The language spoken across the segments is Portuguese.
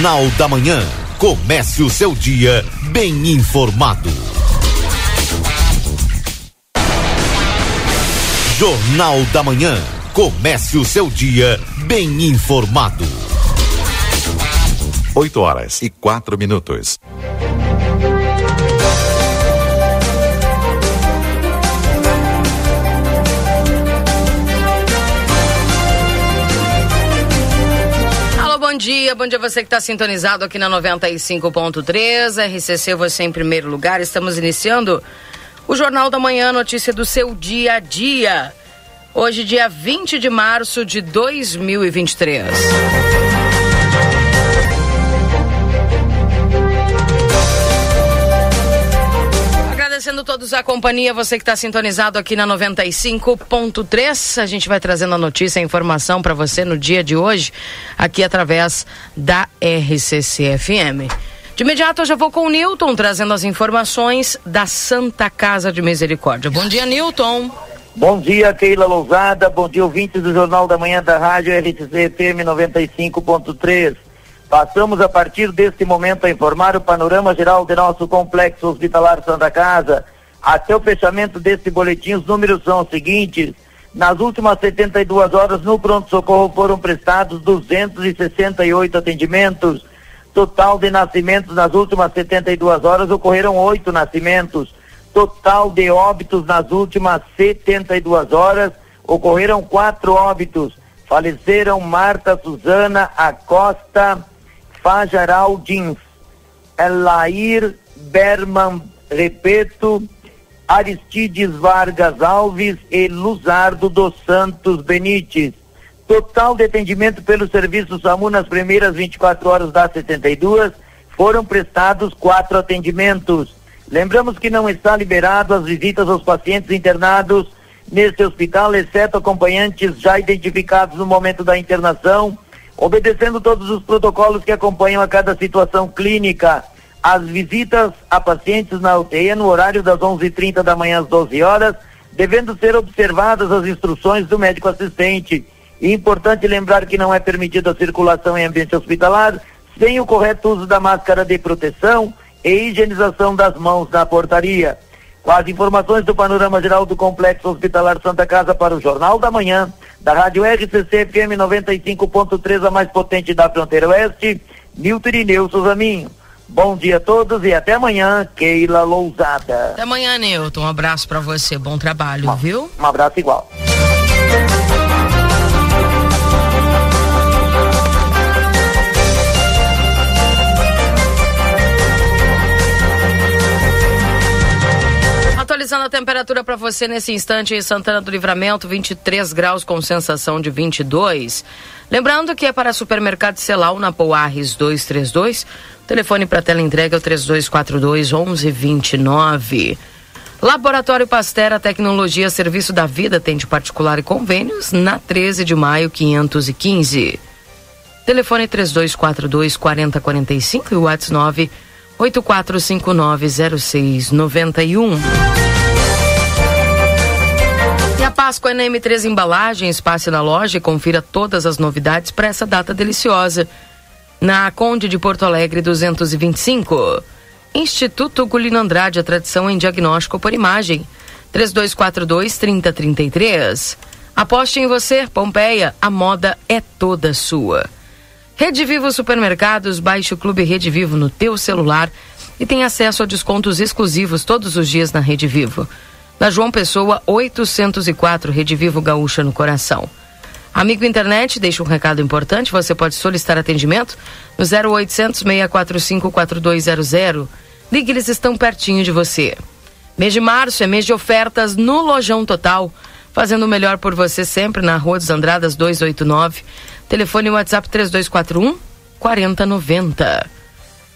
Jornal da Manhã. Comece o seu dia bem informado. Jornal da Manhã. Comece o seu dia bem informado. 8 horas e quatro minutos. Dia, bom dia você que está sintonizado aqui na 95.3, RCC você em primeiro lugar. Estamos iniciando o Jornal da Manhã, notícia do seu dia a dia. Hoje, dia 20 de março de 2023. Agradecendo todos a companhia, você que está sintonizado aqui na 95.3. A gente vai trazendo a notícia, a informação para você no dia de hoje, aqui através da RCC FM. De imediato eu já vou com o Newton trazendo as informações da Santa Casa de Misericórdia. Bom dia, Newton. Bom dia, Keila Lousada. Bom dia, ouvintes do Jornal da Manhã da Rádio RCC FM 95.3. Passamos a partir deste momento a informar o panorama geral de nosso complexo hospitalar Santa Casa. Até o fechamento deste boletim, os números são os seguintes. Nas últimas 72 horas, no pronto-socorro foram prestados 268 atendimentos. Total de nascimentos nas últimas 72 horas ocorreram oito nascimentos. Total de óbitos nas últimas 72 horas ocorreram quatro óbitos. Faleceram Marta Suzana Acosta Fajaral Dins, Elair Berman Repeto, Aristides Vargas Alves e Luzardo dos Santos Benites. Total de atendimento pelo serviço SAMU nas primeiras 24 horas das 72 foram prestados quatro atendimentos. Lembramos que não está liberado as visitas aos pacientes internados neste hospital, exceto acompanhantes já identificados no momento da internação obedecendo todos os protocolos que acompanham a cada situação clínica. As visitas a pacientes na UTI no horário das 11:30 da manhã às 12 horas, devendo ser observadas as instruções do médico assistente. E importante lembrar que não é permitida a circulação em ambiente hospitalar sem o correto uso da máscara de proteção e higienização das mãos na portaria. Com as informações do panorama geral do Complexo Hospitalar Santa Casa para o Jornal da Manhã, da Rádio RCC FM 95.3, a mais potente da fronteira oeste, Nilton Irineu Suzaminho. Bom dia a todos e até amanhã, Keila Lousada. Até amanhã, Nilton. Um abraço para você. Bom trabalho, um, viu? Um abraço igual. Atualizando a temperatura para você nesse instante em Santana do Livramento, 23 graus com sensação de 22. Lembrando que é para supermercado Celal na Poarres 232. O telefone para tela entrega é o 3242 1129. Laboratório Pastera Tecnologia Serviço da Vida tem de particular e convênios na 13 de maio 515. Telefone 3242 4045 e WhatsApp 84590691. Páscoa é na M3 Embalagens, passe na loja e confira todas as novidades para essa data deliciosa. Na Conde de Porto Alegre 225. Instituto Gulino Andrade, a tradição em diagnóstico por imagem. 3242 3033. Aposte em você, Pompeia, a moda é toda sua. Rede Vivo Supermercados, baixe o Clube Rede Vivo no teu celular e tem acesso a descontos exclusivos todos os dias na Rede Vivo. Na João Pessoa, 804, Rede Vivo Gaúcha no coração. Amigo internet, deixa um recado importante, você pode solicitar atendimento no 0800 645 4200. Ligue, eles estão pertinho de você. Mês de março é mês de ofertas no Lojão Total, fazendo o melhor por você sempre na Rua dos Andradas 289. Telefone WhatsApp 3241 4090.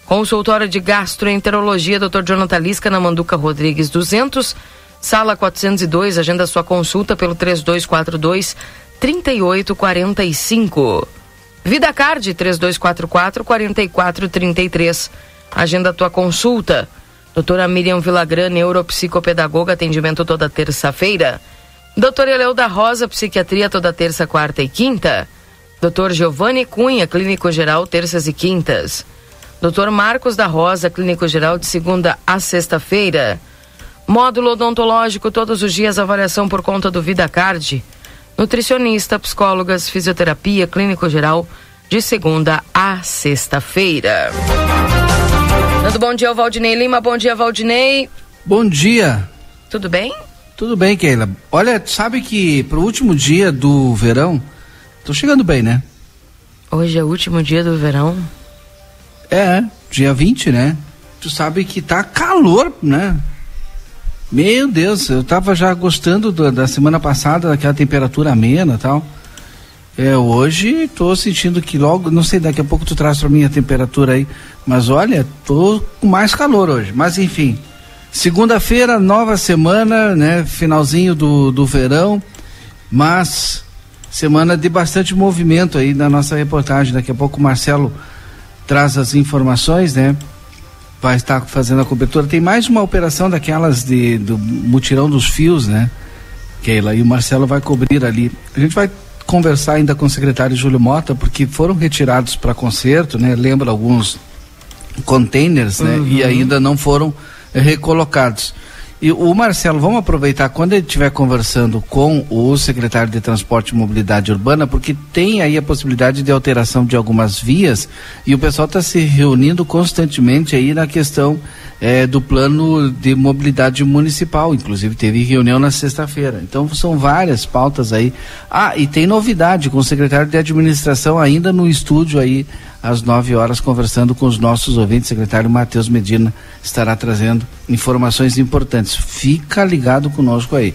Consultório de Gastroenterologia, Dr. Jonathan Lisca, na Manduca Rodrigues 200, sala 402. Agenda sua consulta pelo 3242 3845. Vida Card 3244 4433. Agenda tua consulta. Doutora Miriam Vilagran, neuropsicopedagoga, atendimento toda terça-feira. Doutora Eleuda Rosa, psiquiatria toda terça, quarta e quinta. Doutor Giovanni Cunha, clínico geral, terças e quintas. Dr. Marcos da Rosa, Clínico Geral, de segunda a sexta-feira. Módulo odontológico, todos os dias, avaliação por conta do VidaCard. Nutricionista, psicólogas, fisioterapia, Clínico Geral, de segunda a sexta-feira. Dando bom dia ao Valdinei Lima. Bom dia, Valdinei. Bom dia. Tudo bem? Tudo bem, Keila. Olha, sabe que pro último dia do verão, tô chegando bem, né? Hoje é o último dia do verão. É, dia 20, né? Tu sabe que tá calor, né? Meu Deus, eu tava já gostando do, da semana passada, daquela temperatura amena e tal. É, hoje tô sentindo que logo, não sei, daqui a pouco tu traz pra mim a temperatura aí. Mas olha, tô com mais calor hoje. Mas enfim, segunda-feira, nova semana, né? Finalzinho do, do verão, mas semana de bastante movimento aí na nossa reportagem. Daqui a pouco o Marcelo traz as informações, né? Vai estar fazendo a cobertura. Tem mais uma operação daquelas de, do mutirão dos fios, né? Keila, e o Marcelo vai cobrir ali. A gente vai conversar ainda com o secretário Júlio Mota, porque foram retirados para conserto, né? Lembra alguns containers, né? Uhum. E ainda não foram recolocados. E o Marcelo, vamos aproveitar quando ele estiver conversando com o secretário de Transporte e Mobilidade Urbana, porque tem aí a possibilidade de alteração de algumas vias e o pessoal está se reunindo constantemente aí na questão é, do plano de mobilidade municipal. Inclusive teve reunião na sexta-feira. Então são várias pautas aí. Ah, e tem novidade com o secretário de Administração ainda no estúdio aí às 9 horas, conversando com os nossos ouvintes. O secretário Matheus Medina estará trazendo informações importantes. Fica ligado conosco aí.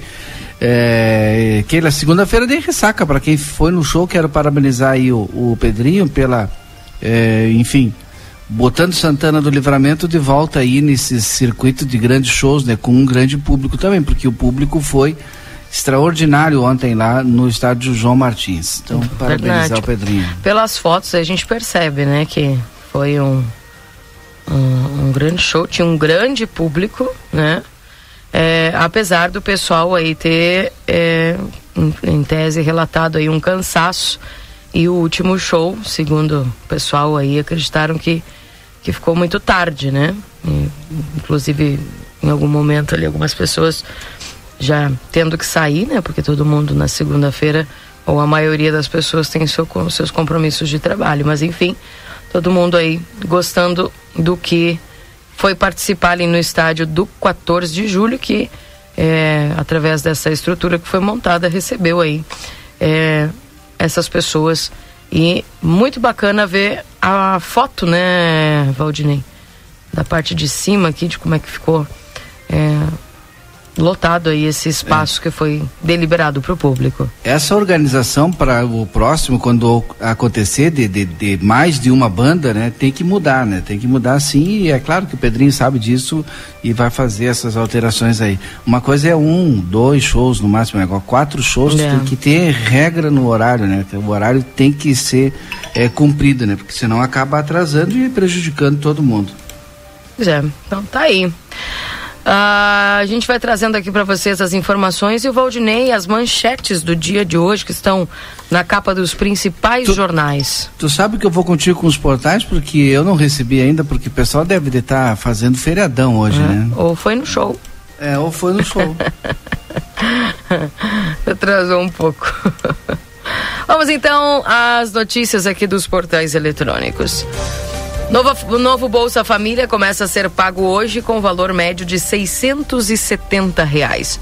É, Keila, segunda-feira de ressaca para quem foi no show. Quero parabenizar aí o, o Pedrinho pela, é, enfim, botando Santana do Livramento de volta aí nesse circuito de grandes shows, né, com um grande público também, porque o público foi extraordinário ontem lá no estádio João Martins. Então, parabenizar o Pedrinho. Pelas fotos a gente percebe, né, que foi um, um, um grande show, tinha um grande público, né? É, apesar do pessoal aí ter, é, em, em, tese, relatado aí um cansaço e o último show, segundo o pessoal aí, acreditaram que, que ficou muito tarde, né? E, inclusive, em algum momento ali, algumas pessoas já tendo que sair, né? Porque todo mundo na segunda-feira, ou a maioria das pessoas tem seu, seus compromissos de trabalho. Mas enfim, todo mundo aí gostando do que foi participar ali no estádio do 14 de julho, que é, através dessa estrutura que foi montada, recebeu aí é, essas pessoas. E muito bacana ver a foto, né, Valdinei? Da parte de cima aqui, de como é que ficou. É, lotado aí esse espaço é. que foi deliberado para o público. Essa organização para o próximo, quando acontecer de, de, de, mais de uma banda, né, tem que mudar, né? Tem que mudar sim, e é claro que o Pedrinho sabe disso e vai fazer essas alterações aí. Uma coisa é um, dois shows no máximo, agora quatro shows é. tem que ter regra no horário, né? O horário tem que ser é, cumprido, né? Porque senão acaba atrasando e prejudicando todo mundo. Pois é, então tá aí. Uh, a gente vai trazendo aqui para vocês as informações e o Valdinei, as manchetes do dia de hoje que estão na capa dos principais tu, jornais. Tu sabe que eu vou contigo com os portais porque eu não recebi ainda, porque o pessoal deve estar tá fazendo feriadão hoje, é, né? Ou foi no show. É, ou foi no show. Atrasou um pouco. Vamos então às notícias aqui dos portais eletrônicos. Novo, novo Bolsa Família começa a ser pago hoje com valor médio de 670 reais.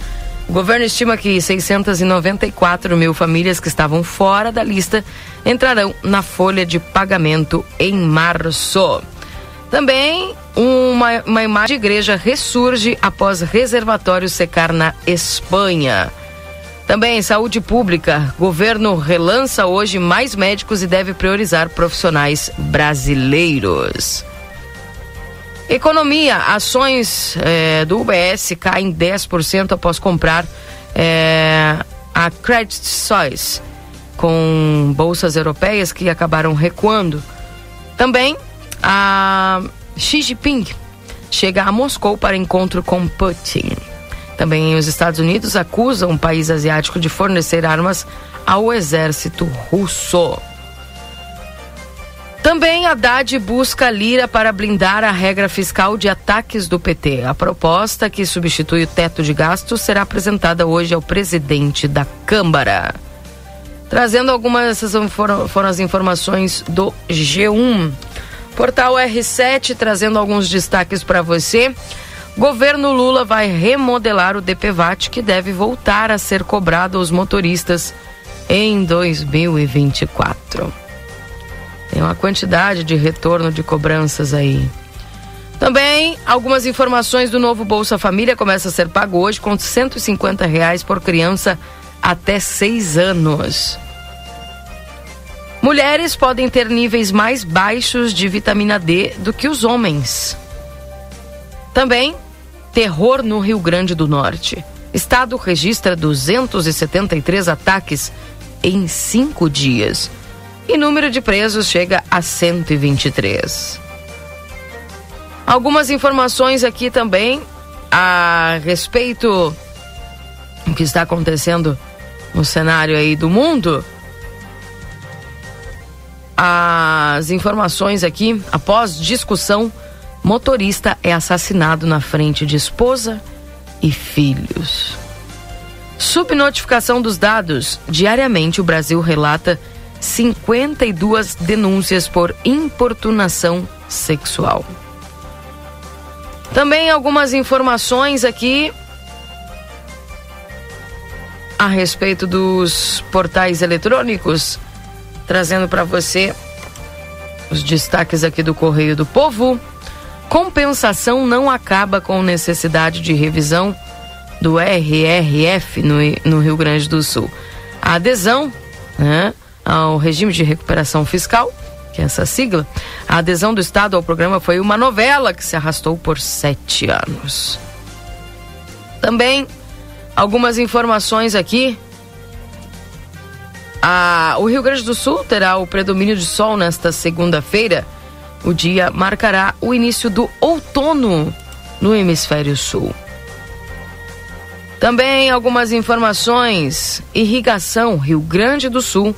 O governo estima que 694 mil famílias que estavam fora da lista entrarão na folha de pagamento em março. Também uma, uma imagem de igreja ressurge após reservatório secar na Espanha. Também saúde pública. Governo relança hoje mais médicos e deve priorizar profissionais brasileiros. Economia, ações é, do UBS caem 10% após comprar é, a Credit Suisse com bolsas europeias que acabaram recuando. Também a Xi Jinping chega a Moscou para encontro com Putin. Também os Estados Unidos acusam o país asiático de fornecer armas ao exército russo. Também Haddad busca Lira para blindar a regra fiscal de ataques do PT. A proposta que substitui o teto de gastos será apresentada hoje ao presidente da Câmara. Trazendo algumas, essas foram, foram as informações do G1. Portal R7 trazendo alguns destaques para você. Governo Lula vai remodelar o DPVAT que deve voltar a ser cobrado aos motoristas em 2024. Tem uma quantidade de retorno de cobranças aí. Também algumas informações do novo Bolsa Família começa a ser pago hoje com 150 reais por criança até 6 anos. Mulheres podem ter níveis mais baixos de vitamina D do que os homens. Também terror no Rio Grande do Norte. Estado registra 273 ataques em cinco dias e número de presos chega a 123. Algumas informações aqui também a respeito do que está acontecendo no cenário aí do mundo. As informações aqui, após discussão, motorista é assassinado na frente de esposa e filhos. Subnotificação dos dados. Diariamente o Brasil relata 52 denúncias por importunação sexual. Também algumas informações aqui a respeito dos portais eletrônicos, trazendo para você os destaques aqui do Correio do Povo. Compensação não acaba com necessidade de revisão do RRF no, no Rio Grande do Sul. A adesão, né? ao regime de recuperação fiscal, que é essa sigla, a adesão do Estado ao programa foi uma novela que se arrastou por sete anos. Também algumas informações aqui. A, o Rio Grande do Sul terá o predomínio de sol nesta segunda-feira. O dia marcará o início do outono no hemisfério sul. Também algumas informações. Irrigação Rio Grande do Sul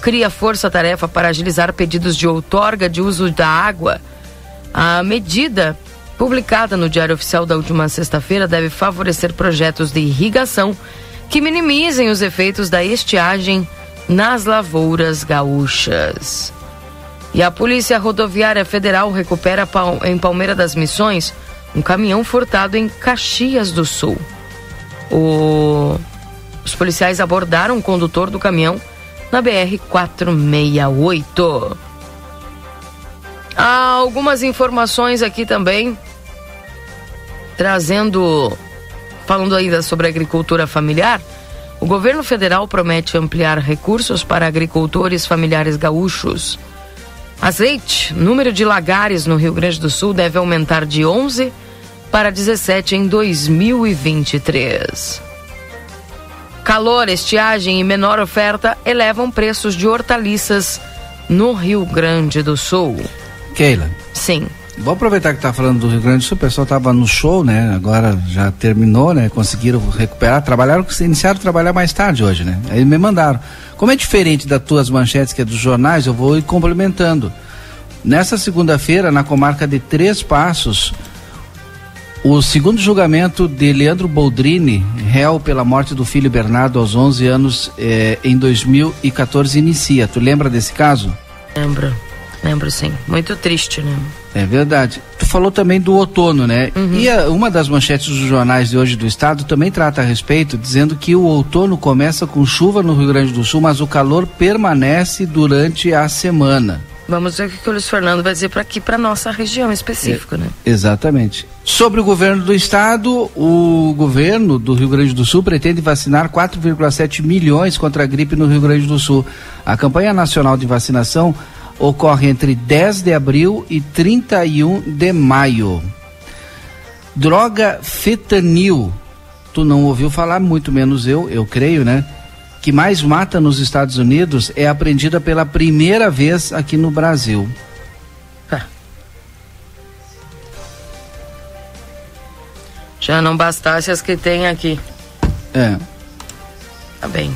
cria força-tarefa para agilizar pedidos de outorga de uso da água. A medida, publicada no Diário Oficial da última sexta-feira, deve favorecer projetos de irrigação que minimizem os efeitos da estiagem nas lavouras gaúchas. E a Polícia Rodoviária Federal recupera em Palmeira das Missões um caminhão furtado em Caxias do Sul. O... Os policiais abordaram o condutor do caminhão na BR 468. Há algumas informações aqui também trazendo falando ainda sobre agricultura familiar. O governo federal promete ampliar recursos para agricultores familiares gaúchos. Azeite, número de lagares no Rio Grande do Sul deve aumentar de 11 para 17 em 2023. Calor, estiagem e menor oferta elevam preços de hortaliças no Rio Grande do Sul. Keila. Sim. Vou aproveitar que tá falando do Rio Grande do Sul, o pessoal tava no show, né? Agora já terminou, né? Conseguiram recuperar, trabalharam, iniciaram a trabalhar mais tarde hoje, né? Aí me mandaram. Como é diferente das tuas manchetes, que é dos jornais, eu vou ir complementando. Nessa segunda-feira, na comarca de Três Passos, O segundo julgamento de Leandro Boldrini, réu pela morte do filho Bernardo aos 11 anos eh, em 2014, inicia. Tu lembra desse caso? Lembro, lembro sim. Muito triste, né? É verdade. Tu falou também do outono, né? Uhum. E a, uma das manchetes dos jornais de hoje do estado também trata a respeito, dizendo que o outono começa com chuva no Rio Grande do Sul, mas o calor permanece durante a semana. Vamos ver o que o Luiz Fernando vai dizer para aqui, para nossa região específica, é, né? Exatamente. Sobre o governo do estado, o governo do Rio Grande do Sul pretende vacinar 4,7 milhões contra a gripe no Rio Grande do Sul. A campanha nacional de vacinação ocorre entre 10 de abril e 31 de maio. Droga fetanil. Tu não ouviu falar, muito menos eu, eu creio, né? que mais mata nos Estados Unidos é apreendida pela primeira vez aqui no Brasil. Já não bastasse as que tem aqui. É. Tá bem.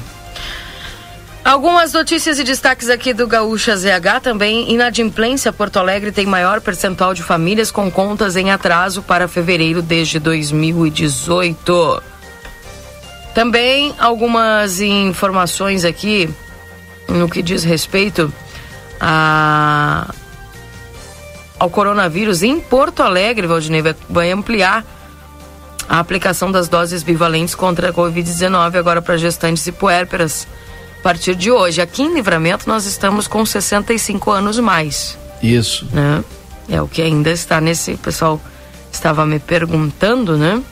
Algumas notícias e destaques aqui do Gaúcha ZH também. Inadimplência Porto Alegre tem maior percentual de famílias com contas em atraso para fevereiro desde 2018. Também algumas informações aqui no que diz respeito a, ao coronavírus em Porto Alegre, Valdinei vai, ampliar a aplicação das doses bivalentes contra a Covid-19 agora para gestantes e puérperas a partir de hoje. Aqui em Livramento nós estamos com 65 anos mais. Isso. Né? É o que ainda está nesse. O pessoal estava me perguntando, né?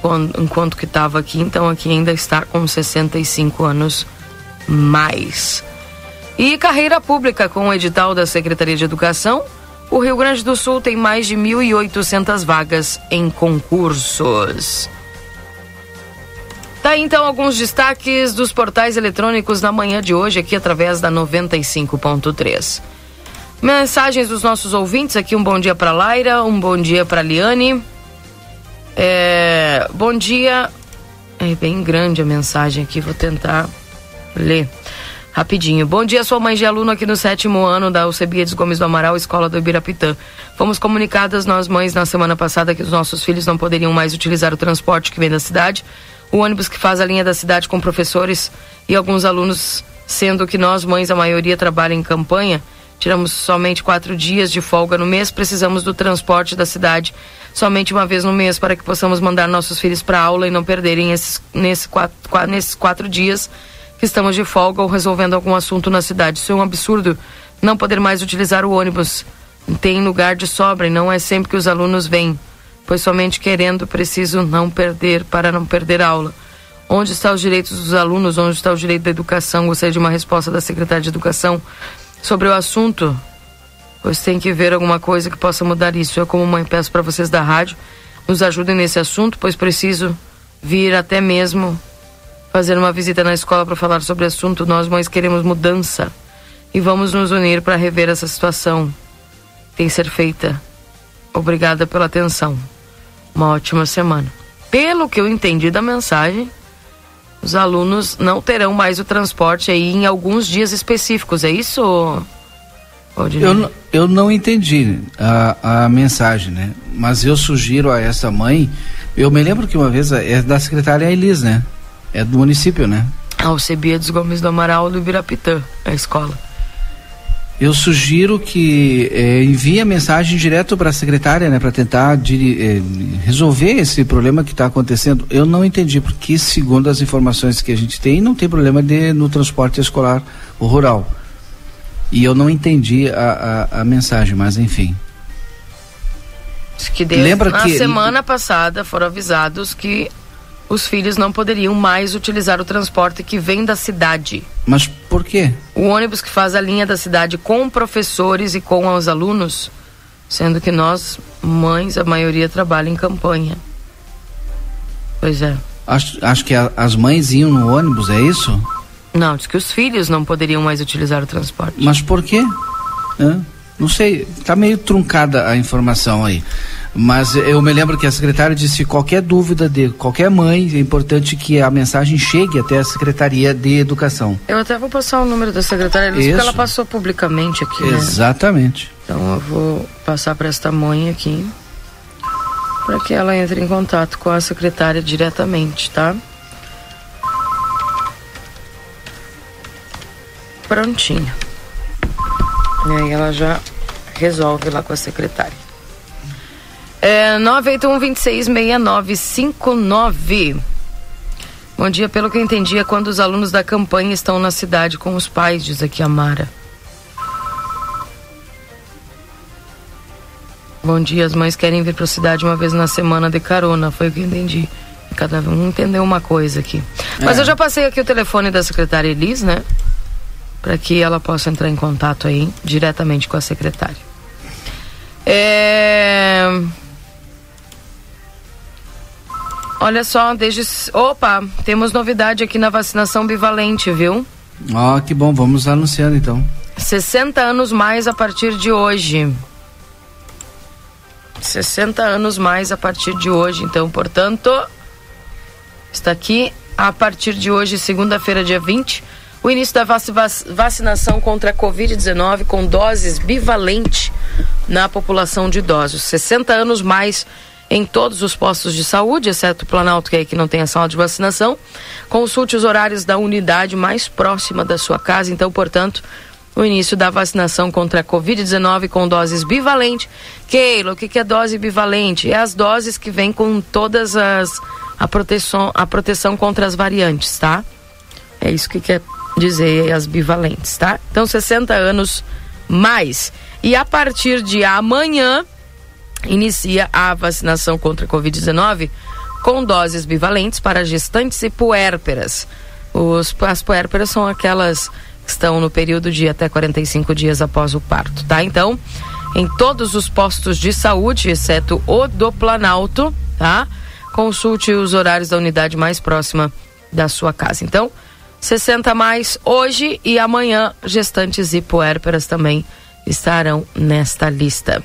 quando, enquanto que estava aqui, então aqui ainda está com 65 anos mais. E carreira pública com o edital da Secretaria de Educação, o Rio Grande do Sul tem mais de 1.800 vagas em concursos. Tá aí, então alguns destaques dos portais eletrônicos na manhã de hoje aqui através da 95.3. Mensagens dos nossos ouvintes aqui, um bom dia para Laira, um bom dia para Liane. É, bom dia. É bem grande a mensagem aqui, vou tentar ler rapidinho. Bom dia, sou mãe de aluno aqui no sétimo ano da Alcebiades Gomes do Amaral, Escola do Ibirapitã. Fomos comunicadas nós mães na semana passada que os nossos filhos não poderiam mais utilizar o transporte que vem da cidade, o ônibus que faz a linha da cidade com professores e alguns alunos, sendo que nós mães, a maioria trabalha em campanha, tiramos somente quatro dias de folga no mês, precisamos do transporte da cidade somente uma vez no mês para que possamos mandar nossos filhos para aula e não perderem esses, nesse quatro, quatro, nesses quatro dias que estamos de folga ou resolvendo algum assunto na cidade. Isso é um absurdo não poder mais utilizar o ônibus. Tem lugar de sobra e não é sempre que os alunos vêm, pois somente querendo preciso não perder para não perder aula. Onde estão os direitos dos alunos? Onde está o direito da educação? Gostaria de uma resposta da secretária de Educação sobre o assunto pois tem que ver alguma coisa que possa mudar isso. Eu, como mãe, peço para vocês da rádio nos ajudem nesse assunto, pois preciso vir até mesmo fazer uma visita na escola para falar sobre o assunto. Nós, mães, queremos mudança e vamos nos unir para rever essa situação. Tem que ser feita. Obrigada pela atenção. Uma ótima semana. Pelo que eu entendi da mensagem, os alunos não terão mais o transporte aí em alguns dias específicos, é isso? Eu, eu não entendi a, a mensagem, né? Mas eu sugiro a essa mãe. Eu me lembro que uma vez é da secretária Elis, né? É do município, né? Alcebiades Gomes do Amaral do Ibirapitã, a escola. Eu sugiro que é, envie a mensagem direto para a secretária, né, para tentar de, é, resolver esse problema que está acontecendo. Eu não entendi porque, segundo as informações que a gente tem, não tem problema de no transporte escolar rural. E eu não entendi a, a, a mensagem, mas enfim. Que Deus, Lembra na que... semana passada foram avisados que os filhos não poderiam mais utilizar o transporte que vem da cidade. Mas por quê? O ônibus que faz a linha da cidade com professores e com os alunos, sendo que nós, mães, a maioria trabalha em campanha. Pois é. Acho, acho que a, as mães iam no ônibus, é isso? Não, diz que os filhos não poderiam mais utilizar o transporte. Mas por quê? Não sei, está meio truncada a informação aí. Mas eu me lembro que a secretária disse qualquer dúvida de qualquer mãe, é importante que a mensagem chegue até a Secretaria de Educação. Eu até vou passar o número da secretária, porque ela passou publicamente aqui. Né? Exatamente. Então eu vou passar para esta mãe aqui. para que ela entre em contato com a secretária diretamente, tá? Prontinho. E aí ela já resolve lá com a secretária. É 981 266959. Bom dia, pelo que eu entendi, é quando os alunos da campanha estão na cidade com os pais, diz aqui a Mara. Bom dia, as mães querem vir para a cidade uma vez na semana de carona, foi o que eu entendi. Cada um entendeu uma coisa aqui. Mas é. eu já passei aqui o telefone da secretária Elis, né? Para que ela possa entrar em contato aí diretamente com a secretária. É... Olha só, desde. Opa, temos novidade aqui na vacinação bivalente, viu? Oh, que bom, vamos anunciando então. 60 anos mais a partir de hoje. 60 anos mais a partir de hoje, então, portanto, está aqui a partir de hoje, segunda-feira, dia 20, o início da vac vacinação contra a Covid-19 com doses bivalente na população de idosos. 60 anos mais em todos os postos de saúde, exceto o Planalto, que é que não tem a sala de vacinação. Consulte os horários da unidade mais próxima da sua casa. Então, portanto, o início da vacinação contra a Covid-19 com doses bivalente. Keilo, o que, que é dose bivalente? É as doses que vêm com todas as. a proteção, a proteção contra as variantes, tá? É isso que quer dizer as bivalentes, tá? Então, 60 anos mais. E a partir de amanhã inicia a vacinação contra a Covid-19 com doses bivalentes para gestantes e puérperas. Os, as puérperas são aquelas que estão no período de até 45 dias após o parto, tá? Então, em todos os postos de saúde, exceto o do Planalto, tá? Consulte os horários da unidade mais próxima da sua casa. Então, 60 mais hoje e amanhã, gestantes e puérperas também estarão nesta lista.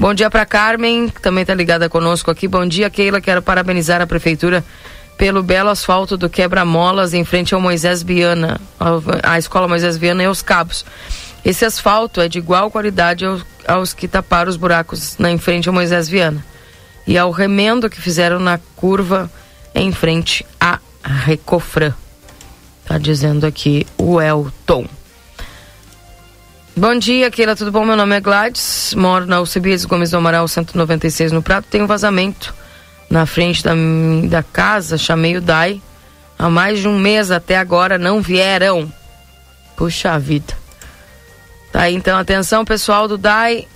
Bom dia para Carmen, que também está ligada conosco aqui. Bom dia, Keila. Quero parabenizar a prefeitura pelo belo asfalto do quebra-molas em frente ao Moisés Viana, a escola Moisés Viana e aos Cabos. Esse asfalto é de igual qualidade aos, que taparam os buracos na em frente ao Moisés Viana e ao remendo que fizeram na curva em frente a Recofran. Tá dizendo aqui o Elton. Bom dia, Keila, tudo bom? Meu nome é Gladys, moro na Alcebiades Gomes do Amaral 196 no Prato. Tem um vazamento na frente da, da casa, chamei o DAI. Há mais de um mês até agora não vieram. Puxa vida. Tá aí, então, atenção pessoal do DAI,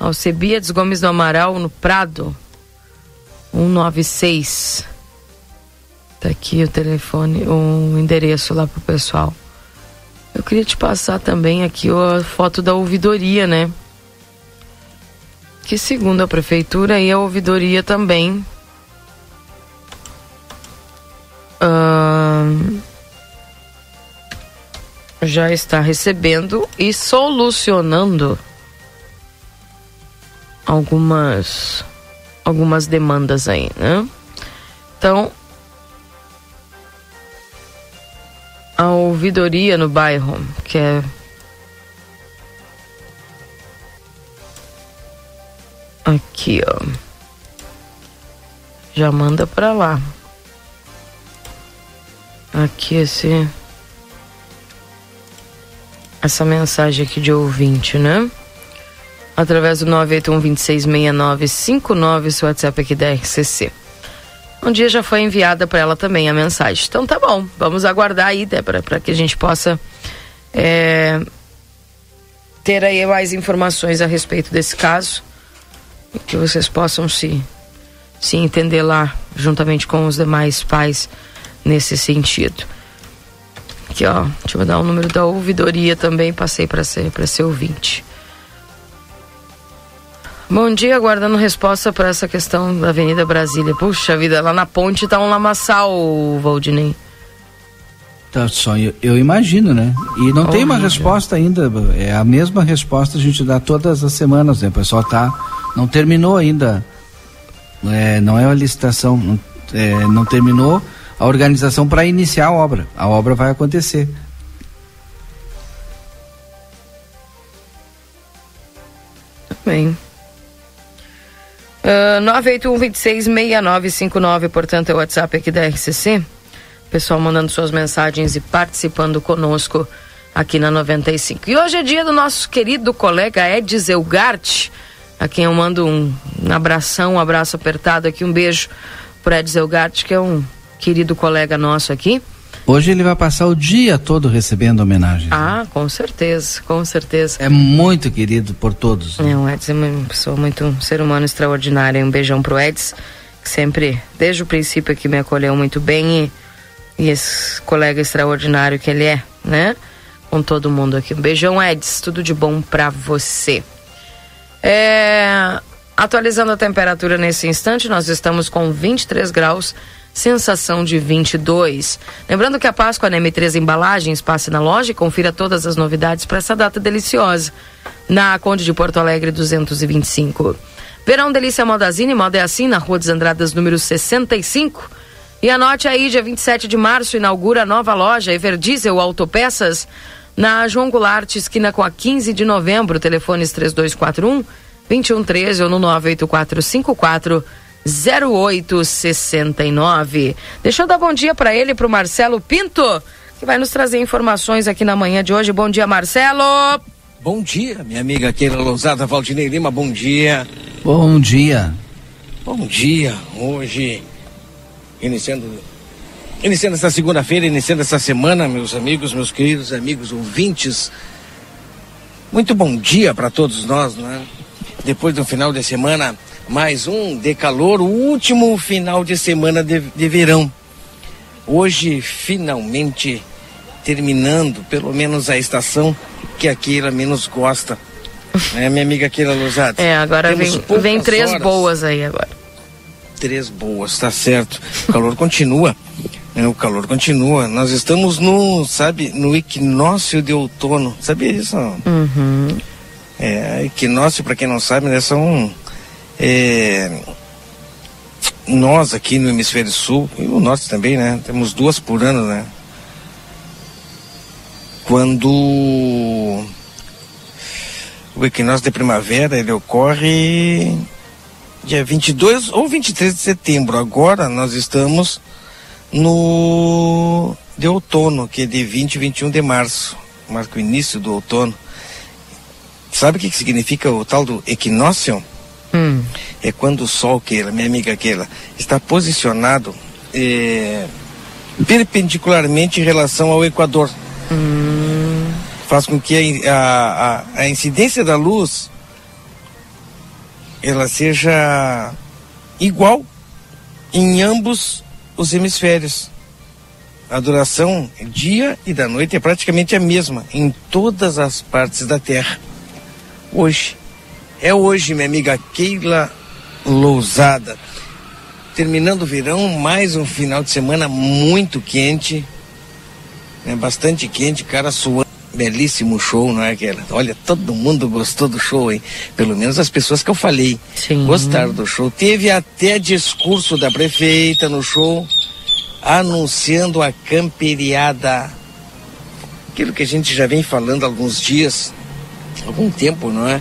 Alcebiades Gomes do Amaral, no Prado, 196. Tá aqui o telefone, o endereço lá pro pessoal. Eu queria te passar também aqui a foto da ouvidoria, né? Que segundo a prefeitura e a ouvidoria também uh, já está recebendo e solucionando algumas algumas demandas aí, né? Então, ouvidoria no bairro, que é aqui, ó. Já manda para lá. Aqui esse essa mensagem aqui de ouvinte, né? Através do 981 266959, seu WhatsApp aqui da RCC. Um dia já foi enviada para ela também a mensagem. Então tá bom, vamos aguardar aí, Débora, para que a gente possa é, ter aí mais informações a respeito desse caso e que vocês possam se, se entender lá juntamente com os demais pais nesse sentido. Aqui ó, deixa eu dar o número da ouvidoria também, passei para ser, ser ouvinte. Bom dia, aguardando resposta para essa questão da Avenida Brasília. Puxa vida, lá na ponte tá um lamaçal, Valdinei. Tá só, eu, eu imagino, né? E não tem uma resposta ainda, é a mesma resposta a gente dá todas as semanas, né? O pessoal tá, não terminou ainda, é, não é a licitação, não, é, não terminou a organização para iniciar a obra. A obra vai acontecer. Bem. Uh, 981-266959, portanto, é o WhatsApp aqui da RCC. Pessoal mandando suas mensagens e participando conosco aqui na 95. E hoje é dia do nosso querido colega Ed Elgart, a quem eu mando um, abração, um abraço apertado aqui, um beijo para Ed Elgart, que é um querido colega nosso aqui. Hoje ele vai passar o dia todo recebendo homenagem. Ah, com certeza, com certeza. É muito querido por todos. Né? É, o Edson é uma pessoa muito, um ser humano extraordinário. Um beijão pro Edson, que sempre, desde o princípio aqui me acolheu muito bem e, e esse colega extraordinário que ele é, né? Com todo mundo aqui. Um beijão, Edson, tudo de bom pra você. É, atualizando a temperatura nesse instante, nós estamos com 23 graus sensação de 22. Lembrando que a Páscoa na M3 Embalagens passe na loja e confira todas as novidades para essa data deliciosa. Na Conde de Porto Alegre 225. Verão Delícia Modazine, moda é assim, na Rua dos Andradas, número 65. E anote aí, dia 27 de março, inaugura a nova loja Everdiesel Autopeças na João Goulart, esquina com a 15 de novembro. Telefones 3241 2113 ou no 98454 0869. Deixa eu dar bom dia para ele, para o Marcelo Pinto, que vai nos trazer informações aqui na manhã de hoje. Bom dia, Marcelo. Bom dia, minha amiga Keila Lousada, Valdinei Lima, bom dia. Bom dia. Bom dia. Hoje, iniciando, iniciando essa segunda-feira, iniciando essa semana, meus amigos, meus queridos amigos ouvintes. Muito bom dia para todos nós, né? Depois do final de semana mais um de calor, o último final de semana de, de verão. Hoje, finalmente, terminando, pelo menos a estação que a Keila menos gosta. É, minha amiga Keila Lousada. É, agora vem, vem três horas. boas aí agora. Três boas, tá certo. O calor continua. Né? O calor continua. Nós estamos no, sabe, no equinócio de outono. Sabia isso? Uhum. É, equinócio, para quem não sabe, né, são é, nós aqui no hemisfério sul, e o norte também, né? Temos duas por ano, né? Quando o equinócio de primavera ele ocorre dia 22 ou 23 de setembro. Agora nós estamos no de outono, que é de 20 e 21 de março, marca o início do outono. Sabe o que significa o tal do equinócio? Hum. É quando o Sol, Keila, minha amiga Keila, está posicionado é, perpendicularmente em relação ao Equador. Hum. Faz com que a, a, a incidência da luz ela seja igual em ambos os hemisférios. A duração dia e da noite é praticamente a mesma em todas as partes da Terra. Hoje, é hoje, minha amiga Keila Lousada. Terminando o verão, mais um final de semana muito quente. Né? Bastante quente, cara suando. Belíssimo show, não é aquela? Olha, todo mundo gostou do show, hein? Pelo menos as pessoas que eu falei Sim. gostaram do show. Teve até discurso da prefeita no show, anunciando a camperiada. Aquilo que a gente já vem falando há alguns dias, algum tempo, não é?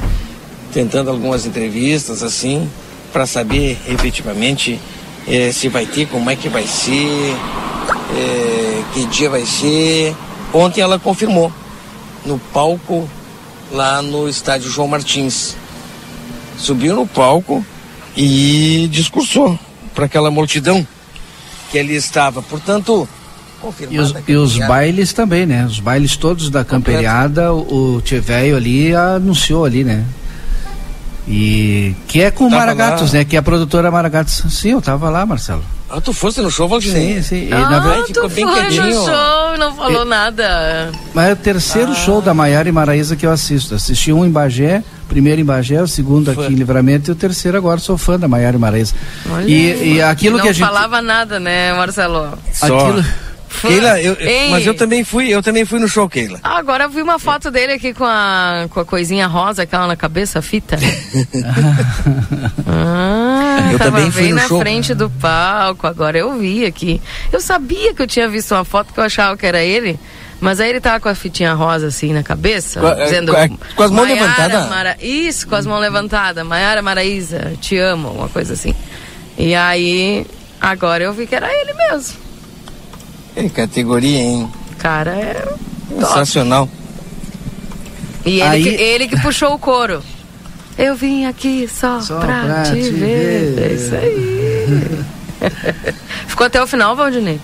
Tentando algumas entrevistas assim, para saber efetivamente é, se vai ter, como é que vai ser, é, que dia vai ser. Ontem ela confirmou no palco lá no estádio João Martins. Subiu no palco e discursou para aquela multidão que ali estava. Portanto, e os, e os bailes também, né? Os bailes todos da camperiada, o, o Tio Velho ali anunciou ali, né? E que é com Maragatos, lá. né? Que é a produtora Maragatos. Sim, eu tava lá, Marcelo. Ah, tu fosse no show, Valdinei? Sim, sim. Ah, na verdade, ficou bem quietinho. no show, não falou e... nada. Mas é o terceiro ah. show da Maiara e Maraísa que eu assisto. Assisti um em Bagé, primeiro em Bagé, o segundo aqui em Livramento e o terceiro agora sou fã da Maiara e Maraísa. Olha, e, e aquilo que a gente... Não falava nada, né, Marcelo? Só. Aquilo... Keila, eu, mas eu também fui, eu também fui no show, Keila. Ah, agora eu vi uma foto dele aqui com a, com a coisinha rosa, aquela na cabeça, a fita. ah, eu também fui bem na show. frente do palco, agora eu vi aqui. Eu sabia que eu tinha visto uma foto que eu achava que era ele, Mas aí ele tava com a fitinha rosa assim na cabeça, Com a- dizendo. com a- com as mãos "Maiara levantadas?" Mara- Isso, com as mãos levantadas. Maiara Maraíza, te amo, uma coisa assim. E aí, agora eu vi que era ele mesmo. Que categoria, hein? Cara, é. Sensacional. E ele, Aí- que, ele que puxou o coro. Eu vim aqui só, Só pra, pra te, te ver. ver. É isso aí. Ficou até o final, Valdinei?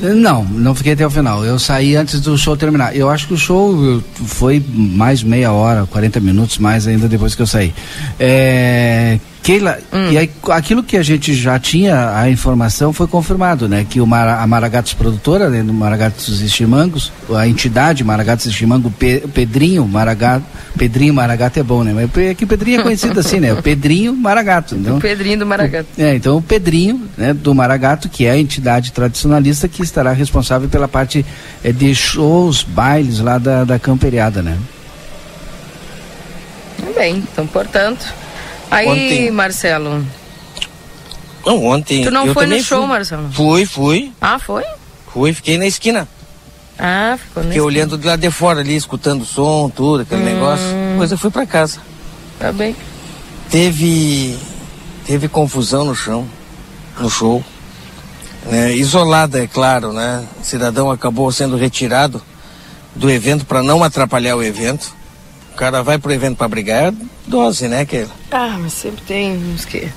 Não, não fiquei até o final. Eu saí antes do show terminar. Eu acho que o show foi mais meia hora, 40 minutos mais ainda depois que eu saí. É, Keila, e aí, aquilo que a gente já tinha a informação foi confirmado, né? Que o Mara, a Maragatos produtora, né, do Maragatos e Chimangos, a entidade Maragatos e Chimango, Pe- Pedrinho Maragato, Pedrinho Maragato é bom, né? Mas é que o Pedrinho é conhecido assim, né? O Pedrinho Maragato, então. O Pedrinho do Maragato. É, então o Pedrinho, né, do Maragato, que é a entidade tradicionalista que estará responsável pela parte eh, de shows, bailes lá da, da camperiada, né? Bem, então, portanto. Aí, Ontem- Marcelo. Não, ontem. Tu não foi no show, fui. Marcelo? Fui, fui. Ah, foi? Fui, fiquei na esquina. Ah, ficou nesse. Fiquei olhando de lá de fora ali, escutando o som, tudo, aquele negócio. Depois eu fui pra casa. Tá bem. Teve. Teve confusão no chão, no show. Né? Isolada, é claro, né? O cidadão acabou sendo retirado do evento para não atrapalhar o evento. O cara vai pro evento para brigar, é dose, né, que Ah, mas sempre tem uns que.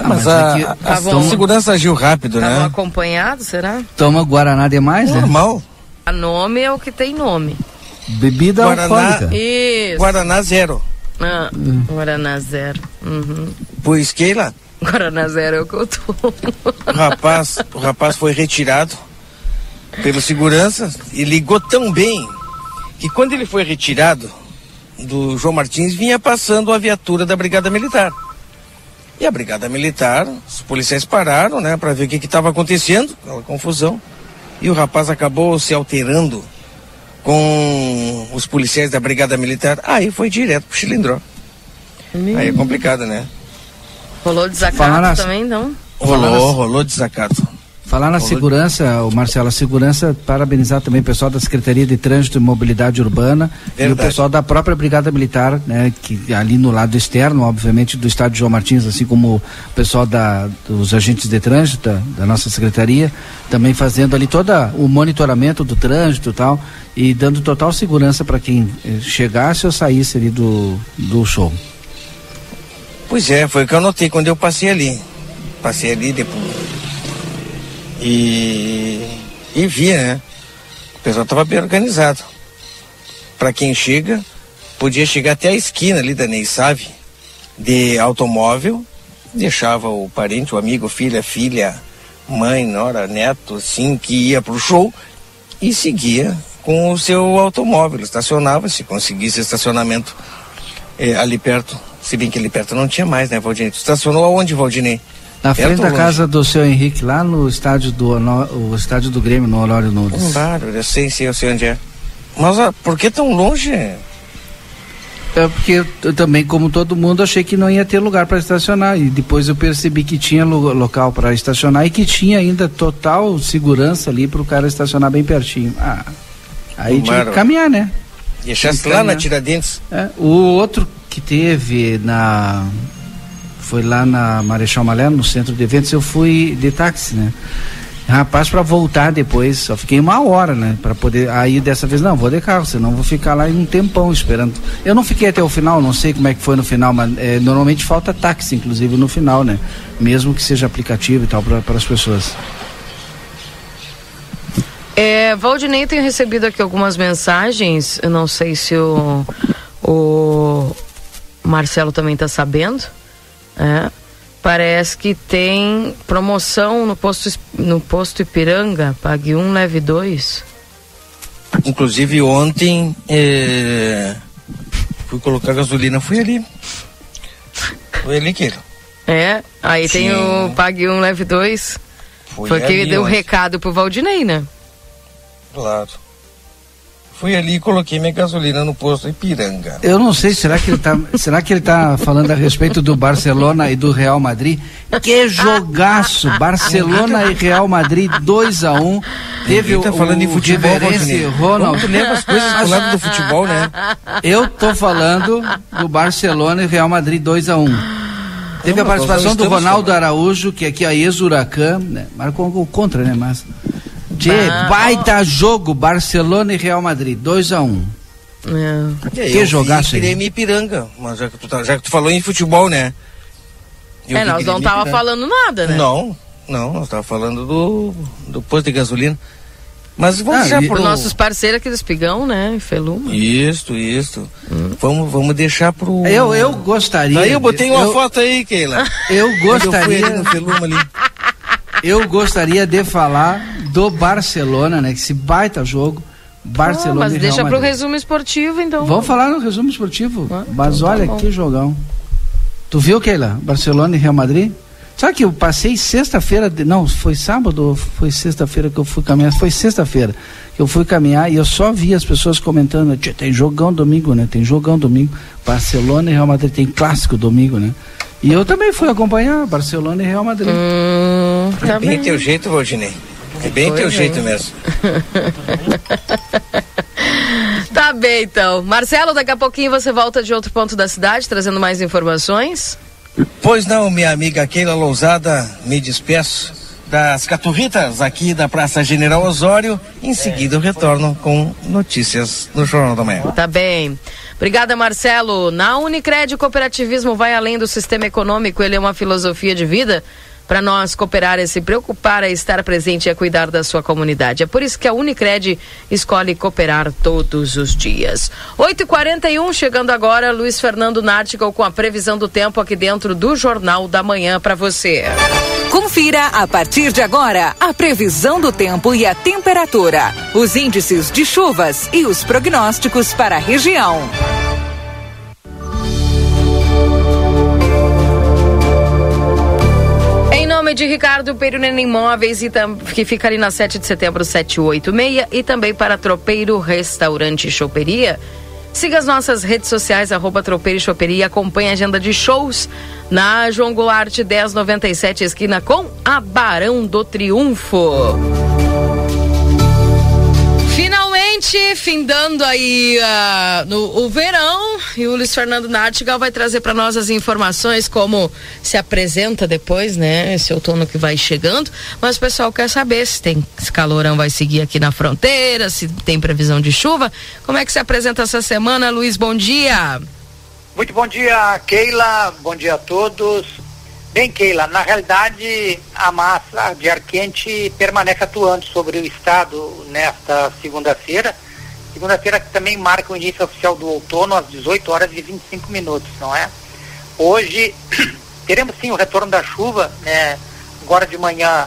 Ah, mas, mas a, que a- a estavam- segurança agiu rápido, Estavam né? acompanhados, será? Toma Guaraná demais, né? Normal. A nome é o que tem nome. Bebida Guaraná. alcoólica. Isso. Guaraná zero. Ah, Guaraná Zero. Uhum. Pois Keila, Guaraná Zero é o que eu tô. o rapaz, o rapaz foi retirado pelo segurança e ligou tão bem que quando ele foi retirado do João Martins vinha passando a viatura da Brigada Militar. E a Brigada Militar, os policiais pararam, né, para ver o que estava acontecendo, aquela confusão. E o rapaz acabou se alterando com os policiais da Brigada Militar. Aí foi direto pro Chilindró. Aí é complicado, né? Rolou desacato Falaram- também, não? Rolou, rolou desacato. Falar na segurança, o Marcelo, a segurança, parabenizar também o pessoal da Secretaria de Trânsito e Mobilidade Urbana e o Verdade. pessoal da própria Brigada Militar, né, que ali no lado externo, obviamente, do estado de João Martins, assim como o pessoal da, dos agentes de trânsito da, da nossa secretaria, também fazendo ali todo o monitoramento do trânsito e tal, e dando total segurança para quem eh, chegasse ou saísse ali do, do show. Pois é, foi o que eu notei quando eu passei ali. Passei ali depois. E. E via, né? O pessoal tava bem organizado. Para quem chega, podia chegar até a esquina ali da Ney Save, de automóvel, deixava o parente, o amigo, filha, filha, mãe, nora, neto, assim, que ia pro show e seguia com o seu automóvel. Estacionava, se conseguisse estacionamento eh, ali perto. Se bem que ali perto não tinha mais, né, Valdinei? Tu estacionou aonde, Valdinei? Na Perto frente da longe? casa do seu Henrique, lá no estádio do, Honor- o estádio do Grêmio, no Honório Nunes. Bárbaro, eu sei, sei, eu sei onde é. Mas ah, por que tão longe? É porque eu também, como todo mundo, achei que não ia ter lugar para estacionar. E depois eu percebi que tinha lo- local para estacionar e que tinha ainda total segurança ali para o cara estacionar bem pertinho. Ah, aí tinha que caminhar, né? Deixasse lá na? Tiradentes. É, o outro que teve na. Foi lá na Marechal Malé, no centro de eventos, eu fui de táxi, né? Rapaz, para voltar depois, só fiquei uma hora, né? Para poder. Aí dessa vez, não, vou de carro, senão vou ficar lá um tempão esperando. Eu não fiquei até o final, não sei como é que foi no final, mas é, normalmente falta táxi, inclusive, no final, né? Mesmo que seja aplicativo e tal, para as pessoas. É, Valdinei tem recebido aqui algumas mensagens. Eu não sei se o, o Marcelo também está sabendo. É. Parece que tem promoção no posto, no posto Ipiranga. Pague um, leve dois. Inclusive ontem eh, fui colocar gasolina, fui ali. Fui ali, Keila. É, aí tem Sim. o Pague um, leve dois. Fui Foi que deu o recado pro Valdinei, né? Claro. Fui ali e coloquei minha gasolina no posto Ipiranga. Eu não sei, será que ele tá, será que ele tá falando a respeito do Barcelona e do Real Madrid? Que jogaço! Barcelona e Real Madrid 2 a 1 Teve tá o, falando em o futebol, Riverense Valdinei. Ronald. Tu leva as coisas pro lado do futebol, né? Eu tô falando do Barcelona e Real Madrid 2 a 1 Teve Não, a participação do Ronaldo falando. Araújo, que aqui é a ex-Huracan, né? marcou um gol contra, né? Mas. Bah, baita jogo, Barcelona e Real Madrid, 2 a 1 É. Que eu hein? Grêmio e Ipiranga, mas já que, tu tá- já que tu falou em futebol, né? Eu É, nós não tava falando nada, né? Não, não, nós tava falando do, do posto de gasolina. Mas vamos Ah, e- pro... nossos parceiros aqui do Espigão, né? Feluma. Isto, isto. Vamos, vamos deixar pro... Eu, eu gostaria. Aí eu botei uma eu, foto aí, Keila. Eu Eu gostaria. ali no Feluma ali. Eu gostaria de falar do Barcelona, né? Que esse baita jogo. Barcelona Ah, mas e deixa pro Madrid. resumo esportivo, então. Vamos falar no resumo esportivo. Ah, mas então tá olha bom. que jogão. Tu viu, Keila? Barcelona e Real Madrid? Sabe que eu passei sexta-feira, de- não, foi sábado ou foi sexta-feira que eu fui caminhar? Foi sexta-feira que eu fui caminhar e eu só vi as pessoas comentando, "Tchê, tem jogão domingo, né? Tem jogão domingo. Barcelona e Real Madrid tem clássico domingo, né? E eu também fui acompanhar Barcelona e Real Madrid. Hum, tá bem bem. teu jeito, Valdinei. É bem teu jeito mesmo. Tá bem, então. Marcelo, daqui a pouquinho você volta de outro ponto da cidade, trazendo mais informações. Pois não, minha amiga Keila Lousada, me despeço das caturritas aqui da Praça General Osório. Em seguida eu retorno com notícias no Jornal da Manhã. Tá bem. Obrigada, Marcelo. Na Unicred, o cooperativismo vai além do sistema econômico, ele é uma filosofia de vida. Para nós cooperar é se preocupar, é estar presente e é cuidar da sua comunidade. É por isso que a Unicred escolhe cooperar todos os dias. 8h41, chegando agora, Luiz Fernando Nártico com a previsão do tempo aqui dentro do Jornal da Manhã para você. Confira a partir de agora a previsão do tempo e a temperatura, os índices de chuvas e os prognósticos para a região. Nome de Ricardo Perunena Imóveis, e que fica ali na 7 de setembro 786, e também para Tropeiro Restaurante Choperia. Siga as nossas redes sociais, arroba Tropeiro e Choperia, acompanhe a agenda de shows na João Goulart 1097, esquina com a Barão do Triunfo. Finalmente, findando aí ah, no, o verão, e o Luiz Fernando Nartigal vai trazer para nós as informações como se apresenta depois, né? Esse outono que vai chegando. Mas o pessoal quer saber se tem se calorão vai seguir aqui na fronteira, se tem previsão de chuva. Como é que se apresenta essa semana, Luiz? Bom dia. Muito bom dia, Keila. Bom dia a todos. Bem, Keila, na realidade a massa de ar quente permanece atuando sobre o estado nesta segunda-feira. Segunda-feira que também marca o início oficial do outono às 18 horas e 25 minutos, não é? Hoje teremos sim o retorno da chuva, né? Agora de manhã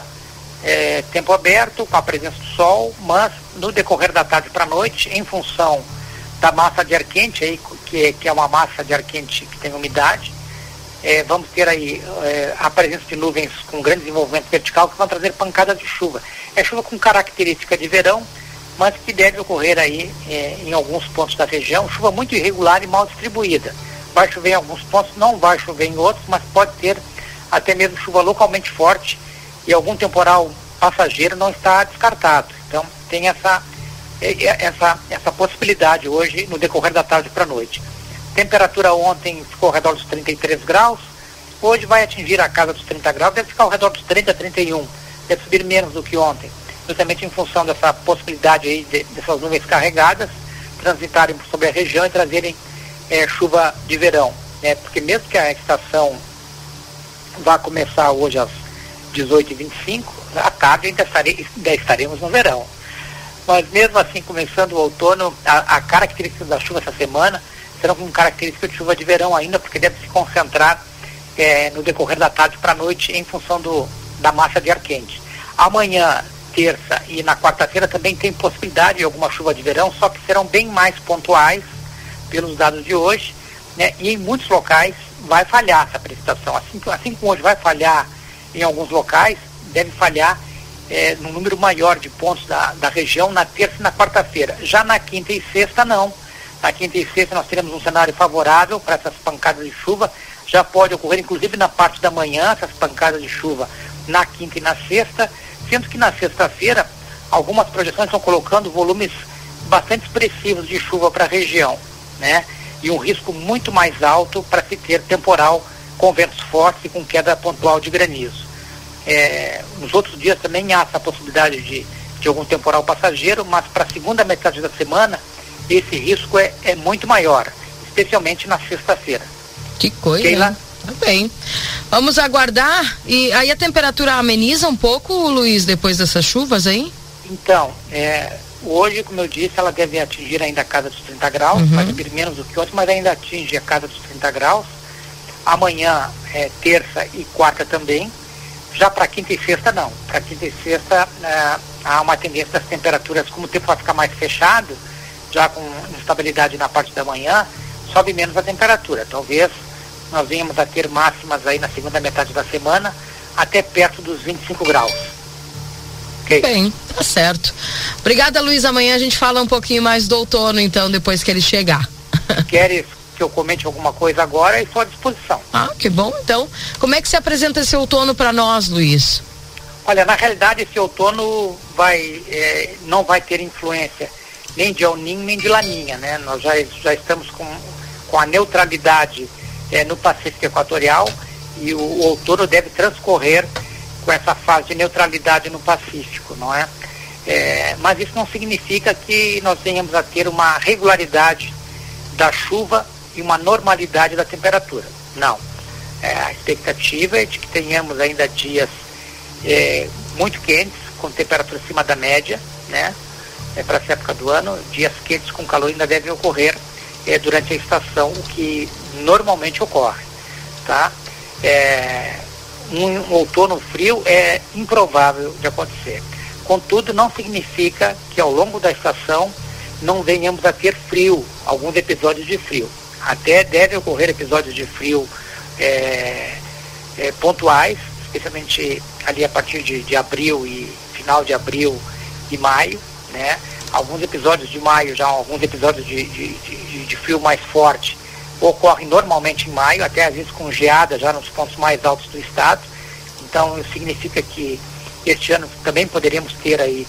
é, tempo aberto, com a presença do sol, mas no decorrer da tarde para a noite, em função da massa de ar quente, aí, que, que é uma massa de ar quente que tem umidade, é, vamos ter aí é, a presença de nuvens com grande desenvolvimento vertical que vão trazer pancadas de chuva. É chuva com característica de verão, mas que deve ocorrer aí é, em alguns pontos da região, chuva muito irregular e mal distribuída. Vai chover em alguns pontos, não vai chover em outros, mas pode ter até mesmo chuva localmente forte e algum temporal passageiro não está descartado. Então tem essa, é, é, essa, essa possibilidade hoje no decorrer da tarde para a noite. Temperatura ontem ficou ao redor dos 33 graus, hoje vai atingir a casa dos 30 graus, deve ficar ao redor dos 30, 31, deve subir menos do que ontem, justamente em função dessa possibilidade aí de, dessas nuvens carregadas transitarem sobre a região e trazerem eh, chuva de verão, né? Porque mesmo que a estação vá começar hoje às 18h25, à tarde ainda, estarei, ainda estaremos no verão. Mas mesmo assim, começando o outono, a, a característica da chuva essa semana serão com característica de chuva de verão ainda, porque deve se concentrar eh, no decorrer da tarde para a noite em função do, da massa de ar quente. Amanhã, terça e na quarta-feira também tem possibilidade de alguma chuva de verão, só que serão bem mais pontuais pelos dados de hoje, né? E em muitos locais vai falhar essa precipitação. Assim, assim como hoje vai falhar em alguns locais, deve falhar eh, num número maior de pontos da, da região na terça e na quarta-feira. Já na quinta e sexta, não. Na quinta e sexta nós teremos um cenário favorável para essas pancadas de chuva. Já pode ocorrer, inclusive na parte da manhã, essas pancadas de chuva na quinta e na sexta, sendo que na sexta-feira algumas projeções estão colocando volumes bastante expressivos de chuva para a região, né? E um risco muito mais alto para se ter temporal com ventos fortes e com queda pontual de granizo. É, nos outros dias também há essa possibilidade de, de algum temporal passageiro, mas para a segunda metade da semana esse risco é, é muito maior, especialmente na sexta-feira. Que coisa. Keila? Tá bem. Vamos aguardar. E aí a temperatura ameniza um pouco, Luiz, depois dessas chuvas aí? Então, é, hoje, como eu disse, ela deve atingir ainda a casa dos 30 graus, uhum. vai subir menos do que ontem, mas ainda atinge a casa dos 30 graus. Amanhã, é, terça e quarta também. Já para quinta e sexta, não. Para quinta e sexta, é, há uma tendência das temperaturas, como o tempo vai ficar mais fechado, já com instabilidade na parte da manhã, sobe menos a temperatura. Talvez nós venhamos a ter máximas aí na segunda metade da semana, até perto dos 25 graus. Okay. Bem, tá certo. Obrigada, Luiz. Amanhã a gente fala um pouquinho mais do outono, então, depois que ele chegar. Queres que eu comente alguma coisa agora? Estou à disposição. Ah, que bom. Então, como é que se apresenta esse outono para nós, Luiz? Olha, na realidade, esse outono vai, é, não vai ter influência nem de El Ninho, nem de Laninha, né? Nós já, já estamos com, com a neutralidade é, no Pacífico Equatorial e o, o outono deve transcorrer com essa fase de neutralidade no Pacífico, não é? é? mas isso não significa que nós venhamos a ter uma regularidade da chuva e uma normalidade da temperatura. Não. É, a expectativa é de que tenhamos ainda dias é, muito quentes, com temperatura acima da média, né? É, para essa época do ano, dias quentes com calor ainda devem ocorrer é, durante a estação, o que normalmente ocorre. Tá? É, um outono frio é improvável de acontecer. Contudo, não significa que ao longo da estação não venhamos a ter frio, alguns episódios de frio. Até deve ocorrer episódios de frio é, é, pontuais, especialmente ali a partir de, de, abril e final de abril e maio, né? Alguns episódios de maio, já alguns episódios de, de, de, de frio mais forte ocorrem normalmente em maio, até às vezes com geada já nos pontos mais altos do estado. Então significa que este ano também poderíamos ter aí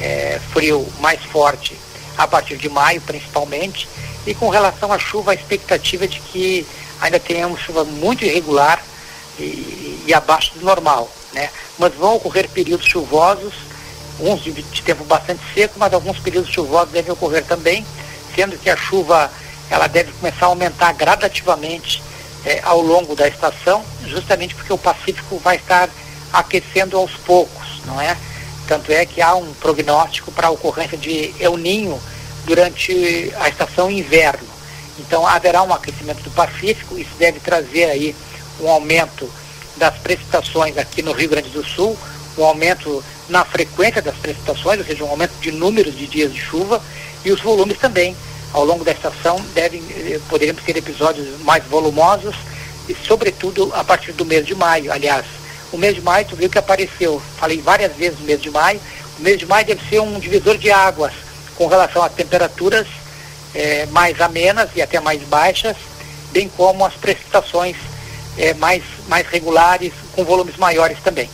é, frio mais forte a partir de maio principalmente. E com relação à chuva, a expectativa é de que ainda tenhamos chuva muito irregular e, e abaixo do normal. Né? Mas vão ocorrer períodos chuvosos, uns de, de tempo bastante seco, mas alguns períodos chuvosos devem ocorrer também, sendo que a chuva ela deve começar a aumentar gradativamente é, ao longo da estação, justamente porque o Pacífico vai estar aquecendo aos poucos, não é? Tanto é que há um prognóstico para a ocorrência de El Ninho durante a estação inverno. Então haverá um aquecimento do Pacífico, isso deve trazer aí um aumento das precipitações aqui no Rio Grande do Sul, um aumento na frequência das precipitações, ou seja, um aumento de números de dias de chuva e os volumes também ao longo da estação devem, eh, poderemos ter episódios mais volumosos e sobretudo a partir do mês de maio. Aliás, o mês de maio, tu viu que apareceu, falei várias vezes no mês de maio, o mês de maio deve ser um divisor de águas com relação a temperaturas eh, mais amenas e até mais baixas, bem como as precipitações eh, mais, mais regulares, com volumes maiores também.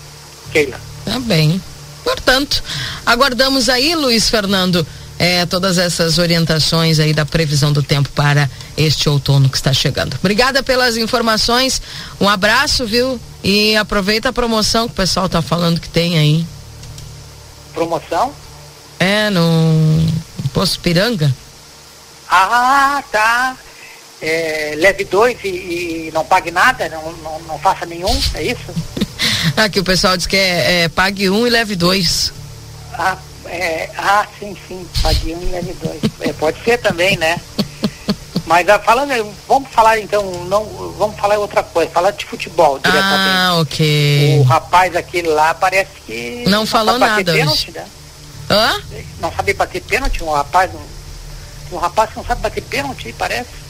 Keila. Tá bem. Portanto, aguardamos aí, Luiz Fernando, é, todas essas orientações aí da previsão do tempo para este outono que está chegando. Obrigada pelas informações, um abraço, viu? E aproveita a promoção que o pessoal está falando que tem aí. Promoção? É, no Poço Piranga. Ah, tá. É, leve dois e, e, não pague nada, não, não, não faça nenhum, é isso? Aqui o pessoal diz que é, é pague um e leve dois. Ah, é, ah, sim, sim, pague um e leve dois. É, pode ser também, né? Mas ah, falando, vamos falar então, não, vamos falar outra coisa, falar de futebol diretamente. Ah, ok. O rapaz aquele lá parece que. Não, não falou nada. Pênalti, né? Hã? Não sabe bater pênalti, um rapaz, um, um rapaz que não sabe bater pênalti, parece.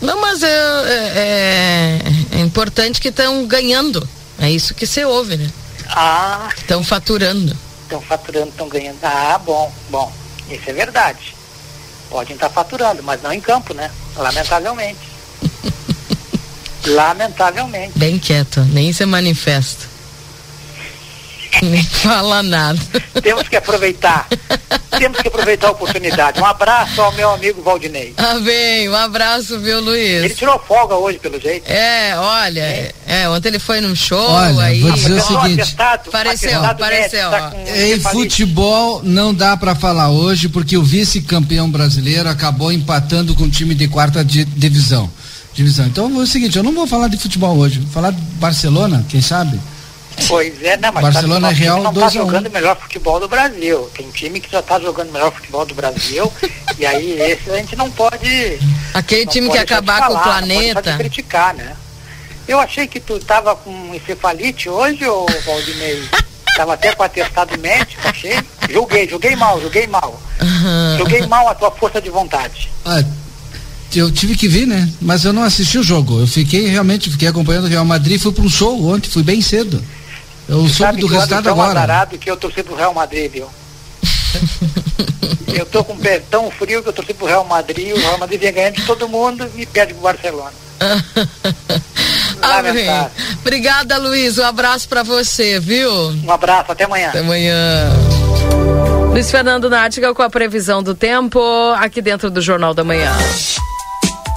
Não, mas é, é, é importante que estão ganhando. É isso que você ouve, né? Ah. Estão faturando estão faturando, estão ganhando. Ah, bom, bom, isso é verdade. Podem estar faturando, mas não em campo, né? Lamentavelmente. Lamentavelmente. Bem quieto, nem se manifesta. Nem fala nada. Temos que aproveitar. Temos que aproveitar a oportunidade. Um abraço ao meu amigo Valdinei. Ah, bem, um abraço, viu, Luiz? Ele tirou folga hoje, pelo jeito. É, olha, é, é ontem ele foi num show Olha, aí. vou dizer o seguinte. atestado, Pareceu, atestado pareceu, médico, tá Em futebol não dá pra falar hoje porque o vice-campeão brasileiro acabou empatando com o time de quarta di- divisão. Divisão. Então é o seguinte, eu não vou falar de futebol hoje, vou falar de Barcelona, quem sabe? Pois é, não, mas Barcelona tá, Real não 2 tá a 1. jogando o melhor futebol do Brasil. Tem time que já tá jogando o melhor futebol do Brasil. e aí esse a gente não pode. Aquele não time que pode de acabar com o falar, Não pode deixar planeta. criticar, né? Eu achei que tu tava com encefalite hoje, ô Valdinei. tava até com atestado médico, achei. Julguei, julguei mal, julguei mal. Julguei mal a tua força de vontade. Ah, eu tive que vir, né? Mas eu não assisti o jogo. Eu fiquei realmente, fiquei acompanhando o Real Madrid, fui para um show ontem, fui bem cedo. Eu soube sabe do resultado tão agora. azarado que eu torci pro Real Madrid, viu? eu tô com o pé tão frio que eu torci pro Real Madrid, o Real Madrid vem ganhando de todo mundo e perde pro Barcelona. Ah. Lamentável. Obrigada, Luiz. Um abraço pra você, viu? Um abraço, até amanhã. Até amanhã. Luiz Fernando Nática com a previsão do tempo aqui dentro do Jornal da Manhã.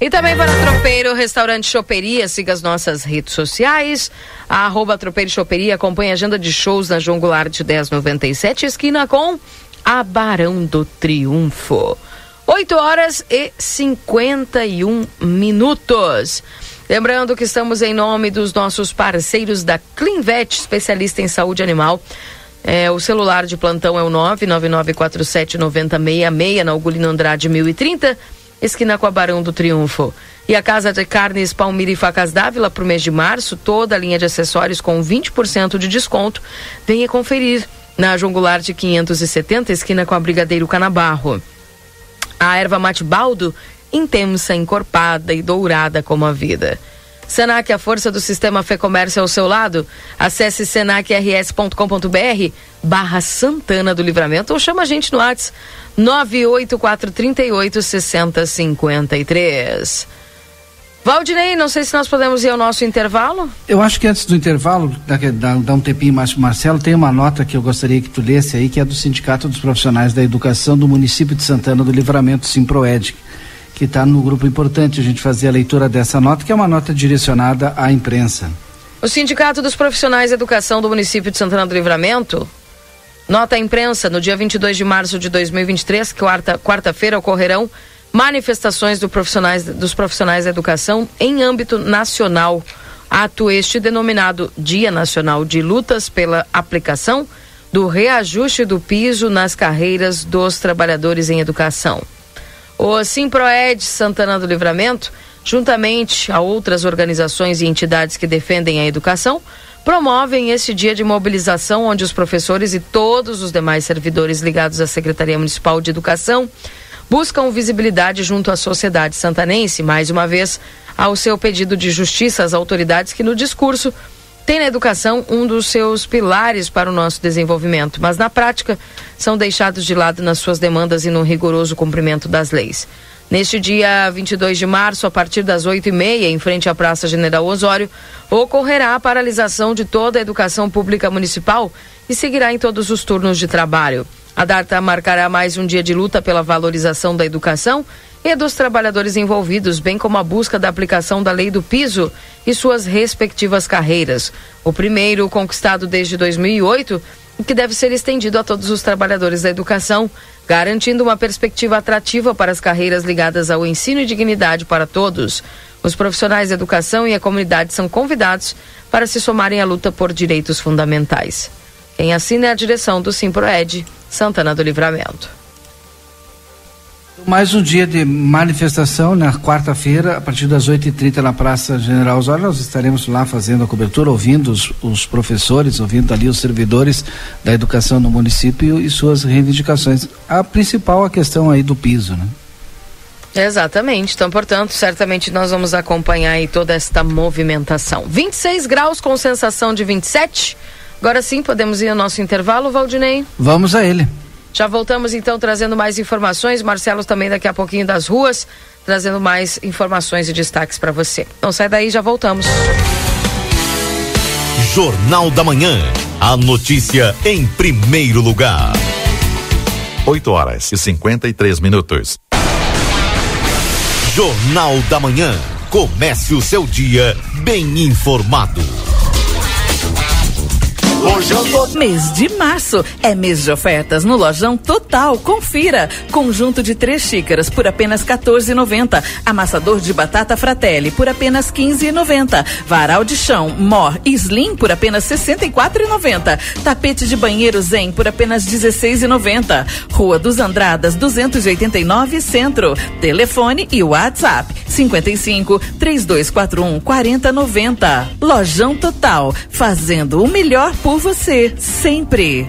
E também para Tropeiro Restaurante Choperia, siga as nossas redes sociais, a arroba Tropeiro Choperia, acompanhe a agenda de shows na João Goulart de 1097, esquina com a Barão do Triunfo. 8 horas e 51 minutos. Lembrando que estamos em nome dos nossos parceiros da Clinvet, especialista em saúde animal. É, o celular de plantão é o 999479066 na Ugolino Andrade 1030, esquina com a Barão do Triunfo. E a Casa de Carnes Palmira e Facas Dávila para o mês de março, toda a linha de acessórios com 20% de desconto. Venha conferir na João Goulart 570, esquina com a Brigadeiro Canabarro. A erva mate baldo, intensa, encorpada e dourada como a vida. Senac, a força do sistema Fê Comércio ao seu lado. Acesse senacrs.com.br barra Santana do Livramento ou chama a gente no WhatsApp 98438 6053. Valdinei, não sei se nós podemos ir ao nosso intervalo. Eu acho que antes do intervalo, dá, um tempinho mais Marcelo, tem uma nota que eu gostaria que tu lesse aí, que é do Sindicato dos Profissionais da Educação do município de Santana do Livramento, Simproed, que está no grupo importante a gente fazer a leitura dessa nota, que é uma nota direcionada à imprensa. O Sindicato dos Profissionais de Educação do município de Santana do Livramento nota à imprensa no dia 22 de março de 2023, quarta, quarta-feira, ocorrerão manifestações do profissionais, dos profissionais da educação em âmbito nacional. Ato este denominado Dia Nacional de Lutas pela Aplicação do Reajuste do Piso nas Carreiras dos Trabalhadores em Educação. O Simproed Santana do Livramento, juntamente a outras organizações e entidades que defendem a educação, promovem esse dia de mobilização onde os professores e todos os demais servidores ligados à Secretaria Municipal de Educação buscam visibilidade junto à sociedade santanense, mais uma vez, ao seu pedido de justiça às autoridades que no discurso tem na educação um dos seus pilares para o nosso desenvolvimento, mas na prática são deixados de lado nas suas demandas e no rigoroso cumprimento das leis. Neste dia 22 de março, a partir das 8h30, em frente à Praça General Osório, ocorrerá a paralisação de toda a educação pública municipal e seguirá em todos os turnos de trabalho. A data marcará mais um dia de luta pela valorização da educação e dos trabalhadores envolvidos, bem como a busca da aplicação da lei do piso e suas respectivas carreiras. O primeiro, conquistado desde 2008, que deve ser estendido a todos os trabalhadores da educação, garantindo uma perspectiva atrativa para as carreiras ligadas ao ensino e dignidade para todos. Os profissionais da educação e a comunidade são convidados para se somarem à luta por direitos fundamentais. Quem assina é a direção do Simproed, Santana do Livramento. Mais um dia de manifestação na quarta-feira, a partir das 8h30 na Praça General Osório. Nós estaremos lá fazendo a cobertura, ouvindo os, os, professores, ouvindo ali os servidores da educação no município e suas reivindicações. A principal a questão aí do piso, né? Exatamente. Então, portanto, certamente nós vamos acompanhar aí toda esta movimentação. 26 graus com sensação de 27. Agora sim, podemos ir ao nosso intervalo, Valdinei? Vamos a ele. Já voltamos então trazendo mais informações. Marcelo também daqui a pouquinho das ruas, trazendo mais informações e destaques para você. Não sai daí, já voltamos. Jornal da Manhã. A notícia em primeiro lugar. 8 horas e 53 minutos. Jornal da Manhã. Comece o seu dia bem informado. Mês de março é mês de ofertas no Lojão Total. Confira. Conjunto de três xícaras por apenas 14,90. Amassador de batata Fratelli por apenas 15,90. Varal de chão Mor Slim por apenas 64,90. Tapete de banheiro Zen por apenas 16,90. Rua dos Andradas 289 Centro. Telefone e WhatsApp 55 3241 4090. Lojão Total, fazendo o melhor por você, sempre.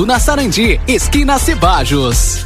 na Sarandi, esquina Cebajos.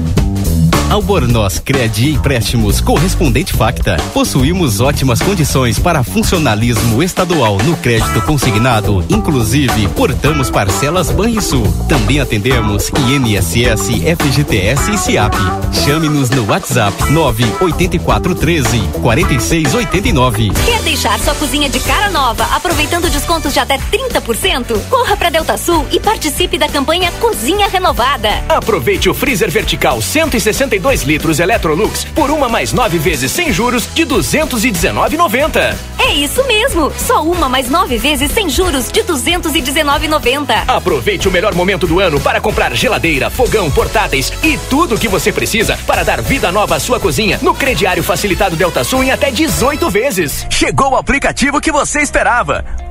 Albornoz Credi Empréstimos Correspondente Facta. Possuímos ótimas condições para funcionalismo estadual no crédito consignado, inclusive portamos parcelas Banrisul. Também atendemos INSS, FGTS e SIAP. Chame-nos no WhatsApp 98413 4689. Quer deixar sua cozinha de cara nova, aproveitando descontos de até 30%? Corra para Delta Sul e participe da campanha Cozinha Renovada. Aproveite o freezer vertical 162 2 litros Electrolux por uma mais nove vezes sem juros de 219,90. É isso mesmo, só uma mais nove vezes sem juros de 219,90. Aproveite o melhor momento do ano para comprar geladeira, fogão, portáteis e tudo o que você precisa para dar vida nova à sua cozinha no crediário facilitado Delta Sul em até 18 vezes. Chegou o aplicativo que você esperava.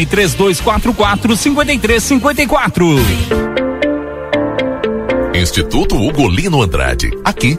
Fone 3244 5354. Instituto Ugolino Andrade. Aqui,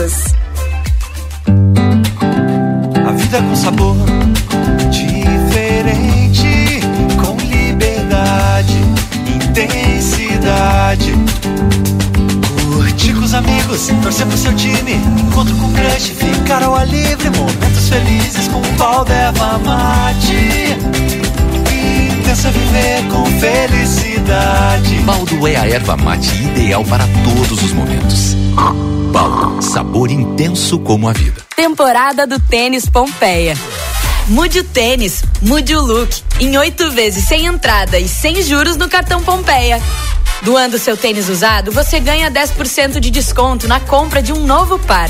A vida com sabor diferente, com liberdade, intensidade. Curtir com os amigos, torcer pro seu time, encontro com crush, ficar ao ar livre, momentos felizes com um pau erva mate. Intensa viver com felicidade. Baldo é a erva mate ideal para todos os momentos. Baldo, sabor intenso como a vida. Temporada do Tênis Pompeia. Mude o tênis, mude o look. Em oito vezes sem entrada e sem juros no cartão Pompeia. Doando seu tênis usado, você ganha 10% de desconto na compra de um novo par.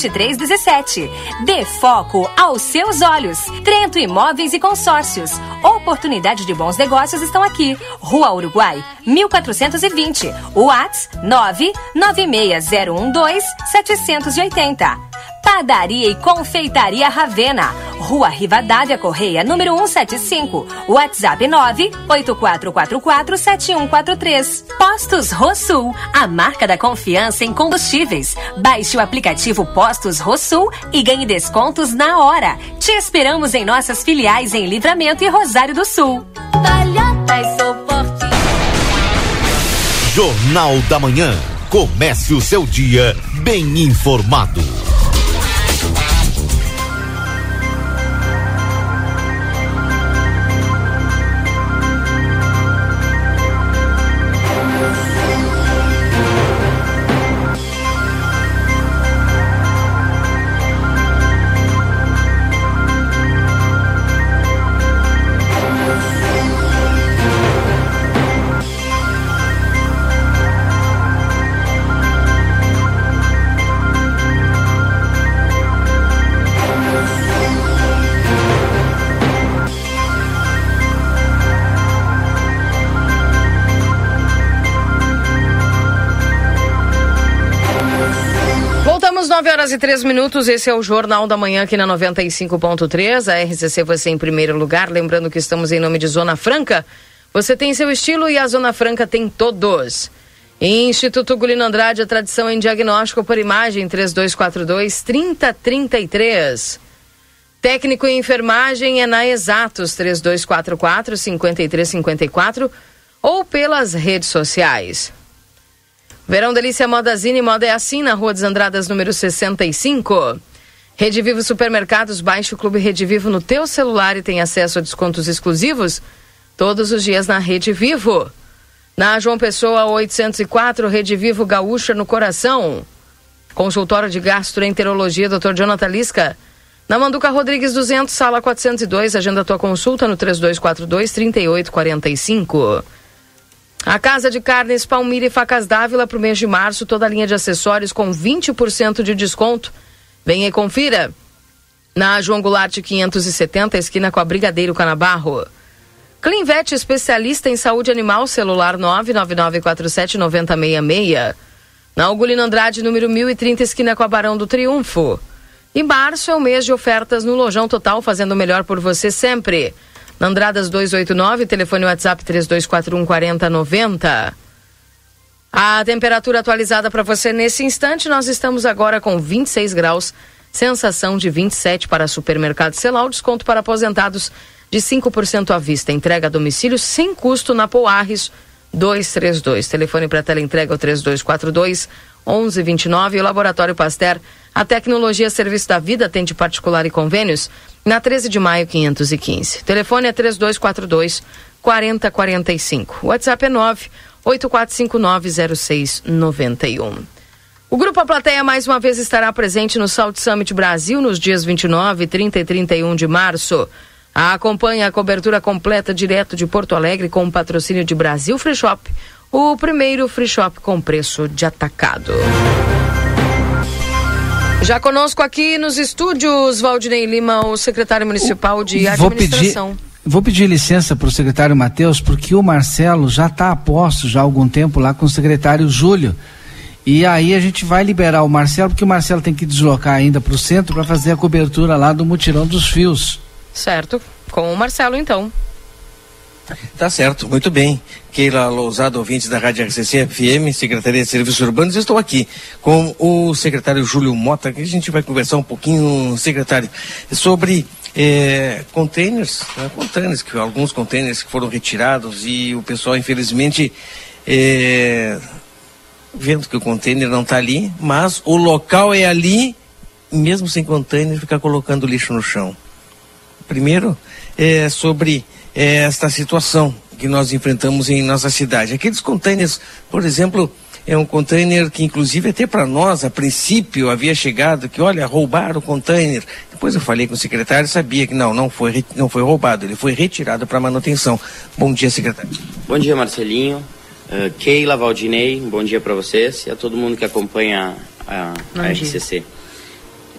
2317. Dê foco aos seus olhos. Trento Imóveis e Consórcios. Oportunidade de bons negócios estão aqui. Rua Uruguai, 1420. Whats 9960112 780. Padaria e Confeitaria Ravena. Rua Rivadavia Correia, número 175. WhatsApp 984447143. Postos Rosul, a marca da confiança em combustíveis. Baixe o aplicativo Postos Rosul e ganhe descontos na hora. Te esperamos em nossas filiais em Livramento e Rosário do Sul. Jornal da Manhã. Comece o seu dia bem informado. Horas e 3 minutos. Esse é o Jornal da Manhã aqui na 95.3. A RCC você em primeiro lugar. Lembrando que estamos em nome de Zona Franca. Você tem seu estilo e a Zona Franca tem todos. Instituto Gulino Andrade, a tradição em diagnóstico por imagem 3242 3033. Técnico em enfermagem é na Exatos 3244 5354 ou pelas redes sociais. Verão Delícia Modazine, moda é assim na Rua dos Andradas, número 65. Rede Vivo Supermercados, baixe o Clube Rede Vivo no teu celular e tem acesso a descontos exclusivos todos os dias na Rede Vivo. Na João Pessoa 804, Rede Vivo Gaúcha no Coração. Consultório de Gastroenterologia, Dr. Jonathan Lisca. Na Manduca Rodrigues 200, sala 402, agenda tua consulta no 3242 3845. A Casa de Carnes Palmira e Facas Dávila para o mês de março, toda a linha de acessórios com 20% de desconto. Venha e confira. Na João Goulart 570, esquina com a Brigadeiro Canabarro. Clinvet, especialista em saúde animal, celular 999479066. Na Ugolino Andrade, número 1030, esquina com a Barão do Triunfo. E março é o mês de ofertas no Lojão Total, fazendo o melhor por você sempre. Andradas 289, telefone WhatsApp 3241 4090. A temperatura atualizada para você nesse instante, nós estamos agora com 26 graus, sensação de 27 para supermercado Celal, desconto para aposentados de 5% à vista, entrega a domicílio sem custo na Poarres 232. Telefone para tela entrega o 3242 1129 e o Laboratório Pasteur, a tecnologia serviço da vida atende particular e convênios na 13 de maio 515. Telefone é 3242 4045. WhatsApp é 9 84590691. O Grupo A Plateia mais uma vez estará presente no Salt Summit Brasil nos dias 29, 30 e 31 de março. Acompanhe a cobertura completa direto de Porto Alegre com o patrocínio de Brasil Free Shop, o primeiro free shop com preço de atacado. Já conosco aqui nos estúdios, Valdinei Lima, o secretário municipal de administração. Vou pedir, vou pedir licença para o secretário Matheus, porque o Marcelo já está a posto já há algum tempo lá com o secretário Júlio. E aí a gente vai liberar o Marcelo, porque o Marcelo tem que deslocar ainda para o centro para fazer a cobertura lá do mutirão dos fios. Certo, com o Marcelo então. Tá certo, muito bem. Keila Lousado, ouvintes da Rádio RCC FM, Secretaria de Serviços Urbanos, estou aqui com o secretário Júlio Mota, que a gente vai conversar um pouquinho, secretário, sobre é, containers, né, containers, que, alguns containers que foram retirados e o pessoal, infelizmente, é, vendo que o container não está ali, mas o local é ali, mesmo sem container, ficar colocando lixo no chão. Primeiro, é sobre esta situação que nós enfrentamos em nossa cidade. Aqueles containers, por exemplo, é um container que inclusive até para nós, a princípio, havia chegado que, olha, roubaram o container. Depois eu falei com o secretário sabia que não, não foi, não foi roubado, ele foi retirado para manutenção. Bom dia, secretário. Bom dia, Marcelinho. Uh, Keila, Valdinei, bom dia para vocês e a todo mundo que acompanha a, a RCC.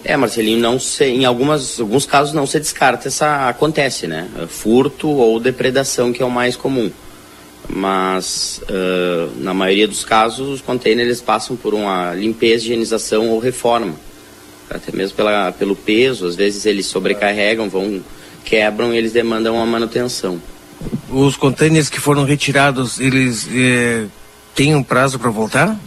É, Marcelinho, não se, em algumas, alguns casos não se descarta essa acontece, né? Furto ou depredação que é o mais comum. Mas uh, na maioria dos casos os containers passam por uma limpeza, higienização ou reforma. Até mesmo pela, pelo peso, às vezes eles sobrecarregam, vão quebram e eles demandam uma manutenção. Os containers que foram retirados, eles eh, têm um prazo para voltar?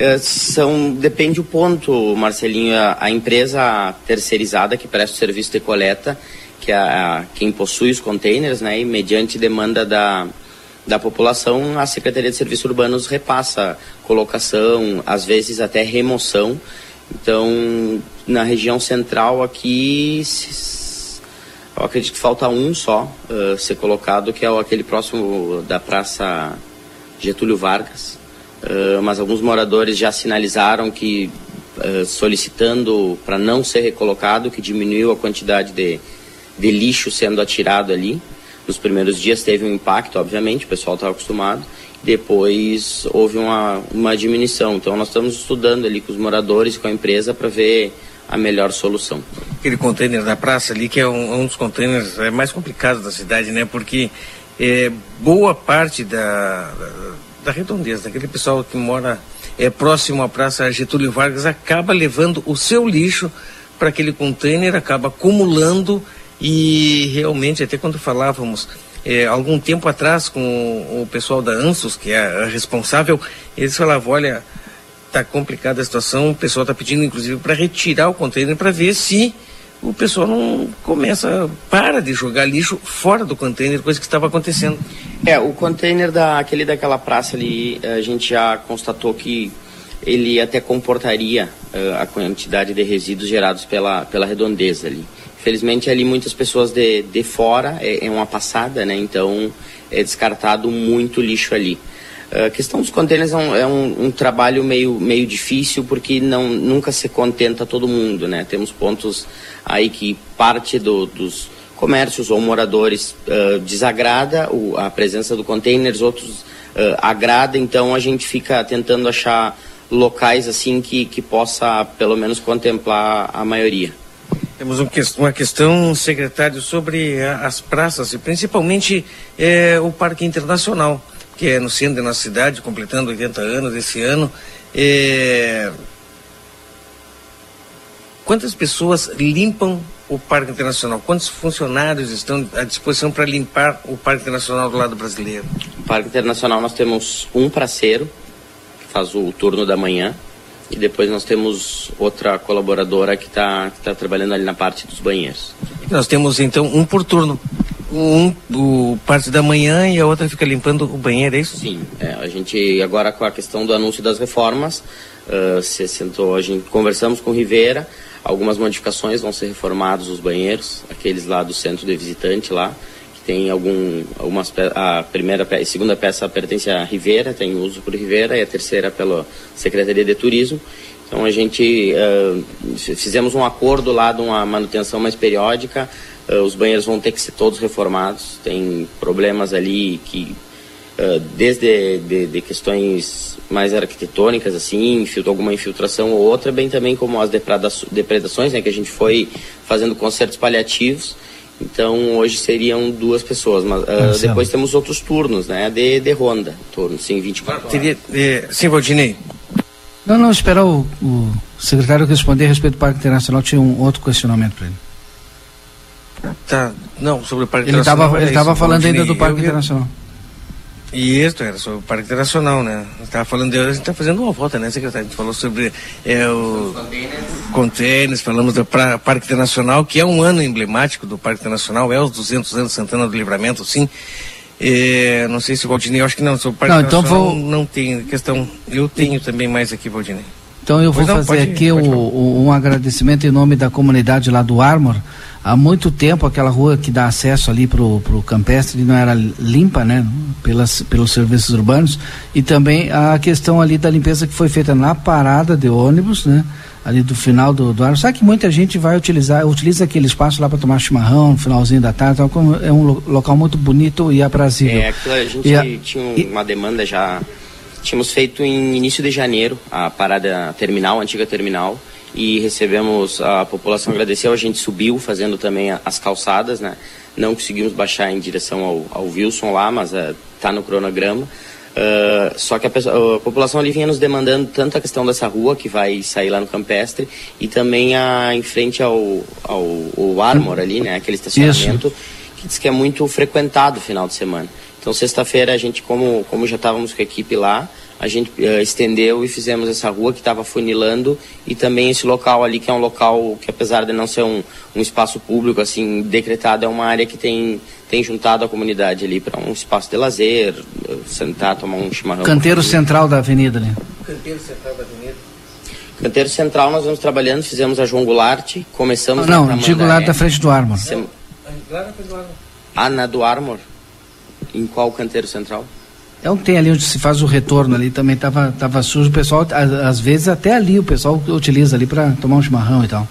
É, são depende o ponto, Marcelinho. A, a, empresa terceirizada que presta o serviço de coleta, que é a, quem possui os containers, né, e mediante demanda da, da população, a Secretaria de Serviços Urbanos repassa colocação, às vezes até remoção. Então, na região central aqui, eu acredito que falta um só uh, ser colocado, que é aquele próximo da Praça Getúlio Vargas. Uh, mas alguns moradores já sinalizaram que uh, solicitando para não ser recolocado, que diminuiu a quantidade de, de lixo sendo atirado ali. Nos primeiros dias teve um impacto, obviamente, o pessoal estava acostumado. Depois houve uma, uma diminuição. Então nós estamos estudando ali com os moradores, com a empresa, para ver a melhor solução. Aquele container da praça ali, que é um, um dos containers é mais complicados da cidade, né? Porque é, boa parte da da redondeza, daquele pessoal que mora é, próximo à Praça Getúlio Vargas, acaba levando o seu lixo para aquele container, acaba acumulando e realmente, até quando falávamos é, algum tempo atrás com o, o, pessoal da ANSUS, que é a responsável, eles falavam, olha, tá complicada a situação, o pessoal está pedindo inclusive para retirar o container para ver se o pessoal não começa, para de jogar lixo fora do container, coisa que estava acontecendo. É, o container da, aquele daquela praça ali, a gente já constatou que ele até comportaria uh, a quantidade de resíduos gerados pela, pela redondeza ali. Felizmente ali muitas pessoas de, de fora, é, é uma passada, né? Então é descartado muito lixo ali. A questão dos containers é, um, é um, um, trabalho meio, meio difícil porque não, nunca se contenta todo mundo, né? Temos pontos aí que parte do, dos comércios ou moradores uh, desagrada o, a presença do containers, outros uh, agrada, então a gente fica tentando achar locais assim que, que possa pelo menos contemplar a maioria. Temos um uma questão, secretário, sobre as praças e principalmente eh, o Parque Internacional, que é no centro da nossa cidade, completando 80 anos esse ano. Eh, quantas pessoas limpam o Parque Internacional? Quantos funcionários estão à disposição para limpar o Parque Internacional do lado brasileiro? No Parque Internacional nós temos um praceiro, que faz o turno da manhã, e depois nós temos outra colaboradora que está tá trabalhando ali na parte dos banheiros. Nós temos então um por turno. Um do parte da manhã e a outra fica limpando o banheiro, é isso? Sim, é, a gente agora com a questão do anúncio das reformas, ah, se sentou, a gente conversamos com o Rivera, algumas modificações vão ser reformados os banheiros, aqueles lá do centro de visitante lá, que tem algum, algumas a primeira a segunda peça pertence a Rivera, tem uso por Rivera, e a terceira pela Secretaria de Turismo. Então a gente f- fizemos um acordo lá de uma manutenção mais periódica. Ah, os banheiros vão ter que ser todos reformados. Tem problemas ali que ah, desde de, de questões mais arquitetônicas assim, alguma infiltração ou outra, bem também como as depreda- depredações, né, que a gente foi fazendo concertos paliativos. Então hoje seriam duas pessoas, mas Marcelo. depois temos outros turnos, né, de, de ronda, turno, sim, 24 horas. Teria, eh, sim, Valdinei. Não, não, esperar o, o secretário responder a respeito do Parque Internacional. Tinha um outro questionamento para ele. Tá, não, sobre o Parque Ele Internacional. estava era ele tava isso, falando ainda do Parque Eu- Internacional. E isso era sobre o Parque Internacional, né? Estava falando de, a gente está fazendo uma volta, né, secretário? A gente falou sobre é, o containers, falamos do pra, Parque Internacional, que é um ano emblemático do Parque Internacional, é os 200 anos Santana do Livramento, sim. É, não sei se o Valdinei, eu acho que não, sobre o Parque Não, então Internacional vou- não tem questão. Eu tenho também mais aqui, Valdinei. Então eu vou não, fazer pode- aqui o- o- um agradecimento em nome da comunidade lá do Armor. Há muito tempo aquela rua que dá acesso ali pro, pro campestre não era limpa, né? Pelas, pelos serviços urbanos. E também a questão ali da limpeza que foi feita na parada de ônibus, né? Ali do final do, do Armor. Sabe que muita gente vai utilizar, utiliza aquele espaço lá para tomar chimarrão no finalzinho da tarde. Tal, como é um lo- local muito bonito e aprazível. É, aquilo a gente E a- tinha um- uma demanda já. Tínhamos feito em início de janeiro a parada terminal, a antiga terminal, e recebemos, a população agradeceu, a gente subiu fazendo também as calçadas, né? Não conseguimos baixar em direção ao, ao Wilson lá, mas está no cronograma. Ah, só que a, pessoa- a população ali vinha nos demandando tanto a questão dessa rua que vai sair lá no campestre e também a, em frente ao, ao, ao Armor ali, né? Aquele estacionamento que diz que é muito frequentado no final de semana. Então, sexta-feira, a gente, como, como já estávamos com a equipe lá, a gente eh, estendeu e fizemos essa rua que estava funilando e também esse local ali, que é um local que, apesar de não ser um, um espaço público, assim, decretado, é uma área que tem, tem juntado a comunidade ali para um espaço de lazer, sentar, tomar um chimarrão. Canteiro central da avenida ali. Canteiro Central da Avenida. Canteiro Central, nós vamos trabalhando, fizemos a João Goulart, começamos não, na digo lá da frente do Armor. Sem- Lá na frente do Armor. Ah, na do Armor? Em qual canteiro central? É um que tem ali onde se faz o retorno ali, também tava, tava sujo. O pessoal, às vezes até ali o pessoal utiliza ali para tomar um chimarrão e tal.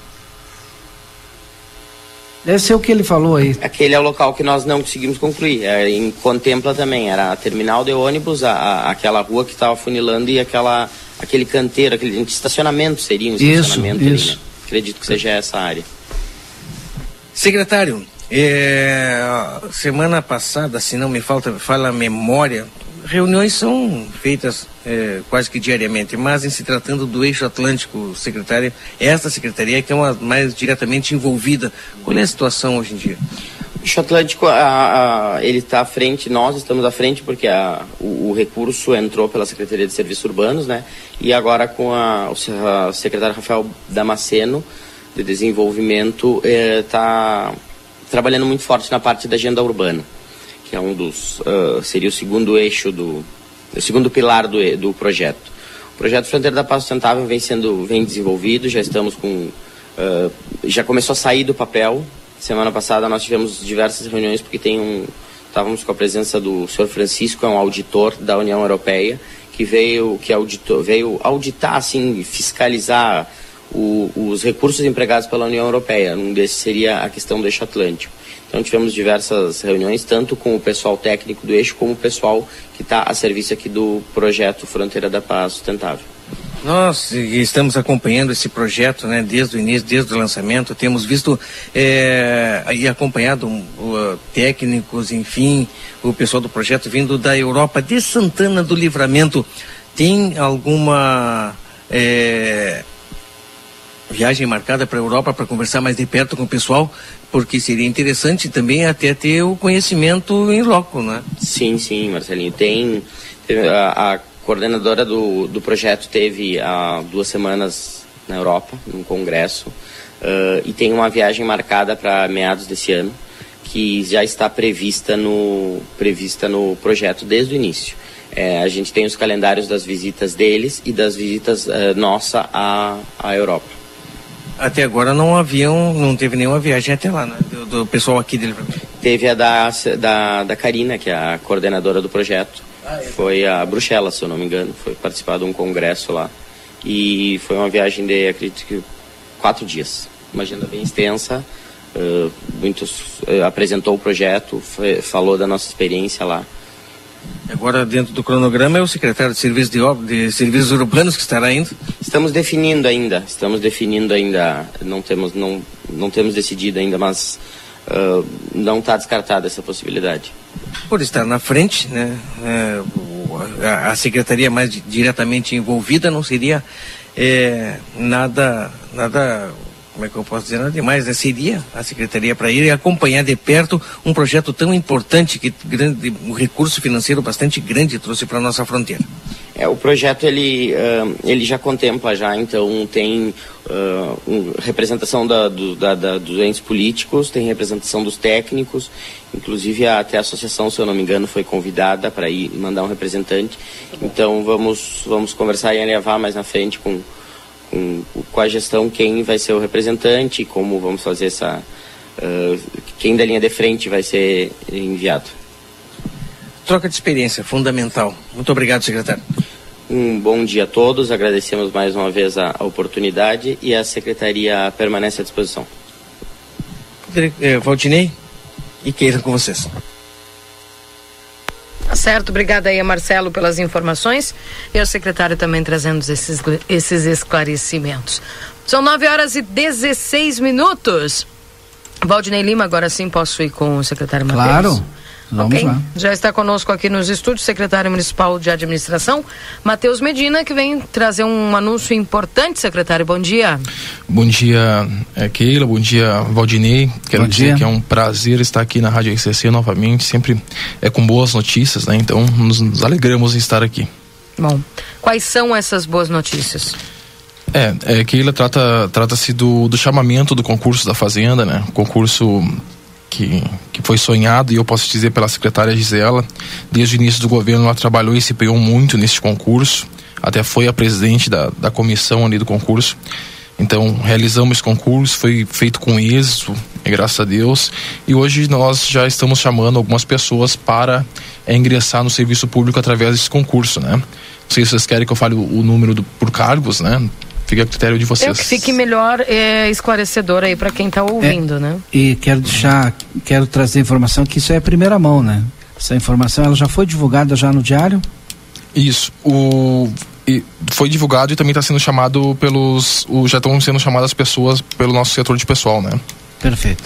Deve ser o que ele falou aí. Aquele é o local que nós não conseguimos concluir. É, em Contempla também, era a terminal de ônibus, a, a- aquela rua que estava funilando e aquela, aquele canteiro, aquele estacionamento seria um Isso, estacionamento ali, isso. né? Acredito que seja essa área. Secretário, é, semana passada, se não me falta, fala a memória, reuniões são feitas é, quase que diariamente, mas em se tratando do eixo atlântico, secretário, esta secretaria que é uma mais diretamente envolvida. Qual é a situação hoje em dia? O Eixo Atlântico, a- a- ele está à frente, nós estamos à frente porque a- o, o recurso entrou pela Secretaria de Serviços Urbanos, né? E agora com a, o secretário Rafael Damasceno, de Desenvolvimento, está trabalhando muito forte na parte da agenda urbana, que é um dos, ah, seria o segundo eixo do, o segundo pilar do, do projeto. O projeto Fronteira da Paz Sustentável vem sendo, vem desenvolvido, já estamos com, ah, já começou a sair do papel, Semana passada nós tivemos diversas reuniões porque tem um estávamos com a presença do senhor Francisco, é um auditor da União Europeia que veio que auditou, veio auditar assim, fiscalizar o, os recursos empregados pela União Europeia. Um desses seria a questão do eixo Atlântico. Então tivemos diversas reuniões, tanto com o pessoal técnico do eixo, como o pessoal que está a serviço aqui do projeto Fronteira da Paz Sustentável. Nós estamos acompanhando esse projeto né, desde o início, desde o lançamento. Temos visto é, e acompanhado uh, técnicos, enfim, o pessoal do projeto vindo da Europa, de Santana do Livramento. Tem alguma é, viagem marcada para a Europa para conversar mais de perto com o pessoal? Porque seria interessante também até ter o conhecimento em loco, né? Sim, sim, Marcelinho. Tem a, a coordenadora do, do projeto teve há duas semanas na Europa, num congresso, uh, e tem uma viagem marcada para meados desse ano, que já está prevista no, prevista no projeto desde o início. É, a gente tem os calendários das visitas deles e das visitas uh, nossa à, à Europa. Até agora não haviam, não teve nenhuma viagem até lá, né? Do, do pessoal aqui dele. Teve a da, da, da Karina, que é a coordenadora do projeto. Foi a Bruxelas, se eu não me engano. Foi participar de um congresso lá. E foi uma viagem de, acredito que, quatro dias. Uma agenda bem extensa. Uh, muitos uh, apresentou o projeto, foi, falou da nossa experiência lá. Agora, dentro do cronograma, é o secretário de Serviços, de, de Serviços Urbanos que estará indo? Estamos definindo ainda, estamos definindo ainda, não temos, não, não temos decidido ainda, mas uh, não está descartada essa possibilidade por estar na frente, né, é, a, a, secretaria mais diretamente envolvida não seria é, nada, nada, como é que eu posso dizer, nada demais, né? seria a secretaria para ir e acompanhar de perto um projeto tão importante que grande, um recurso financeiro bastante grande trouxe para a nossa fronteira. É, o projeto ele, uh, ele já contempla já, então tem uh, um, representação da, do, da, da, dos entes políticos, tem representação dos técnicos, inclusive até a associação, se eu não me engano, foi convidada para ir mandar um representante. Então vamos, vamos conversar e levar mais na frente com, com, com a gestão quem vai ser o representante, como vamos fazer essa. Uh, quem da linha de frente vai ser enviado. Troca de experiência, fundamental. Muito obrigado, secretário. Um bom dia a todos, agradecemos mais uma vez a, a oportunidade e a secretaria permanece à disposição. Eh, Valdinei e Keira com vocês. Tá certo, obrigada aí a Marcelo pelas informações e ao secretário também trazendo esses, esses esclarecimentos. São 9 horas e 16 minutos. Valdinei Lima, agora sim posso ir com o secretário Matheus? Claro. Vamos okay. lá. Já está conosco aqui nos estúdios, secretário municipal de administração, Matheus Medina, que vem trazer um anúncio importante, secretário. Bom dia. Bom dia, é, Keila. Bom dia, Valdinei. Quero Bom dizer dia. que é um prazer estar aqui na Rádio RCC novamente, sempre é com boas notícias, né? Então, nos, nos alegramos em estar aqui. Bom, quais são essas boas notícias? É, é Keila trata trata-se do, do chamamento do concurso da Fazenda, né? Concurso que, que foi sonhado, e eu posso dizer pela secretária Gisela, desde o início do governo ela trabalhou e se empenhou muito nesse concurso, até foi a presidente da, da comissão ali do concurso. Então, realizamos esse concurso, foi feito com êxito, graças a Deus, e hoje nós já estamos chamando algumas pessoas para é, ingressar no serviço público através desse concurso, né? Não sei se vocês querem que eu fale o, o número do, por cargos, né? Fica a critério de vocês. Eu que fique melhor é, esclarecedor aí para quem está ouvindo, é, né? E quero deixar, quero trazer informação que isso é a primeira mão, né? Essa informação ela já foi divulgada já no diário? Isso. O foi divulgado e também está sendo chamado pelos. O, já estão sendo chamadas pessoas pelo nosso setor de pessoal, né? Perfeito.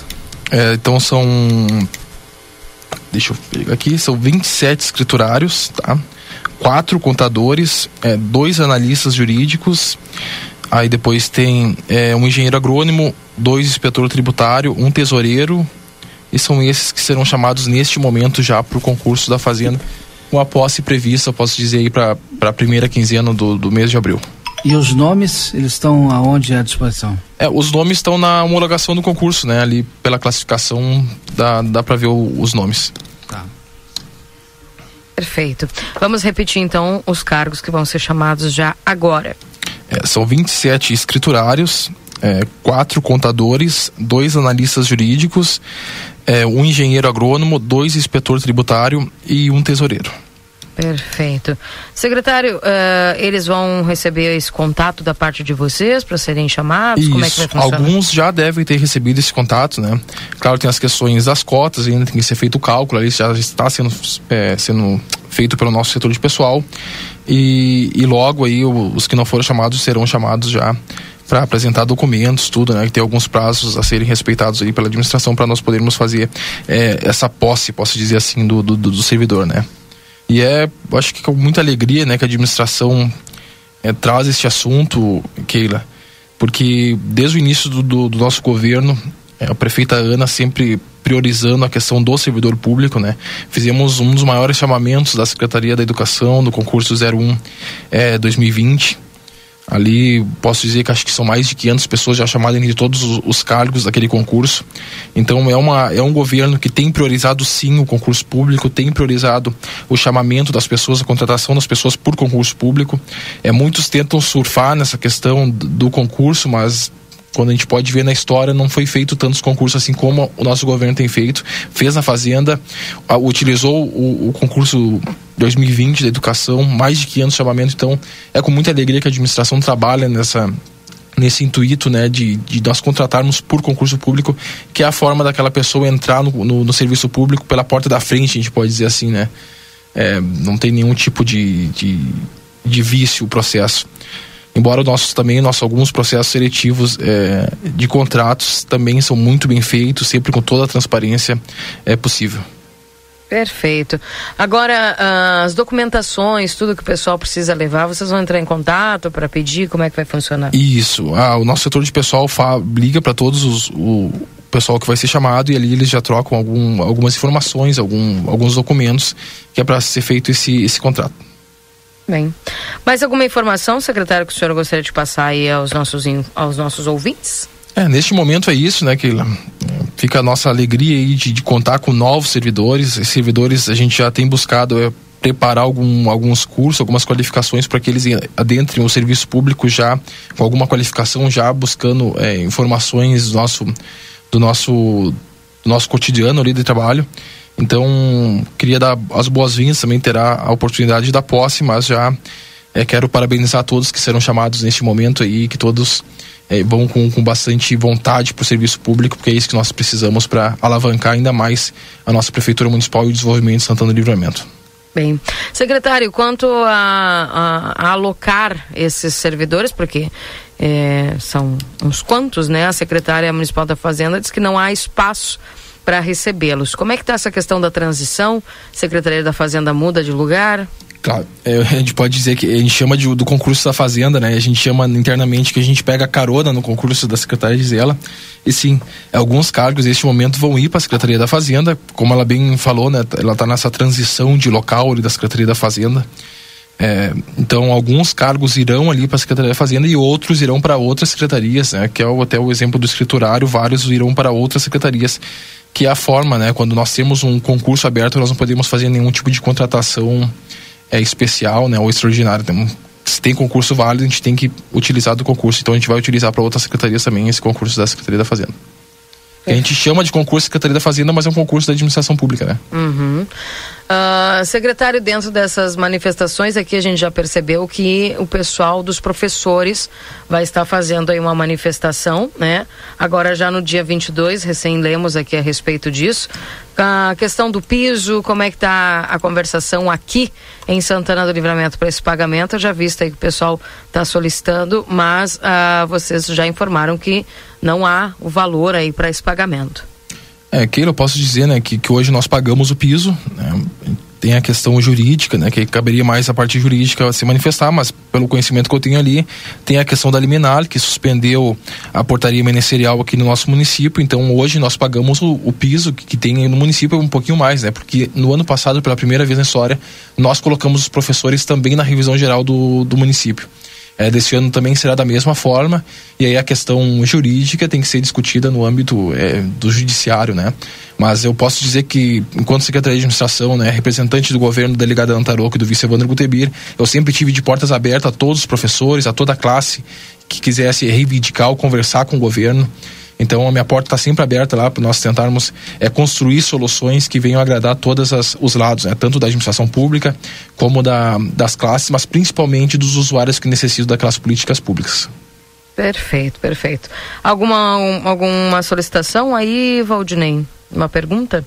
É, então são. Deixa eu pegar aqui, são 27 escriturários, tá? Quatro contadores, é, dois analistas jurídicos, aí depois tem é, um engenheiro agrônomo, dois inspetor tributário, um tesoureiro, e são esses que serão chamados neste momento já para o concurso da Fazenda com a posse prevista, posso dizer aí, para a primeira quinzena do, do mês de abril. E os nomes, eles estão aonde à disposição? É, os nomes estão na homologação do concurso, né? Ali pela classificação dá, dá para ver o, os nomes. Tá. Perfeito. Vamos repetir então os cargos que vão ser chamados já agora. É, são 27 escriturários, é, quatro contadores, dois analistas jurídicos, é, um engenheiro agrônomo, dois inspetor tributário e um tesoureiro. Perfeito. Secretário, uh, eles vão receber esse contato da parte de vocês para serem chamados? Isso. Como é que vai funcionar? Alguns já devem ter recebido esse contato, né? Claro, tem as questões das cotas, ainda tem que ser feito o cálculo, ali já está sendo, é, sendo feito pelo nosso setor de pessoal. E, e logo aí os que não foram chamados serão chamados já para apresentar documentos, tudo, né? Que tem alguns prazos a serem respeitados aí pela administração para nós podermos fazer é, essa posse, posso dizer assim, do, do, do servidor, né? E é, acho que com muita alegria, né, que a administração é, traz este assunto, Keila, porque desde o início do, do, do nosso governo, é, a prefeita Ana sempre priorizando a questão do servidor público, né? Fizemos um dos maiores chamamentos da Secretaria da Educação do concurso 01 é, 2020 Ali posso dizer que acho que são mais de 500 pessoas já chamadas de todos os, os, cargos daquele concurso. Então é, uma, é um governo que tem priorizado sim o concurso público, tem priorizado o chamamento das pessoas, a contratação das pessoas por concurso público. É, muitos tentam surfar nessa questão do concurso, mas quando a gente pode ver na história, não foi feito tantos concursos assim como o nosso governo tem feito. Fez na Fazenda, utilizou o, o concurso 2020 da educação, mais de 500 chamamentos. Então, é com muita alegria que a administração trabalha nessa nesse intuito né, de, de nós contratarmos por concurso público, que é a forma daquela pessoa entrar no, no, no serviço público pela porta da frente, a gente pode dizer assim, né? É, não tem nenhum tipo de, de, de vício o processo embora nossos também nossos alguns processos seletivos é, de contratos também são muito bem feitos sempre com toda a transparência é possível Perfeito. Agora, ah, as documentações, tudo que o pessoal precisa levar, vocês vão entrar em contato para pedir? Como é que vai funcionar? Isso. Ah, o nosso setor de pessoal fa, liga para todos os. O, pessoal que vai ser chamado e ali eles já trocam algum, algumas informações, algum, alguns documentos que é para ser feito esse, esse contrato. Bem. Mais alguma informação, secretário, que o senhor gostaria de passar aí aos nossos, aos nossos ouvintes? É, neste momento é isso, né, Keila? Fica a nossa alegria aí de, de contar com novos servidores. Esses servidores a gente já tem buscado é, preparar algum, alguns cursos, algumas qualificações para que eles adentrem o serviço público já com alguma qualificação, já buscando é, informações do nosso, do nosso, do nosso cotidiano ali de trabalho. Então, queria dar as boas-vindas, também terá a oportunidade da posse, mas já é, quero parabenizar todos que serão chamados neste momento aí, que todos é, vão com, com bastante vontade para o serviço público, porque é isso que nós precisamos para alavancar ainda mais a nossa Prefeitura Municipal e o desenvolvimento de Santana do Livramento. Bem, secretário, quanto a, a, a alocar esses servidores, porque é, são uns quantos, né? A secretária municipal da Fazenda diz que não há espaço para recebê-los. Como é que está essa questão da transição? Secretaria da Fazenda muda de lugar? Claro, é, a gente pode dizer que a gente chama de, do concurso da Fazenda, né? A gente chama internamente que a gente pega carona no concurso da Secretaria de Zela. E sim, alguns cargos neste momento vão ir para a Secretaria da Fazenda, como ela bem falou, né? Ela está nessa transição de local ali da Secretaria da Fazenda. É, então, alguns cargos irão ali para a Secretaria da Fazenda e outros irão para outras secretarias, né? Que é o, até o exemplo do escriturário, vários irão para outras secretarias que é a forma, né? Quando nós temos um concurso aberto, nós não podemos fazer nenhum tipo de contratação é, especial, né? Ou extraordinária. Então, se tem concurso válido, a gente tem que utilizar do concurso. Então a gente vai utilizar para outras secretarias também esse concurso da Secretaria da Fazenda. É. A gente chama de concurso Secretaria da Fazenda, mas é um concurso da administração pública, né? Uhum. Uh, secretário, dentro dessas manifestações aqui a gente já percebeu que o pessoal dos professores vai estar fazendo aí uma manifestação, né? Agora já no dia 22, recém lemos aqui a respeito disso. A questão do piso, como é que está a conversação aqui em Santana do Livramento para esse pagamento? Eu já visto aí que o pessoal está solicitando, mas uh, vocês já informaram que não há o valor aí para esse pagamento. É, Keila, eu posso dizer, né, que, que hoje nós pagamos o piso, né, tem a questão jurídica, né, que caberia mais a parte jurídica se manifestar, mas pelo conhecimento que eu tenho ali, tem a questão da liminar, que suspendeu a portaria ministerial aqui no nosso município, então hoje nós pagamos o, o piso que, que tem no município um pouquinho mais, né, porque no ano passado, pela primeira vez na história, nós colocamos os professores também na revisão geral do, do município é, desse ano também será da mesma forma e aí a questão jurídica tem que ser discutida no âmbito é, do judiciário, né? Mas eu posso dizer que, enquanto secretário de administração, né, representante do governo, delegado Antaroco e do vice Evandro Gutebir, eu sempre tive de portas abertas a todos os professores, a toda a classe que quisesse reivindicar ou conversar com o governo. Então a minha porta está sempre aberta lá para nós tentarmos é, construir soluções que venham agradar todos os lados, né? tanto da administração pública como da, das classes, mas principalmente dos usuários que necessitam daquelas políticas públicas. Perfeito, perfeito. Alguma, um, alguma solicitação aí, Valdinei? Uma pergunta?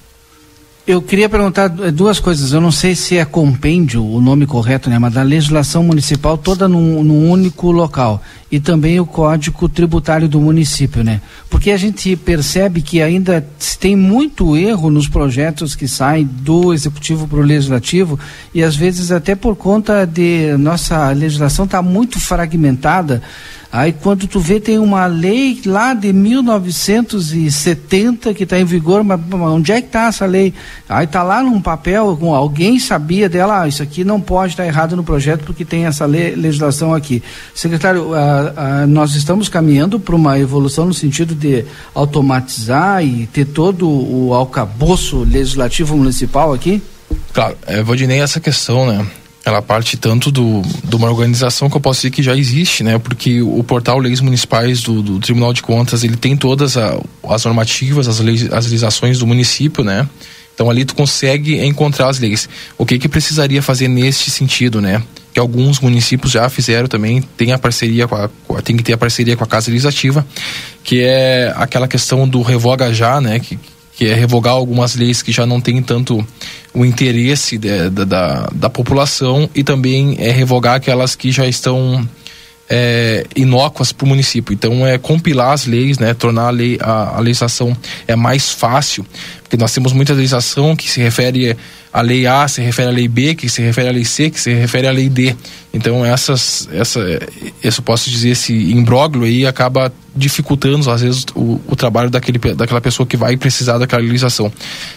Eu queria perguntar duas coisas. Eu não sei se é compêndio o nome correto, né? Mas da legislação municipal toda num, num, único local. E também o código tributário do município, né? Porque a gente percebe que ainda tem muito erro nos projetos que saem do executivo para o legislativo e às vezes até por conta de nossa legislação estar tá muito fragmentada. Aí quando tu vê tem uma lei lá de 1970 que está em vigor, mas onde é que está essa lei? Aí está lá num papel, alguém sabia dela, ah, isso aqui não pode estar tá errado no projeto porque tem essa lei, legislação aqui. Secretário, ah, ah, nós estamos caminhando para uma evolução no sentido de automatizar e ter todo o alcabouço legislativo municipal aqui? Claro, é, Valdinei, essa questão, né? ela parte tanto do, de uma organização que eu posso dizer que já existe, né? Porque o portal Leis Municipais do, do Tribunal de Contas, ele tem todas a, as normativas, as, leis, as legislações do município, né? Então ali tu consegue encontrar as leis. O que que precisaria fazer neste sentido, né? Que alguns municípios já fizeram também, tem a parceria com a, tem que ter a parceria com a Casa Legislativa, que é aquela questão do revoga já, né? Que, que é revogar algumas leis que já não têm tanto o interesse de, da, da população e também é revogar aquelas que já estão é, inócuas para o município. Então é compilar as leis, né, tornar a, lei, a, a, legislação é mais fácil, porque nós temos muita legislação que se refere à lei A, se refere à lei B, que se refere à lei C, que se refere à lei D. Então essas, essa, isso posso dizer esse imbróglio aí acaba dificultando às vezes o, o trabalho daquele, daquela pessoa que vai precisar daquela legislação.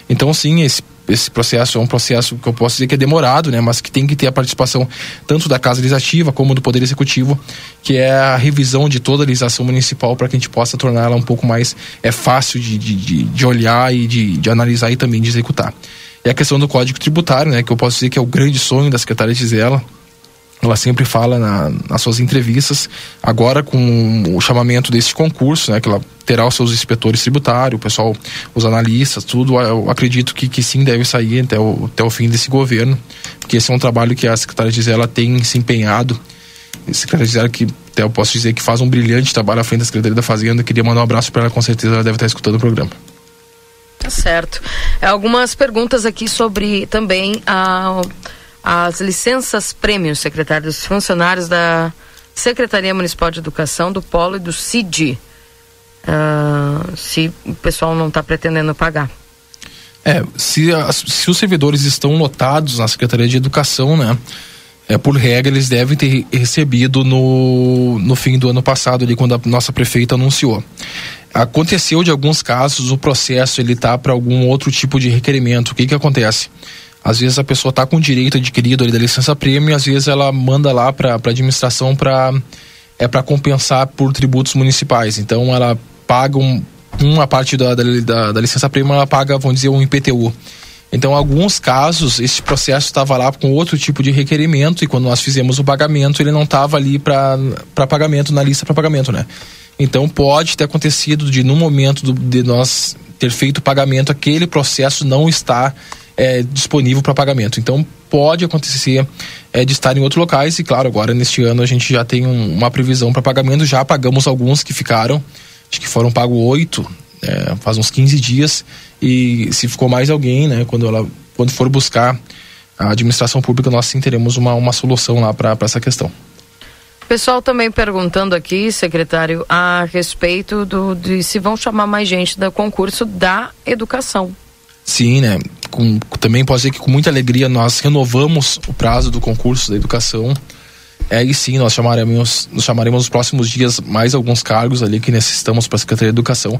Então sim, esse esse processo é um processo que eu posso dizer que é demorado, né, mas que tem que ter a participação tanto da Casa Legislativa como do Poder Executivo, que é a revisão de toda a legislação municipal para que a gente possa torná-la um pouco mais é fácil de, de, de olhar e de, de analisar e também de executar. E a questão do Código Tributário, né, que eu posso dizer que é o grande sonho da secretária Gisela, ela sempre fala na, nas suas entrevistas, agora com o chamamento desse concurso, né, que ela terá os seus inspetores tributários, o pessoal, os analistas, tudo, eu acredito que, que sim deve sair até o, até o fim desse governo, porque esse é um trabalho que a secretária Gisela tem se empenhado, a secretária Gisela que até eu posso dizer que faz um brilhante trabalho à frente da Secretaria da Fazenda, queria mandar um abraço para ela, com certeza ela deve estar escutando o programa. Tá certo. É, algumas perguntas aqui sobre também a as licenças prêmios, secretário dos funcionários da Secretaria Municipal de Educação, do Polo e do CID. Uh, se o pessoal não está pretendendo pagar. É, se, se os servidores estão lotados na Secretaria de Educação, né? É, por regra, eles devem ter recebido no, no fim do ano passado, ali, quando a nossa prefeita anunciou. Aconteceu de alguns casos, o processo ele tá para algum outro tipo de requerimento. O que que acontece? Às vezes a pessoa está com direito adquirido ali da licença prêmio, às vezes ela manda lá para a administração para é para compensar por tributos municipais. Então ela paga um, uma parte da, da, da licença prêmio, ela paga, vamos dizer, um IPTU. Então, em alguns casos, esse processo estava lá com outro tipo de requerimento e quando nós fizemos o pagamento, ele não estava ali para pagamento, na lista para pagamento, né? Então, pode ter acontecido de, no momento do, de nós ter feito o pagamento, aquele processo não está é, disponível para pagamento. Então pode acontecer é, de estar em outros locais e claro, agora neste ano a gente já tem um, uma previsão para pagamento, já pagamos alguns que ficaram, acho que foram pagos oito, é, faz uns 15 dias e se ficou mais alguém, né, quando ela quando for buscar a administração pública, nós sim teremos uma, uma solução lá para essa questão. Pessoal também perguntando aqui, secretário, a respeito do, de se vão chamar mais gente do concurso da educação. Sim, né? Com, também posso dizer que com muita alegria nós renovamos o prazo do concurso da educação. É, e sim, nós chamaremos, nos chamaremos nos próximos dias mais alguns cargos ali que necessitamos para a Secretaria de Educação.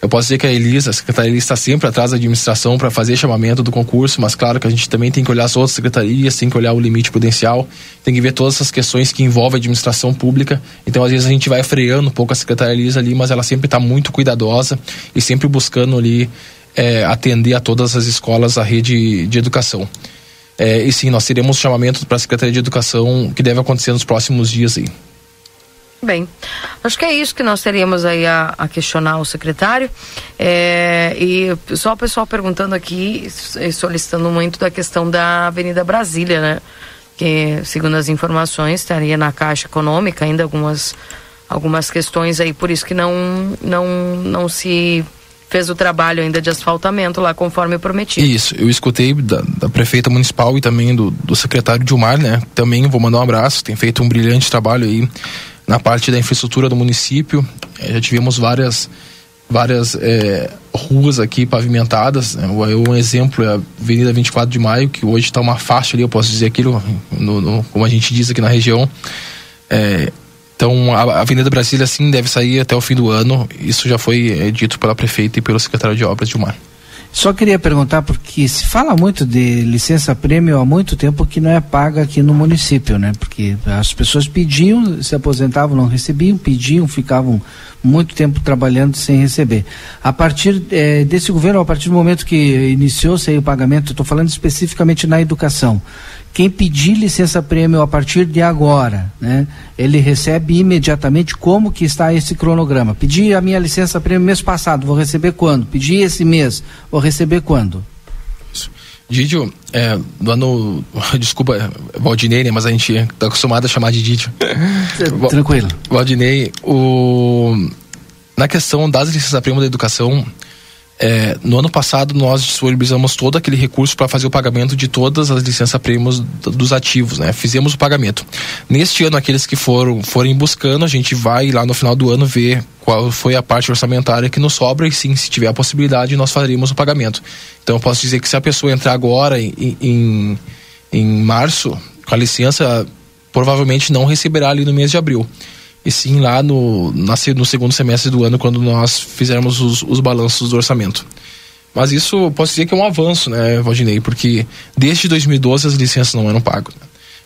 Eu posso dizer que a Elisa, a secretaria está sempre atrás da administração para fazer chamamento do concurso, mas claro que a gente também tem que olhar as outras secretarias, tem que olhar o limite prudencial, tem que ver todas essas questões que envolvem a administração pública. Então, às vezes, a gente vai freando um pouco a secretaria Elisa ali, mas ela sempre está muito cuidadosa e sempre buscando ali é, atender a todas as escolas, a rede de educação. É, e sim, nós teremos chamamento para a Secretaria de Educação que deve acontecer nos próximos dias aí. Bem, acho que é isso que nós teríamos aí a, a questionar o secretário. É, e só o pessoal perguntando aqui, solicitando muito da questão da Avenida Brasília, né? Que, segundo as informações, estaria na Caixa Econômica ainda algumas, algumas questões aí, por isso que não, não, não se fez o trabalho ainda de asfaltamento lá conforme prometido. Isso, eu escutei da, da prefeita municipal e também do, do secretário Dilmar, né? Também vou mandar um abraço, tem feito um brilhante trabalho aí na parte da infraestrutura do município. É, já tivemos várias várias é, ruas aqui pavimentadas. Né? Um exemplo é a Avenida 24 de Maio, que hoje está uma faixa ali, eu posso dizer aquilo, no, no, como a gente diz aqui na região. É, então, a Avenida Brasília, sim, deve sair até o fim do ano. Isso já foi é, dito pela prefeita e pelo secretário de obras, Dilmar. Só queria perguntar, porque se fala muito de licença prêmio há muito tempo que não é paga aqui no município, né? Porque as pessoas pediam, se aposentavam, não recebiam, pediam, ficavam muito tempo trabalhando sem receber. A partir eh, desse governo, a partir do momento que iniciou-se o pagamento, estou falando especificamente na educação, quem pedir licença prêmio a partir de agora, né, ele recebe imediatamente como que está esse cronograma. Pedi a minha licença prêmio mês passado, vou receber quando? Pedi esse mês, vou receber quando? Didio, é, do ano. Desculpa, Valdinei, né, mas a gente está acostumado a chamar de Didio. Tranquilo. Valdinei, o, na questão das licenças prêmio da educação, é, no ano passado, nós disponibilizamos todo aquele recurso para fazer o pagamento de todas as licenças prêmios dos ativos, né? Fizemos o pagamento. Neste ano, aqueles que foram forem buscando, a gente vai lá no final do ano ver qual foi a parte orçamentária que nos sobra e sim, se tiver a possibilidade, nós faremos o pagamento. Então, eu posso dizer que se a pessoa entrar agora em, em, em março, com a licença, provavelmente não receberá ali no mês de abril e sim lá no, no segundo semestre do ano, quando nós fizermos os, os balanços do orçamento. Mas isso posso dizer que é um avanço, né, Valdinei? Porque desde 2012 as licenças não eram pagas. Né?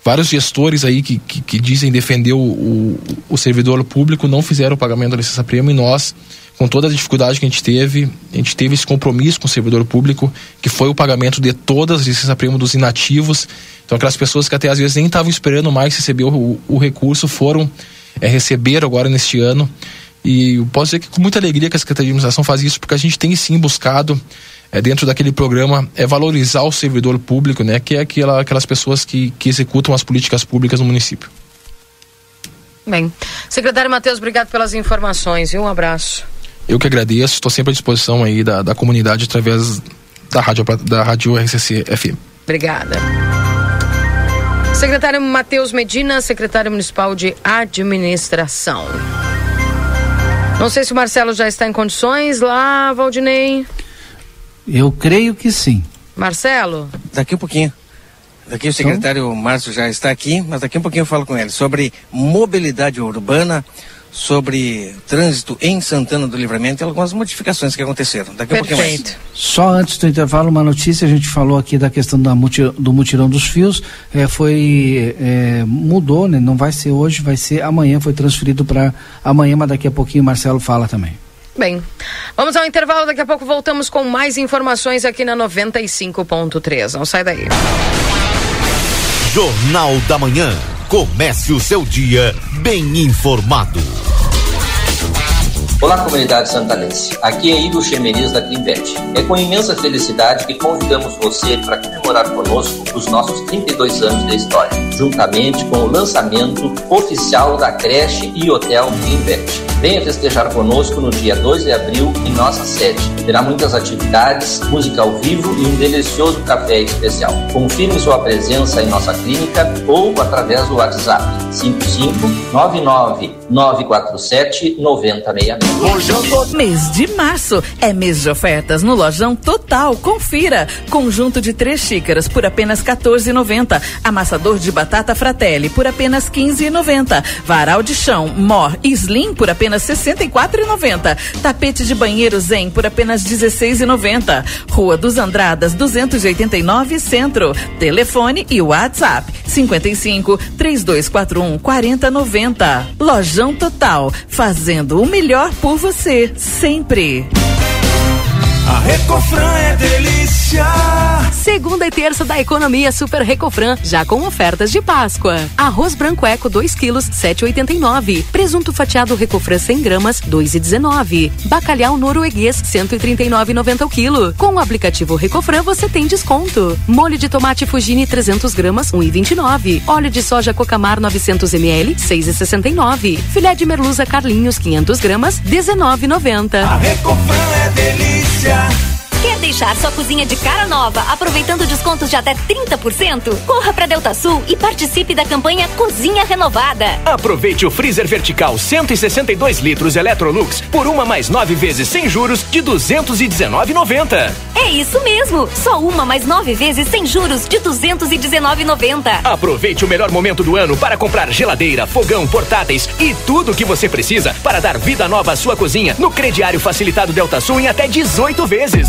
Vários gestores aí que, que, que dizem defender o, o, o, servidor público não fizeram o pagamento da licença prêmio e nós, com toda a dificuldade que a gente teve, a gente teve esse compromisso com o servidor público, que foi o pagamento de todas as licenças prêmio dos inativos. Então aquelas pessoas que até às vezes nem estavam esperando mais receber o, o recurso foram é, receber agora neste ano. E eu posso dizer que com muita alegria que a Secretaria de Administração faz isso, porque a gente tem sim buscado, é, dentro daquele programa, é valorizar o servidor público, né? Que é aquela, aquelas pessoas que, que executam as políticas públicas no município. Bem. Secretário Matheus, obrigado pelas informações, viu? Um abraço. Eu que agradeço, estou sempre à disposição aí da, da comunidade através da rádio, da rádio RCC FM. Obrigada. Secretário Matheus Medina, secretário municipal de administração. Não sei se o Marcelo já está em condições lá, Valdinei. Eu creio que sim. Marcelo? Daqui um pouquinho. Daqui o secretário então? Márcio já está aqui, mas daqui um pouquinho eu falo com ele sobre mobilidade urbana, sobre trânsito em Santana do Livramento e algumas modificações que aconteceram. Daqui a Perfeito. pouquinho mais. Só antes do intervalo, uma notícia, a gente falou aqui da questão da do mutirão dos fios, é, foi, é, mudou, né? não vai ser hoje, vai ser amanhã, foi transferido para amanhã, mas daqui a pouquinho o Marcelo fala também. Bem, vamos ao intervalo, daqui a pouco voltamos com mais informações aqui na 95.3. Não sai daí. Jornal da Manhã. Comece o seu dia bem informado. Olá, comunidade santanense. Aqui é Igor Chemeniz da Clinvet. É com imensa felicidade que convidamos você para comemorar conosco os nossos 32 anos de história, juntamente com o lançamento oficial da creche e hotel Clinvet. Venha festejar conosco no dia 2 de abril em nossa sede. Terá muitas atividades, música ao vivo e um delicioso café especial. Confirme sua presença em nossa clínica ou através do WhatsApp 5599 947 9066. Mês de março é mês de ofertas no Lojão Total. Confira. Conjunto de três xícaras por apenas 14,90. Amassador de batata Fratelli por apenas 15,90. Varal de chão Mor Slim por apenas apenas 64,90. Tapete de banheiro Zen por apenas 16,90. Rua dos Andradas 289 Centro. Telefone e WhatsApp 55 3241 4090. Lojão Total, fazendo o melhor por você sempre. A Recofran é delícia. Segunda e terça da economia Super Recofran, já com ofertas de Páscoa. Arroz branco eco 2 quilos, 7,89. Presunto fatiado Recofran 100 gramas, 2,19. Bacalhau norueguês, 139,90 o quilo. Com o aplicativo Recofran você tem desconto. Molho de tomate Fugini 300 gramas, 1,29. Óleo de soja Cocamar 900 ml, 6,69. Filé de merluza Carlinhos 500 gramas, 19,90. A Recofran é delícia. Deixar sua cozinha de cara nova, aproveitando descontos de até 30%? Corra para Delta Sul e participe da campanha Cozinha Renovada. Aproveite o freezer vertical 162 litros Electrolux por uma mais nove vezes sem juros de 219,90. É isso mesmo, só uma mais nove vezes sem juros de 219,90. Aproveite o melhor momento do ano para comprar geladeira, fogão, portáteis e tudo o que você precisa para dar vida nova à sua cozinha no crediário facilitado Delta Sul em até 18 vezes.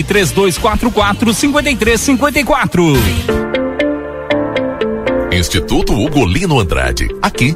3244 5354. Instituto Ugolino Andrade. Aqui,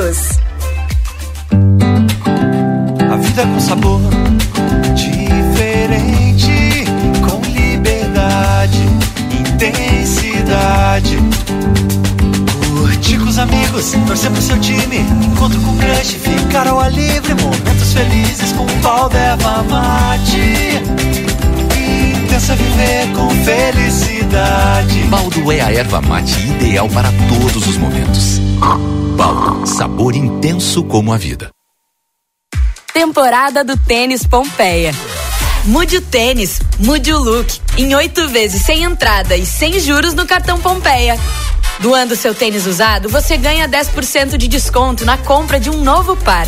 A vida com sabor diferente, com liberdade, intensidade. Curtir com os amigos, torcer pro seu time, encontro com crush, ficar ao ar livre, momentos felizes com o pau deva mate. Intensa viver com felicidade. Baldo é a erva mate ideal para todos os momentos. Baldo, sabor intenso como a vida. Temporada do Tênis Pompeia. Mude o tênis, mude o look. Em oito vezes sem entrada e sem juros no cartão Pompeia. Doando seu tênis usado, você ganha 10% de desconto na compra de um novo par.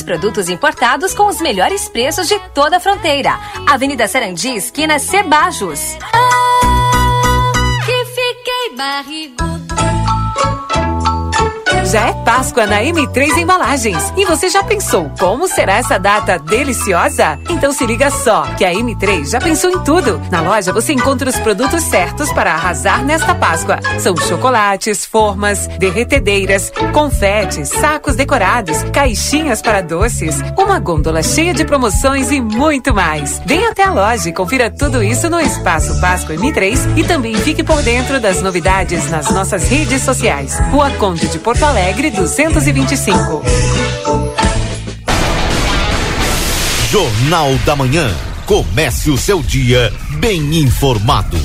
produtos importados com os melhores preços de toda a fronteira. Avenida Sarandi, esquina Cebajos. Que fiquei barrigudo. Já é Páscoa na M3 Embalagens. E você já pensou como será essa data deliciosa? Então se liga só, que a M3 já pensou em tudo. Na loja você encontra os produtos certos para arrasar nesta Páscoa. São chocolates, formas, derretedeiras, confetes, sacos decorados, caixinhas para doces, uma gôndola cheia de promoções e muito mais. Venha até a loja e confira tudo isso no Espaço Páscoa M3 e também fique por dentro das novidades nas nossas redes sociais. Rua Conde de Porto Alegre. Alegre 225. Jornal da Manhã. Comece o seu dia bem informado.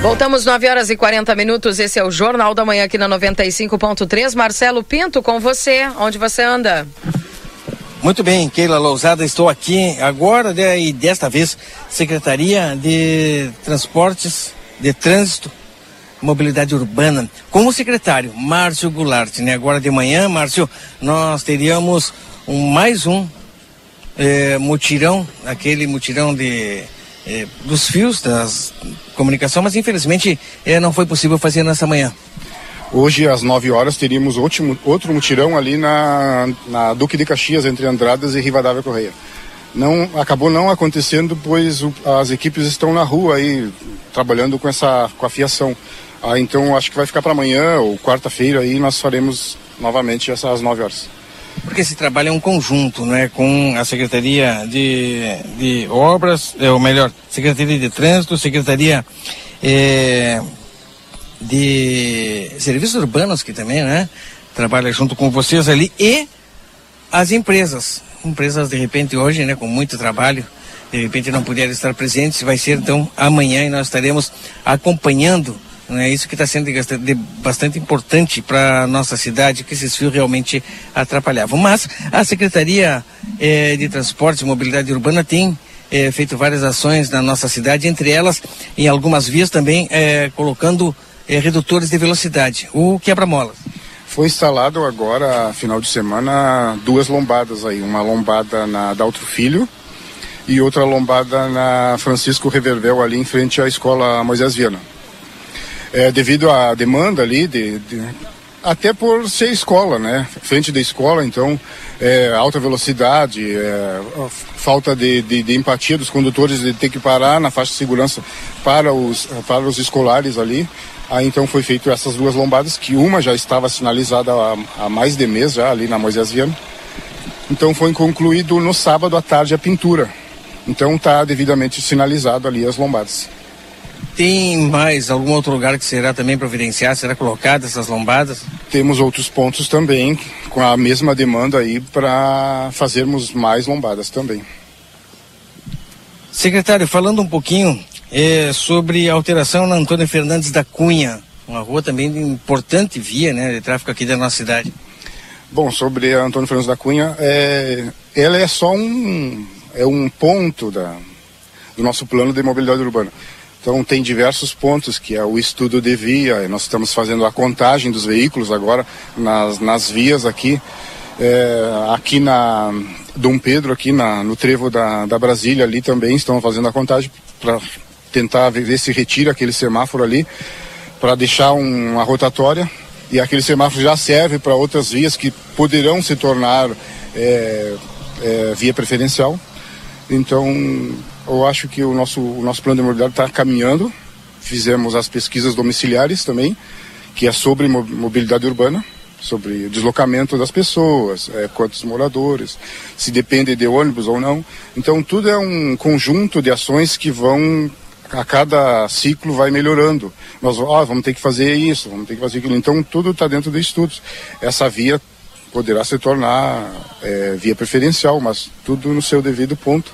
Voltamos 9 horas e 40 minutos. Esse é o Jornal da Manhã aqui na 95.3. Marcelo Pinto com você. Onde você anda? Muito bem, Keila Lousada, estou aqui agora né, e desta vez Secretaria de Transportes, de Trânsito, Mobilidade Urbana, com o secretário Márcio Goulart. Né? Agora de manhã, Márcio, nós teríamos um, mais um eh, mutirão, aquele mutirão de eh, dos fios das comunicação, mas infelizmente eh, não foi possível fazer nessa manhã. Hoje, às 9 horas, teríamos outro, outro mutirão ali na, na Duque de Caxias, entre Andradas e Rivadavia Correia. Não, acabou não acontecendo, pois o, as equipes estão na rua aí, trabalhando com essa com a fiação. Ah, então, acho que vai ficar para amanhã ou quarta-feira aí, nós faremos novamente essas 9 horas. Porque esse trabalho é um conjunto, né, com a Secretaria de, de Obras, é, ou melhor, Secretaria de Trânsito, Secretaria é, de Serviços Urbanos, que também, né, trabalha junto com vocês ali, e as empresas. Empresas, de repente, hoje, né, com muito trabalho, de repente não puderam estar presentes, vai ser então amanhã e nós estaremos acompanhando é isso que está sendo bastante importante para nossa cidade, que esses fios realmente atrapalhavam. Mas a Secretaria eh, de Transportes e Mobilidade Urbana tem eh, feito várias ações na nossa cidade, entre elas, em algumas vias também, eh, colocando redutores de velocidade, o quebra-molas. Foi instalado agora, final de semana, duas lombadas aí, uma lombada na Daltro Filho e outra lombada na Francisco Revervel, ali em frente à escola Moisés Viana é, devido à demanda ali, de, de, até por ser escola, né? Frente da escola, então, é, alta velocidade, é, falta de, de, de, empatia dos condutores de ter que parar na faixa de segurança para os, para os escolares ali. Aí então foi feito essas duas lombadas, que uma já estava sinalizada há, há mais de mês já ali na Moisés Viana. Então foi concluído no sábado à tarde a pintura. Então está devidamente sinalizado ali as lombadas. Tem mais algum outro lugar que será também providenciado, será colocado essas lombadas? Temos outros pontos também com a mesma demanda aí para fazermos mais lombadas também. Secretário, falando um pouquinho é, sobre a alteração na Antônio Fernandes da Cunha, uma rua também importante via né, de tráfego aqui da nossa cidade. Bom, sobre a Antônio Fernandes da Cunha, é, ela é só um, é um ponto da, do nosso plano de mobilidade urbana. Então tem diversos pontos que é o estudo de via, nós estamos fazendo a contagem dos veículos agora nas, nas vias aqui, é, aqui na Dom Pedro, aqui na, no trevo da, da Brasília ali também estão fazendo a contagem para tentar ver se retira aquele semáforo ali, para deixar um, uma rotatória e aquele semáforo já serve para outras vias que poderão se tornar é, é, via preferencial. Então eu acho que o nosso, o nosso plano de mobilidade está caminhando. Fizemos as pesquisas domiciliares também, que é sobre mobilidade urbana, sobre o deslocamento das pessoas, é, quantos moradores, se depende de ônibus ou não. Então, tudo é um conjunto de ações que vão a cada ciclo vai melhorando. Nós vamos ter que fazer isso, vamos ter que fazer aquilo. Então tudo está dentro de estudos. Essa via poderá se tornar é, via preferencial, mas tudo no seu devido ponto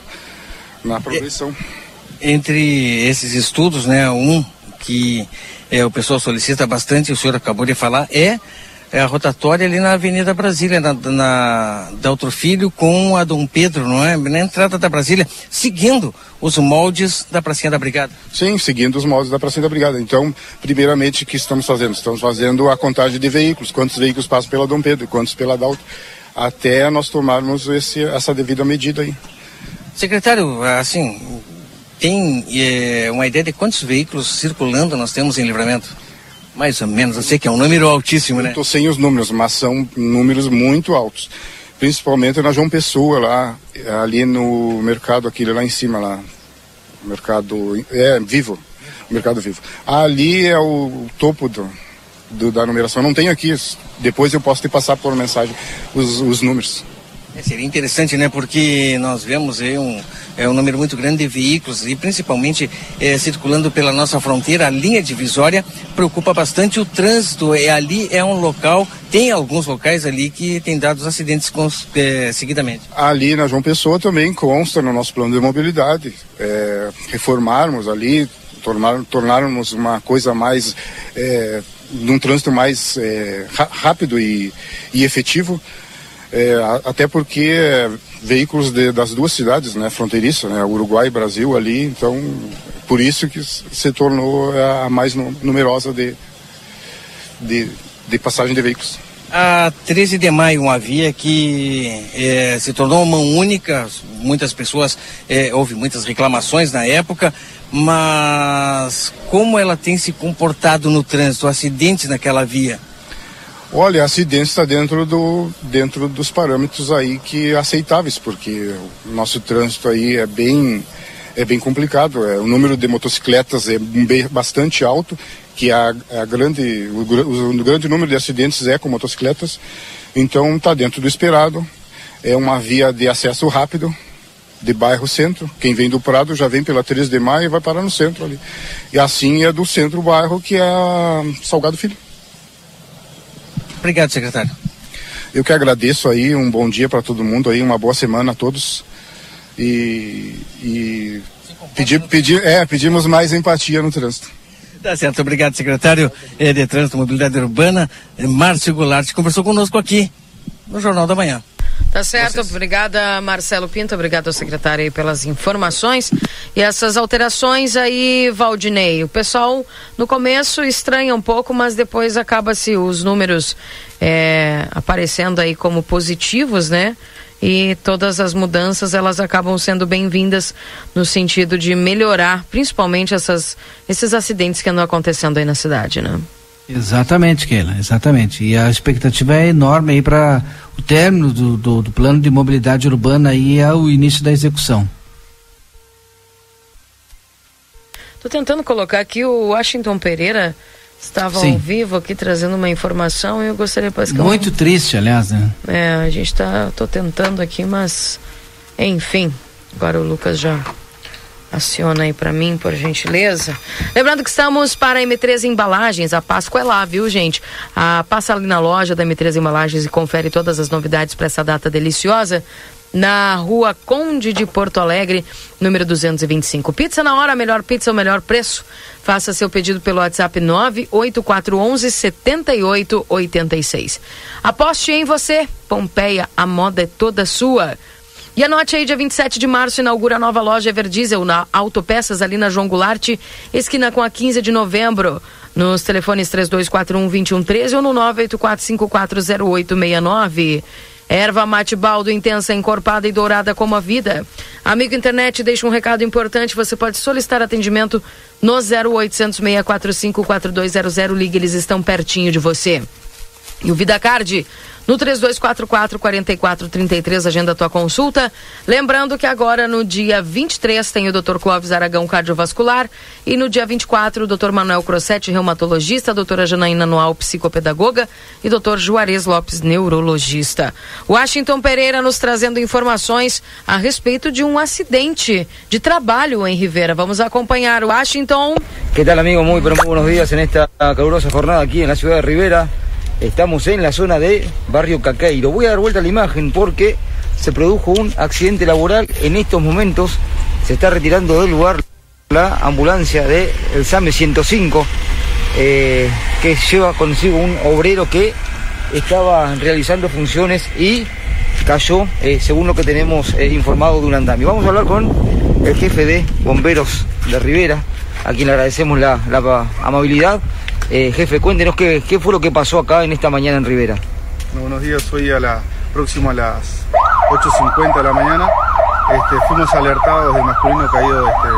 na progressão. Entre esses estudos, né, um que é, o pessoal solicita bastante, o senhor acabou de falar, é é a rotatória ali na Avenida Brasília, na, na Filho com a Dom Pedro, não é? Na entrada da Brasília, seguindo os moldes da Pracinha da Brigada. Sim, seguindo os moldes da Pracinha da Brigada. Então, primeiramente, o que estamos fazendo? Estamos fazendo a contagem de veículos, quantos veículos passam pela Dom Pedro, quantos pela Daltro, até nós tomarmos esse, essa devida medida aí. Secretário, assim, tem é, uma ideia de quantos veículos circulando nós temos em livramento? Mais ou menos, eu sei que é um número altíssimo, né? Estou sem os números, mas são números muito altos. Principalmente na João Pessoa, lá, ali no mercado, aquele lá em cima, lá. Mercado. É, vivo. Mercado Vivo. Ali é o topo do, do da numeração. Não tenho aqui. Depois eu posso te passar por mensagem os, os números. É, seria interessante, né? Porque nós vemos aí um, é, um número muito grande de veículos e principalmente é, circulando pela nossa fronteira, a linha divisória preocupa bastante o trânsito. É, ali é um local, tem alguns locais ali que tem dado os acidentes com, é, seguidamente. Ali na João Pessoa também consta no nosso plano de mobilidade. É, reformarmos ali, tornar, tornarmos uma coisa mais. É, num trânsito mais é, rápido e, e efetivo é, até porque veículos de, das duas cidades, né, fronteiriças, né, Uruguai e Brasil ali, então por isso que se tornou a mais numerosa de, de, de passagem de veículos. A 13 de maio, uma via que é, se tornou uma única, muitas pessoas, é, houve muitas reclamações na época, mas como ela tem se comportado no trânsito, acidentes naquela via? Olha, acidente está dentro, do, dentro dos parâmetros aí que aceitáveis, porque o nosso trânsito aí é bem, é bem complicado. É, o número de motocicletas é bem, bastante alto, que a, a grande, o, o, grande número de acidentes é com motocicletas. Então está dentro do esperado. É uma via de acesso rápido, de bairro centro. Quem vem do Prado já vem pela 3 de maio e vai parar no centro ali. E assim é do centro bairro que é Salgado Filho. Obrigado, secretário. Eu que agradeço aí, um bom dia para todo mundo aí, uma boa semana a todos. E, e pedir, pedir, é, pedimos mais empatia no trânsito. Tá certo, obrigado, secretário eh, de Trânsito e Mobilidade Urbana, Márcio Goulart, conversou conosco aqui no Jornal da Manhã. Tá certo, Vocês. obrigada Marcelo Pinto, obrigado ao secretário pelas informações e essas alterações aí, Valdinei. O pessoal no começo estranha um pouco, mas depois acaba-se os números é, aparecendo aí como positivos, né? E todas as mudanças elas acabam sendo bem-vindas no sentido de melhorar, principalmente essas, esses acidentes que andam acontecendo aí na cidade, né? Exatamente, Keila, exatamente. E a expectativa é enorme aí para o término do, do, do, plano de mobilidade urbana e é o início da execução. Estou tentando colocar aqui o Washington Pereira estava Sim. ao vivo aqui trazendo uma informação e eu gostaria Muito triste, aliás, né? É, a gente está, tô tentando aqui, mas enfim, agora o Lucas já Aciona aí para mim, por gentileza. Lembrando que estamos para a M3 Embalagens. A Páscoa é lá, viu, gente? Ah, passa ali na loja da M3 Embalagens e confere todas as novidades para essa data deliciosa. Na rua Conde de Porto Alegre, número 225. Pizza na hora, melhor pizza, o melhor preço. Faça seu pedido pelo WhatsApp 98411 7886. Aposte em você, Pompeia, a moda é toda sua. E anote aí, dia 27 de março, inaugura a nova loja Everdiesel na Autopeças, ali na João Goulart, esquina com a 15 de novembro. Nos telefones 3241-2113 ou no 984540869. Erva mate baldo intensa, encorpada e dourada como a vida. Amigo internet, deixa um recado importante. Você pode solicitar atendimento no 0800 645 4200. Ligue, eles estão pertinho de você. E o VidaCard no 3244-4433, agenda a tua consulta. Lembrando que agora no dia 23 tem o Dr. Clóvis Aragão, cardiovascular, e no dia 24 o Dr. Manuel Crossetti, reumatologista, a doutora Janaína Noal, psicopedagoga, e Dr. Juarez Lopes, neurologista. Washington Pereira nos trazendo informações a respeito de um acidente de trabalho em Rivera. Vamos acompanhar o Washington. ¿Qué tal amigo? Muy buenos días en esta calurosa jornada aquí en la ciudad de Rivera. Estamos en la zona de Barrio Caqueiro. Voy a dar vuelta a la imagen porque se produjo un accidente laboral. En estos momentos se está retirando del lugar la ambulancia del SAME 105 eh, que lleva consigo un obrero que estaba realizando funciones y cayó, eh, según lo que tenemos eh, informado, de un andamio. Vamos a hablar con el jefe de bomberos de Rivera, a quien le agradecemos la amabilidad. Eh, jefe, cuéntenos qué, qué fue lo que pasó acá en esta mañana en Rivera. Bueno, buenos días, hoy a la próximo a las 8.50 de la mañana este, fuimos alertados de masculino caído, este,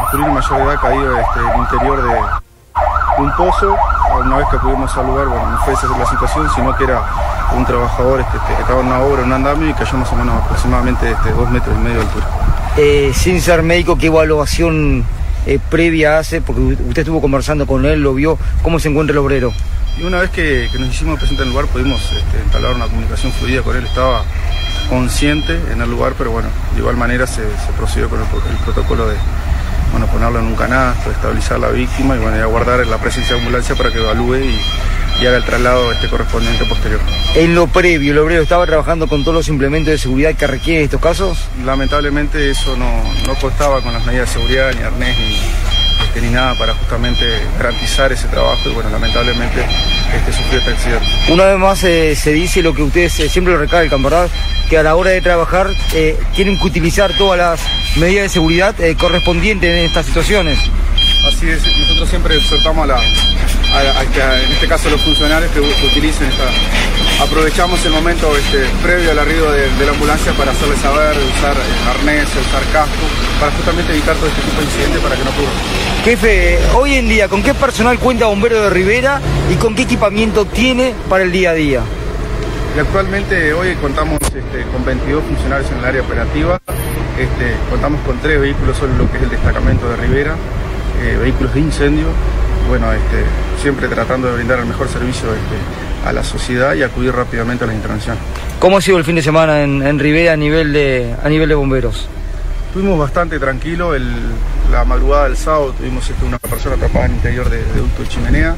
masculino mayor de edad caído este, en el interior de, de un pozo. Una vez que pudimos al lugar, bueno, no fue esa la situación, sino que era un trabajador este, que estaba en una obra, en un andamio y cayó más o menos aproximadamente este, dos metros y medio de altura. Eh, sin ser médico, ¿qué evaluación eh, previa hace? Porque usted estuvo conversando con él, lo vio, ¿cómo se encuentra el obrero? Y una vez que, nos hicimos presentes en el lugar pudimos este, entablar una comunicación fluida con él, estaba consciente en el lugar, pero bueno, de igual manera se, procedió con el, el, protocolo de bueno, ponerlo en un canasto, estabilizar la víctima y bueno, y aguardar la presencia de ambulancia para que evalúe y, y haga el traslado este correspondiente posterior. En lo previo, ¿el obrero estaba trabajando con todos los implementos de seguridad que requieren estos casos? Lamentablemente eso no, no costaba con las medidas de seguridad, ni arnés, ni, este, ni nada para justamente garantizar ese trabajo y bueno, lamentablemente este, sufrió este accidente. Una vez más eh, se dice lo que ustedes eh, siempre lo recalcan, ¿verdad? Que a la hora de trabajar eh, tienen que utilizar todas las medidas de seguridad correspondientes en estas situaciones. Así es, nosotros siempre exhortamos a, la, a, a que en este caso los funcionarios que, que utilicen esta... Aprovechamos el momento este, previo al arribo de, de, la ambulancia para hacerles saber, usar arnés, usar casco, para justamente evitar todo este tipo de incidentes para que no ocurra. Jefe, hoy en día, ¿con qué personal cuenta Bombero de Rivera y con qué equipamiento tiene para el día a día? Y actualmente hoy contamos este, con 22 funcionarios en el área operativa, este, contamos con tres vehículos solo lo que es el destacamento de Rivera, eh, vehículos de incendio, bueno, este, siempre tratando de brindar el mejor servicio este, a la sociedad y acudir rápidamente a la intervención. ¿Cómo ha sido el fin de semana en, en Rivera a nivel de, a nivel de bomberos? Estuvimos bastante tranquilos, el, la madrugada del sábado tuvimos este, una persona atrapada en el interior de, de ducto de chimenea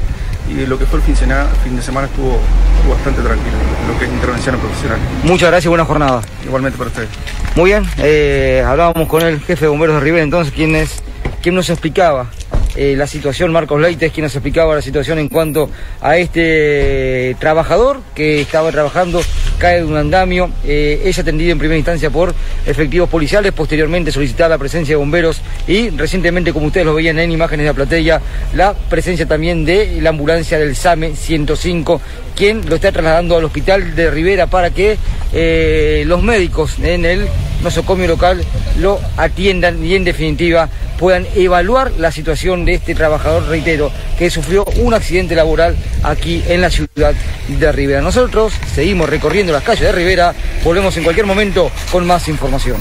y lo que fue el fin de semana, fin de semana estuvo, estuvo, bastante tranquilo, lo que es intervención profesional. Muchas gracias y buena jornada. Igualmente para ustedes. Muy bien, eh, hablábamos con el jefe de bomberos de Rivera entonces, quien, es, quien nos explicaba eh, la situación, Marcos Leites, quien nos explicaba la situación en cuanto a este trabajador que estaba trabajando, cae de un andamio, eh, es atendido en primera instancia por efectivos policiales, posteriormente solicitada la presencia de bomberos y recientemente, como ustedes lo veían en imágenes de la platea, la presencia también de la ambulancia del SAME 105, quien lo está trasladando al hospital de Rivera para que eh, los médicos en el nosocomio local lo atiendan y en definitiva puedan evaluar la situación de este trabajador, reitero, que sufrió un accidente laboral aquí en la ciudad de Rivera. Nosotros seguimos recorriendo las calles de Rivera, volvemos en cualquier momento con más información.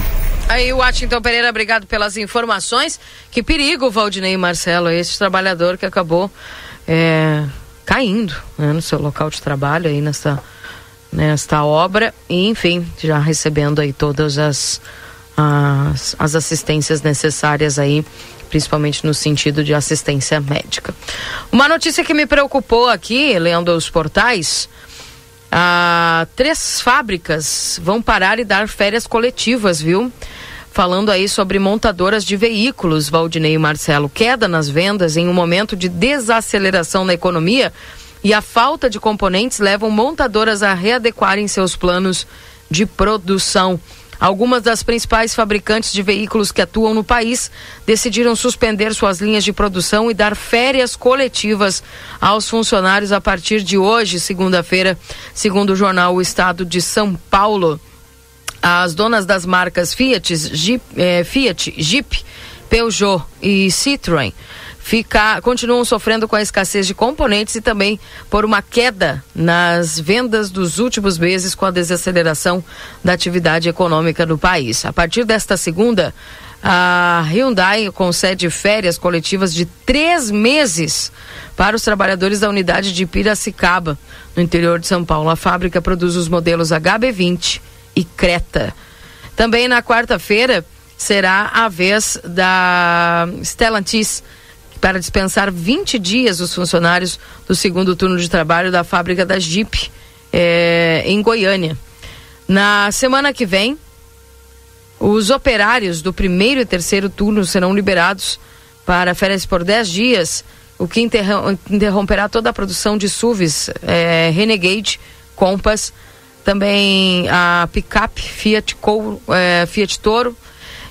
Aí, Washington Pereira, obrigado pelas informações. Que perigo, Valdinei e Marcelo, esse trabalhador que acabou é, caindo né, no seu local de trabalho aí nesta, nesta obra e, enfim, já recebendo aí todas as, as, as assistências necessárias aí principalmente no sentido de assistência médica. Uma notícia que me preocupou aqui, lendo os portais, ah, três fábricas vão parar e dar férias coletivas, viu? Falando aí sobre montadoras de veículos, Valdinei e Marcelo. Queda nas vendas em um momento de desaceleração na economia e a falta de componentes levam montadoras a readequarem seus planos de produção. Algumas das principais fabricantes de veículos que atuam no país decidiram suspender suas linhas de produção e dar férias coletivas aos funcionários a partir de hoje, segunda-feira, segundo o jornal O Estado de São Paulo. As donas das marcas Fiat, Jeep, eh, Fiat, Jeep Peugeot e Citroën ficar, continuam sofrendo com a escassez de componentes e também por uma queda nas vendas dos últimos meses com a desaceleração da atividade econômica no país. A partir desta segunda, a Hyundai concede férias coletivas de três meses para os trabalhadores da unidade de Piracicaba, no interior de São Paulo. A fábrica produz os modelos HB20 e Creta. Também na quarta-feira será a vez da Stellantis para dispensar 20 dias os funcionários do segundo turno de trabalho da fábrica da Jeep eh, em Goiânia. Na semana que vem, os operários do primeiro e terceiro turno serão liberados para férias por 10 dias, o que interrom interromperá toda a produção de SUVs eh, Renegade, Compass, também a picape Fiat, eh, Fiat Toro,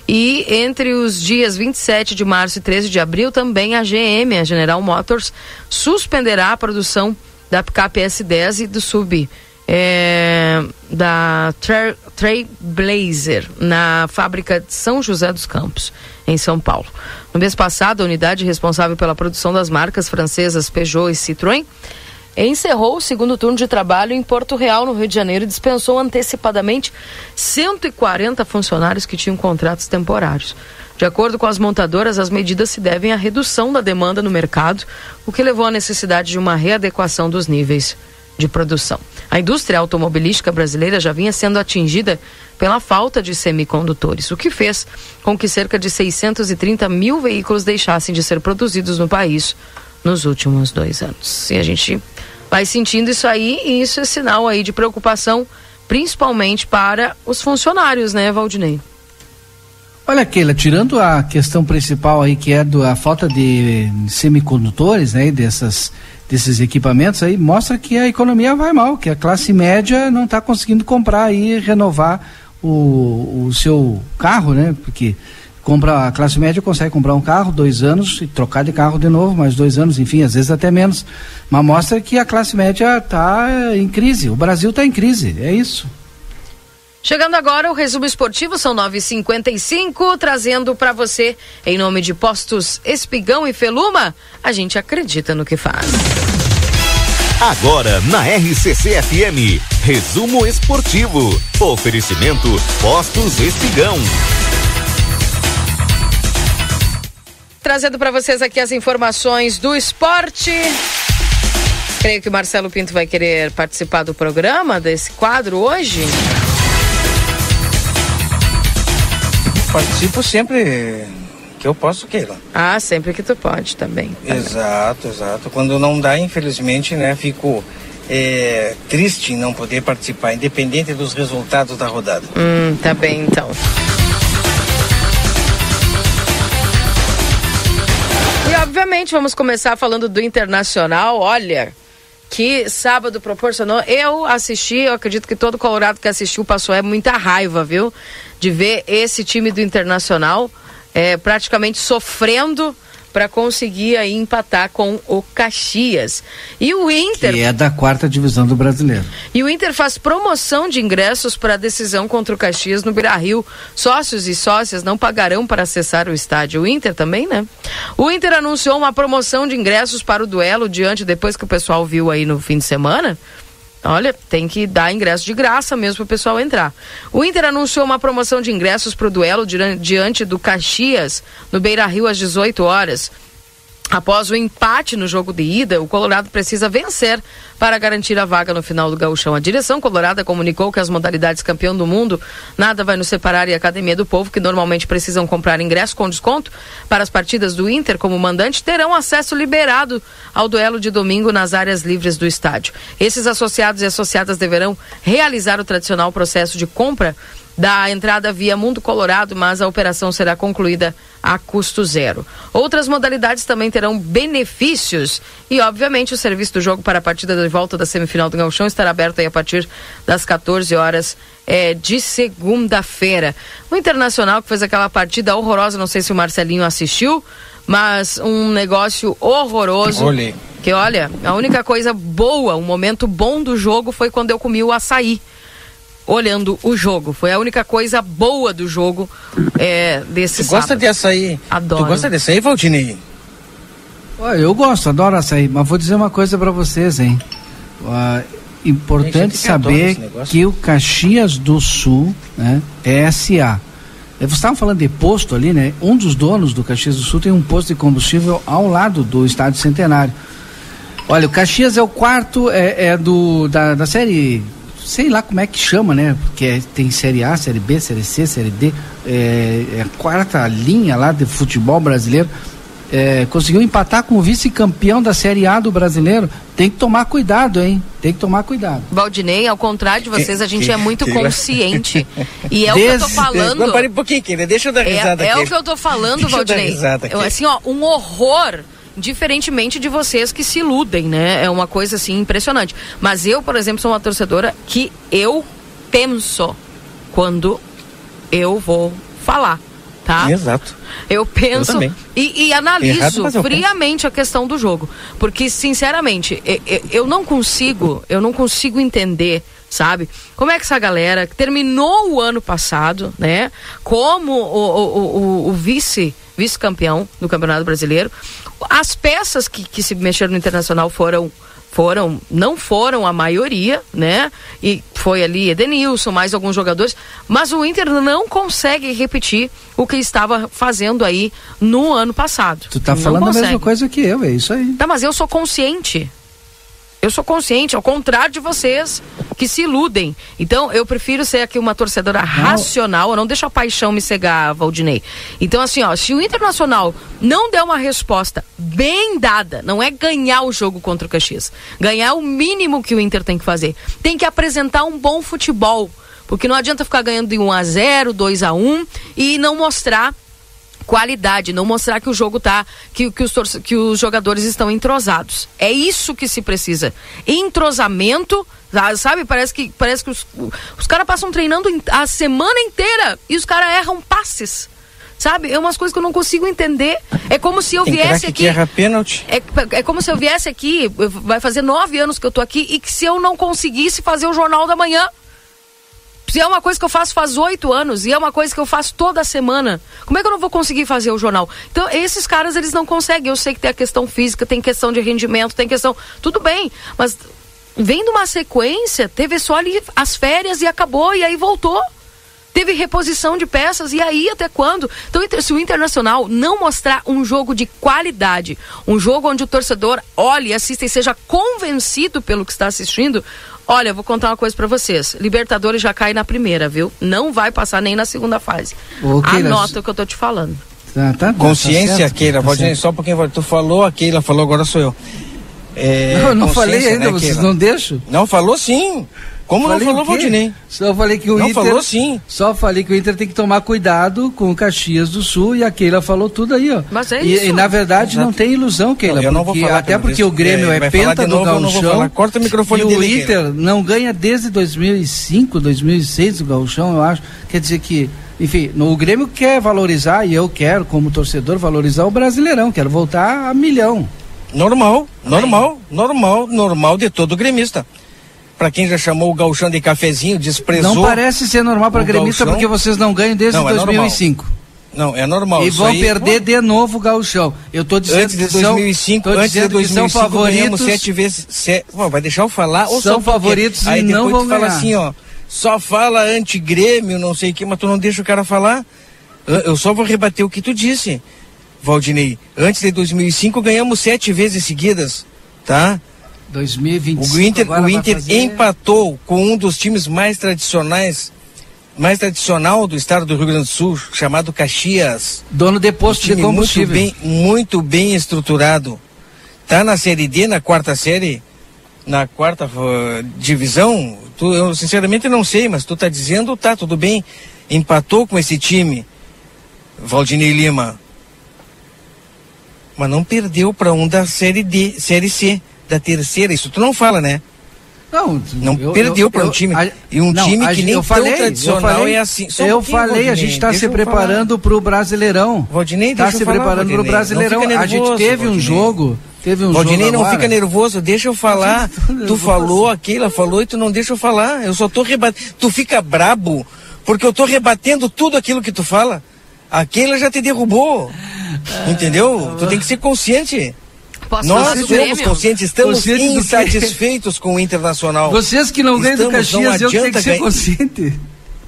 e entre os dias 27 de março e 13 de abril, também a GM, a General Motors, suspenderá a produção da picape S10 e do sub é, da Tra Trailblazer na fábrica de São José dos Campos, em São Paulo. No mês passado, a unidade responsável pela produção das marcas francesas Peugeot e Citroën encerrou o segundo turno de trabalho em Porto Real, no Rio de Janeiro, e dispensou antecipadamente 140 funcionários que tinham contratos temporários. De acordo com as montadoras, as medidas se devem à redução da demanda no mercado, o que levou à necessidade de uma readequação dos níveis de produção. A indústria automobilística brasileira já vinha sendo atingida pela falta de semicondutores, o que fez com que cerca de 630 mil veículos deixassem de ser produzidos no país nos últimos dois anos. E a gente vai sentindo isso aí e isso é sinal aí de preocupação, principalmente para os funcionários, né, Valdinei? Olha, Keila, tirando a questão principal aí, que é do, a falta de semicondutores, né, dessas, desses equipamentos aí, mostra que a economia vai mal, que a classe média não está conseguindo comprar e renovar o, o seu carro, né, porque compra a classe média consegue comprar um carro dois anos e trocar de carro de novo mais dois anos enfim às vezes até menos mas mostra que a classe média está em crise o Brasil está em crise é isso Chegando agora o resumo esportivo, são 9h55, trazendo para você, em nome de Postos Espigão e Feluma, a gente acredita no que faz. Agora na RCC FM, resumo esportivo. Oferecimento Postos Espigão. Trazendo para vocês aqui as informações do esporte. Creio que o Marcelo Pinto vai querer participar do programa, desse quadro hoje. Participo sempre que eu posso, Keila. Ah, sempre que tu pode também. Tá exato, exato. Quando não dá, infelizmente, né, fico é, triste em não poder participar, independente dos resultados da rodada. Hum, tá bem então. Obviamente vamos começar falando do Internacional. Olha, que sábado proporcionou. Eu assisti, eu acredito que todo Colorado que assistiu passou é muita raiva, viu? De ver esse time do Internacional é, praticamente sofrendo para conseguir aí empatar com o Caxias. E o Inter. Que é da quarta divisão do brasileiro. E o Inter faz promoção de ingressos para a decisão contra o Caxias no Beira Rio. Sócios e sócias não pagarão para acessar o estádio. O Inter também, né? O Inter anunciou uma promoção de ingressos para o duelo diante, depois que o pessoal viu aí no fim de semana. Olha, tem que dar ingresso de graça mesmo para o pessoal entrar. O Inter anunciou uma promoção de ingressos para o duelo diante do Caxias, no Beira Rio, às 18 horas. Após o empate no jogo de ida, o Colorado precisa vencer para garantir a vaga no final do gauchão. A direção colorada comunicou que as modalidades campeão do mundo, nada vai nos separar e a Academia do Povo, que normalmente precisam comprar ingresso com desconto para as partidas do Inter como mandante, terão acesso liberado ao duelo de domingo nas áreas livres do estádio. Esses associados e associadas deverão realizar o tradicional processo de compra da entrada via Mundo Colorado, mas a operação será concluída a custo zero. Outras modalidades também terão benefícios e, obviamente, o serviço do jogo para a partida de volta da semifinal do Gauchão estará aberto aí a partir das 14 horas é, de segunda-feira. O Internacional que fez aquela partida horrorosa, não sei se o Marcelinho assistiu, mas um negócio horroroso. Olhei. Que olha, a única coisa boa, um momento bom do jogo foi quando eu comi o açaí olhando o jogo. Foi a única coisa boa do jogo é, desse Tu gosta sábado. de açaí? Adoro. Tu gosta de açaí, Valdinei? Olha, eu gosto, adoro açaí, mas vou dizer uma coisa para vocês, hein? Ah, importante adoro saber que o Caxias do Sul né, é SA. Eh, Vocês estavam falando de posto ali, né? Um dos donos do Caxias do Sul tem um posto de combustível ao lado do Estádio Centenário. Olha, o Caxias é o quarto, é, é do da, da série, sei lá como é que chama, né? Porque é- tem série A, série B, série C, série D, é, é a quarta linha lá de futebol brasileiro. É, conseguiu empatar com o vice-campeão da Série A do brasileiro. Tem que tomar cuidado, hein? Tem que tomar cuidado. Valdinei, ao contrário de vocês, a gente é muito consciente. E é o que eu tô falando. Não, pare um pouquinho, querida. Deixa eu dar risada É, é aqui. o que eu tô falando, Deixa eu dar Valdinei. risada aqui. Eu, assim, ó, um horror, diferentemente de vocês que se iludem, né? É uma coisa assim impressionante. Mas eu, por exemplo, sou uma torcedora que eu penso quando eu vou falar, tá? Exato. Eu penso Eu e, e analiso Errado, eu friamente a questão do jogo. Porque, sinceramente, e- e- eu não consigo, eu não consigo entender, sabe? Como é que essa galera que terminou o ano passado, né? Como o- o- o- o vice, vice-campeão do Campeonato Brasileiro, as peças que, que se mexeram no internacional foram foram, não foram a maioria, né? E foi ali Edenilson, mais alguns jogadores, mas o Inter não consegue repetir o que estava fazendo aí no ano passado. Tu tá Não falando a mesma consegue. coisa que eu, é isso aí. Tá, mas eu sou consciente. Eu sou consciente, ao contrário de vocês que se iludem. Então, eu prefiro ser aqui uma torcedora racional, eu não deixo a paixão me cegar, Valdinei. Então, assim, ó, se o Internacional não der uma resposta bem dada, não é ganhar o jogo contra o Caxias, ganhar é o mínimo que o Inter tem que fazer. Tem que apresentar um bom futebol. Porque não adianta ficar ganhando de 1 a 0 2 a 1 e não mostrar qualidade, não mostrar que o jogo tá, que, que, os, que os jogadores estão entrosados. É isso que se precisa. Entrosamento, tá? sabe? Parece que, parece que os, os caras passam treinando a semana inteira e os caras erram passes. Sabe? É umas coisas que eu não consigo entender. É como se eu Tem viesse aqui. que erra pênalti. É, é como se eu viesse aqui, vai fazer nove anos que eu tô aqui, e que se eu não conseguisse fazer o Jornal da Manhã, se é uma coisa que eu faço faz oito anos e é uma coisa que eu faço toda semana, como é que eu não vou conseguir fazer o jornal? Então, esses caras, eles não conseguem. Eu sei que tem a questão física, tem questão de rendimento, tem questão. Tudo bem, mas vem de uma sequência, teve só ali as férias e acabou, e aí voltou. Teve reposição de peças, e aí até quando? Então, se o Internacional não mostrar um jogo de qualidade, um jogo onde o torcedor olhe, assista e seja convencido pelo que está assistindo, olha, eu vou contar uma coisa pra vocês. Libertadores já cai na primeira, viu? Não vai passar nem na segunda fase. Keila, Anota o que eu tô te falando. Tá, tá, Consciência, tá certo, Keila. tá Valdinei, certo. só Valdinei. tu falou, a Keila falou, agora sou eu. É, Não, eu não falei ainda, né, vocês não deixam? Não, falou sim. Como Falei não falou, o? Valdinei? Só falei que o Não Inter. falou sim. Só falei que o Inter tem que tomar cuidado com o Caxias do Sul e a Keila falou tudo aí, ó. Mas é e, isso. e, na verdade Exato. não tem ilusão, Keila. Não, eu não vou falar até porque o. Grêmio É, é, penta de do Gauchão. Corta o microfone e o dele, Inter Keila. não ganha desde 2005, 2006 o Gauchão, eu acho. Quer dizer que, enfim, no, o Grêmio quer valorizar e eu quero, como torcedor, valorizar o Brasileirão. Quero voltar a milhão. Normal, normal, normal, normal de todo gremista. Pra quem já chamou o gauchão de cafezinho, desprezou. Não parece ser normal para gremista gauchão. porque vocês não ganham desde Não, é normal. 2005. Não, é normal. E vão aí- perder de novo o gauchão. Eu tô dizendo Antes de que são- 2005, tô antes de dizendo que são 2005 ganhamos favoritos. sete vezes. Pô, vai deixar eu falar? Ou São favoritos Aí e não vão fala ganhar. assim, ó. Só fala anti-grêmio, não sei o que, mas tu não deixa o cara falar. Eu- Eu só vou rebater o que tu disse, Valdinei. Antes de 2005 ganhamos sete vezes seguidas, tá? 2025 O Inter, o Inter fazer- empatou com um dos times mais tradicionais, mais tradicional do estado do Rio Grande do Sul, chamado Caxias. Dono de posto Um time de combustível. Muito bem, muito bem estruturado. Tá na série D, na quarta série, na quarta uh, divisão. Tu, eu sinceramente não sei, mas tu tá dizendo, tá, tudo bem. Empatou com esse time, Valdinei Lima. Mas não perdeu para um da série D, série C, da terceira. Isso tu não fala, né? Não, Não eu- perdeu eu- para um time. a- e um não, time a que nem eu falei, tradicional eu falei, é assim. Só um eu pouquinho, falei, a Valdinei, gente está se preparando para o Brasileirão. Valdinei, Está se falar, preparando para o Brasileirão. fica a gente nervoso, teve um Valdinei. jogo, teve um Valdinei, jogo não agora. fica nervoso, deixa eu falar. Tu falou, a Keila falou e tu não deixa eu falar. Eu só tô rebatendo. Tu fica brabo porque eu tô rebatendo tudo aquilo que tu fala. A Keila já te derrubou. Entendeu? Tu tem que ser consciente. Posso Nós somos conscientes, estamos Conscientes insatisfeitos com o Internacional. Vocês que não ganham do Caxias, eu tenho que adianta ser ganhar. consciente.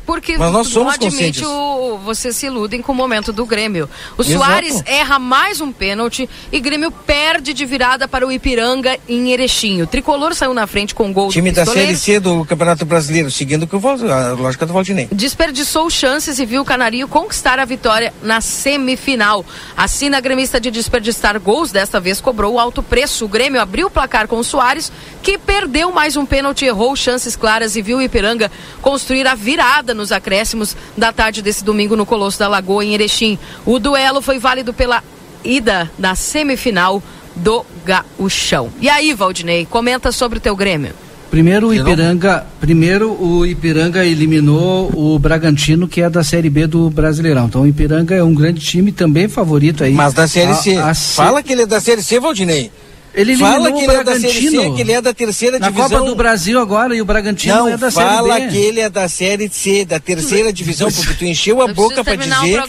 Porque Mas nós somos não admite o, vocês se iludem com o momento do Grêmio. O Exato. Soares erra mais um pênalti e Grêmio perde de virada para o Ipiranga em Erechim. O tricolor saiu na frente com gol Time do da. Série C do Campeonato Brasileiro, seguindo que a lógica do Valdinei. Desperdiçou chances e viu o Canarinho conquistar a vitória na semifinal. Assim, a gremista de desperdiçar gols, desta vez cobrou alto preço. O Grêmio abriu o placar com o Soares, que perdeu mais um pênalti, errou chances claras e viu o Ipiranga construir a virada nos acréscimos da tarde desse domingo no Colosso da Lagoa, em Erechim. O duelo foi válido pela ida na semifinal do Gaúchão. E aí, Valdinei, comenta sobre o teu Grêmio. Primeiro o Ipiranga, primeiro o Ipiranga eliminou o Bragantino, que é da Série B do Brasileirão. Então o Ipiranga é um grande time, também favorito aí. Mas da Série A- C. a Fala que ele é da Série C, Valdinei. Ele Fala que o ele é da Série C, que ele é da terceira Na divisão. Copa do Brasil agora e o Bragantino Não, é da fala Série B. que ele é da Série C, da terceira divisão, porque tu encheu a Eu boca o dizer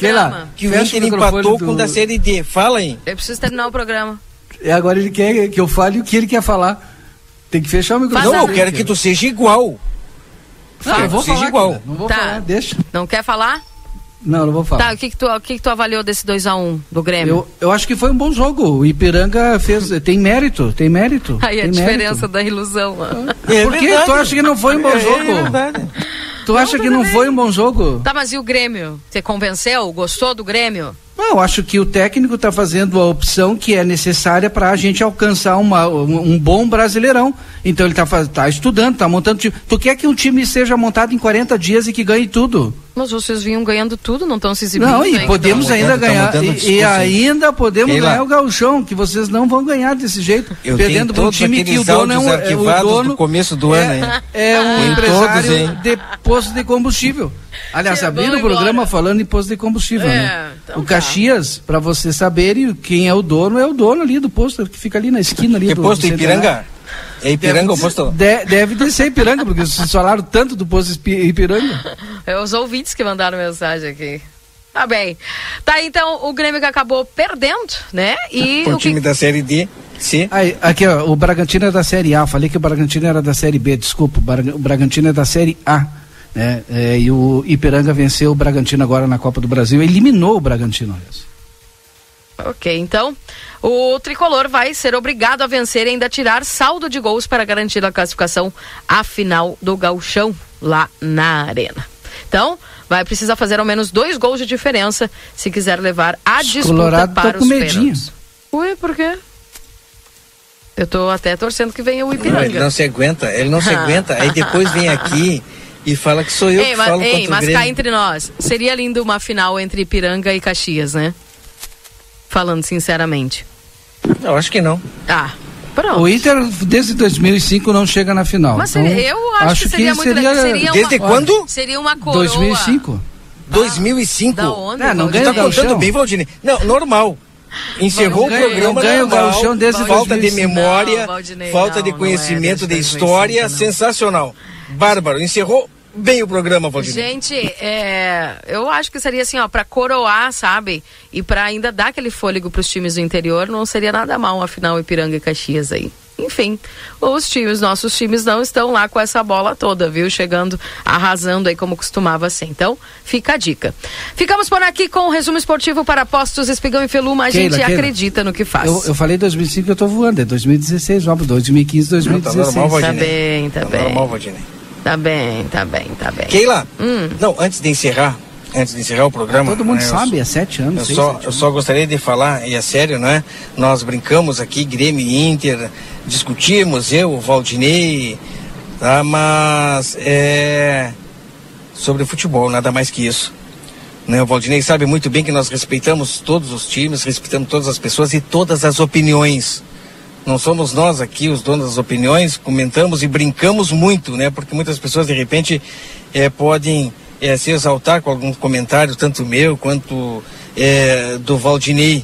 que o Inter empatou do- com o da Série D. Fala aí. Eu preciso terminar o programa. E agora ele quer que eu fale o que ele quer falar. Tem que fechar o microfone. Não, eu quero que tu seja igual. Não, eu vou Seja falar, igual. cara. Não vou Tá. falar, deixa. Não quer falar? Não, não vou falar. Tá, o que que tu, o que que tu avaliou desse 2x1 do Grêmio? Eu, eu acho que foi um bom jogo. O Ipiranga fez. Tem mérito, tem mérito. Aí a tem diferença da ilusão. ó. Por que tu acha que não foi um bom É, jogo? é verdade. Tu acha que não foi um bom jogo? Tá, mas e o Grêmio? Você convenceu? Gostou do Grêmio? Não, eu acho que o técnico está fazendo a opção que é necessária para a gente alcançar uma- um, um bom brasileirão. Então ele está tá estudando, está montando time. Tu quer que um time seja montado em 40 dias e que ganhe tudo? Mas vocês vinham ganhando tudo, não estão se exibindo. Não, e ainda. podemos Tá ainda mudando, tá ganhar. e- e, ainda podemos Ei ganhar o gauchão, que vocês não vão ganhar desse jeito. Eu perdendo para um time que o dono é um. é- o dono do começo do ano, hein? é um Tem empresário todos, hein? de posto de combustível. Aliás, Que abrindo bom o programa embora. falando em posto de combustível, É, né? então o tá. Caxias, para vocês saberem quem é o dono, é o dono ali do posto, que fica ali na esquina ali Que do posto do. Ipiranga? É Ipiranga Deve, posto? de- deve de ser Ipiranga, porque vocês falaram tanto do posto Ipi- Ipiranga. É os ouvintes que mandaram mensagem aqui. Tá bem. Tá, então, o Grêmio que acabou perdendo, né? E O o que... time da Série D. C. Aí, aqui, ó, o Bragantino é da Série A. Falei que o Bragantino era da Série B, desculpa. O o Bragantino é da Série A. Né? É, e o Ipiranga venceu o Bragantino agora na Copa do Brasil. Eliminou o Bragantino, aliás. Ok, então, o tricolor vai ser obrigado a vencer e ainda tirar saldo de gols para garantir a classificação à final do Gauchão, lá na Arena. Então, vai precisar fazer ao menos dois gols de diferença se quiser levar a Os disputa Colorado tá para com os medinho. pênaltis. Ui, por quê? Eu tô até torcendo que venha o Não, ele Ipiranga. não se aguenta, ele não se aguenta. Aí depois vem aqui e fala que sou eu Ei, que mas, falo ei, contra o mas cá entre nós, seria lindo uma final entre Ipiranga e Caxias, né? Falando sinceramente. Eu acho que não. Ah, pronto. O Inter, desde 2005, não chega na final. Mas seria- Então, eu acho, que seria muito legal. Seria Desde uma, quando? Seria uma coroa. 2005. 2005? Da onde, Ah, não Valdir? ganha tá contando bem, Valdinei? Não, normal. Encerrou Não o programa não ganha o Gauchão desde falta de 2005. memória, Não, Valdinei, falta não, de não é conhecimento desde de história, 2005, não. sensacional. Bárbaro, encerrou bem o programa, Valdinei. Gente, é, eu acho que seria assim, ó, pra coroar, sabe? E pra ainda dar aquele fôlego pros times do interior, não seria nada mal, afinal, Ipiranga e Caxias aí. Enfim, os times, nossos times não estão lá com essa bola toda, viu? Chegando, arrasando aí como costumava ser. Então, fica a dica. Ficamos por aqui com o resumo esportivo para Postos Espigão e Feluma. A Keila, gente Keila. acredita no que faz. Eu, eu falei 2005, eu tô voando. É 2016, vamos, 2015, 2016. Não, tá normal, Tá bem, tá Tá bem. normal, Valdinei. Tá bem, tá bem, tá bem. Keila, Hum. não, antes de encerrar, antes de encerrar o programa. Todo mundo né, sabe, há sete anos. Eu seis, só, sete eu só gostaria de falar, e é sério, né? Nós brincamos aqui, Grêmio e Inter, discutimos, eu, o Valdinei, tá? Mas é sobre futebol, nada mais que isso. Né? O Valdinei sabe muito bem que nós respeitamos todos os times, respeitamos todas as pessoas e todas as opiniões. Não somos nós aqui os donos das opiniões, comentamos e brincamos muito, né? Porque muitas pessoas de repente eh, podem eh, se exaltar com algum comentário, tanto meu quanto eh, do Valdinei.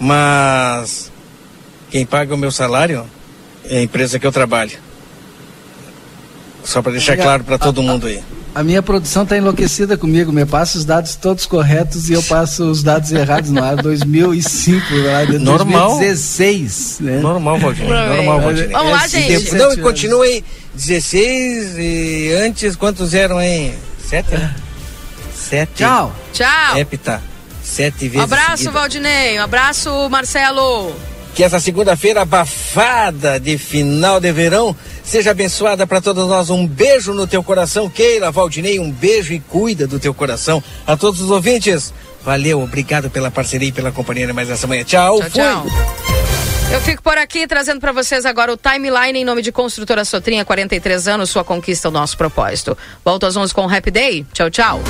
Mas quem paga o meu salário é a empresa que eu trabalho. Só para deixar claro para todo mundo aí. A minha produção está enlouquecida comigo. Me passa os dados todos corretos e eu passo os dados errados no ar. 2005, lá de Normal. 2016. Né? Normal, Valdir. Normal, Valdir. Vamos lá, gente. tempo- Não, e continua aí. 16 e antes quantos eram aí? Sete, né? Sete. Tchau. Tchau. Hepta. Sete Um vezes. abraço, seguida. Valdinei. Um abraço, Marcelo. Que essa segunda-feira abafada de final de verão seja abençoada para todos nós. Um beijo no teu coração, Keila, Valdinei, um beijo e cuida do teu coração. A todos os ouvintes, valeu, obrigado pela parceria e pela companhia de mais essa manhã. Tchau, Tchau, fui. tchau. Eu fico por aqui trazendo para vocês agora o timeline em nome de Construtora Sotrinha, 43 anos, sua conquista, o nosso propósito. Volto às 11 com o Happy Day. Tchau, tchau.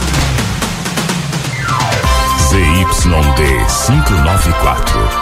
ZYD 594,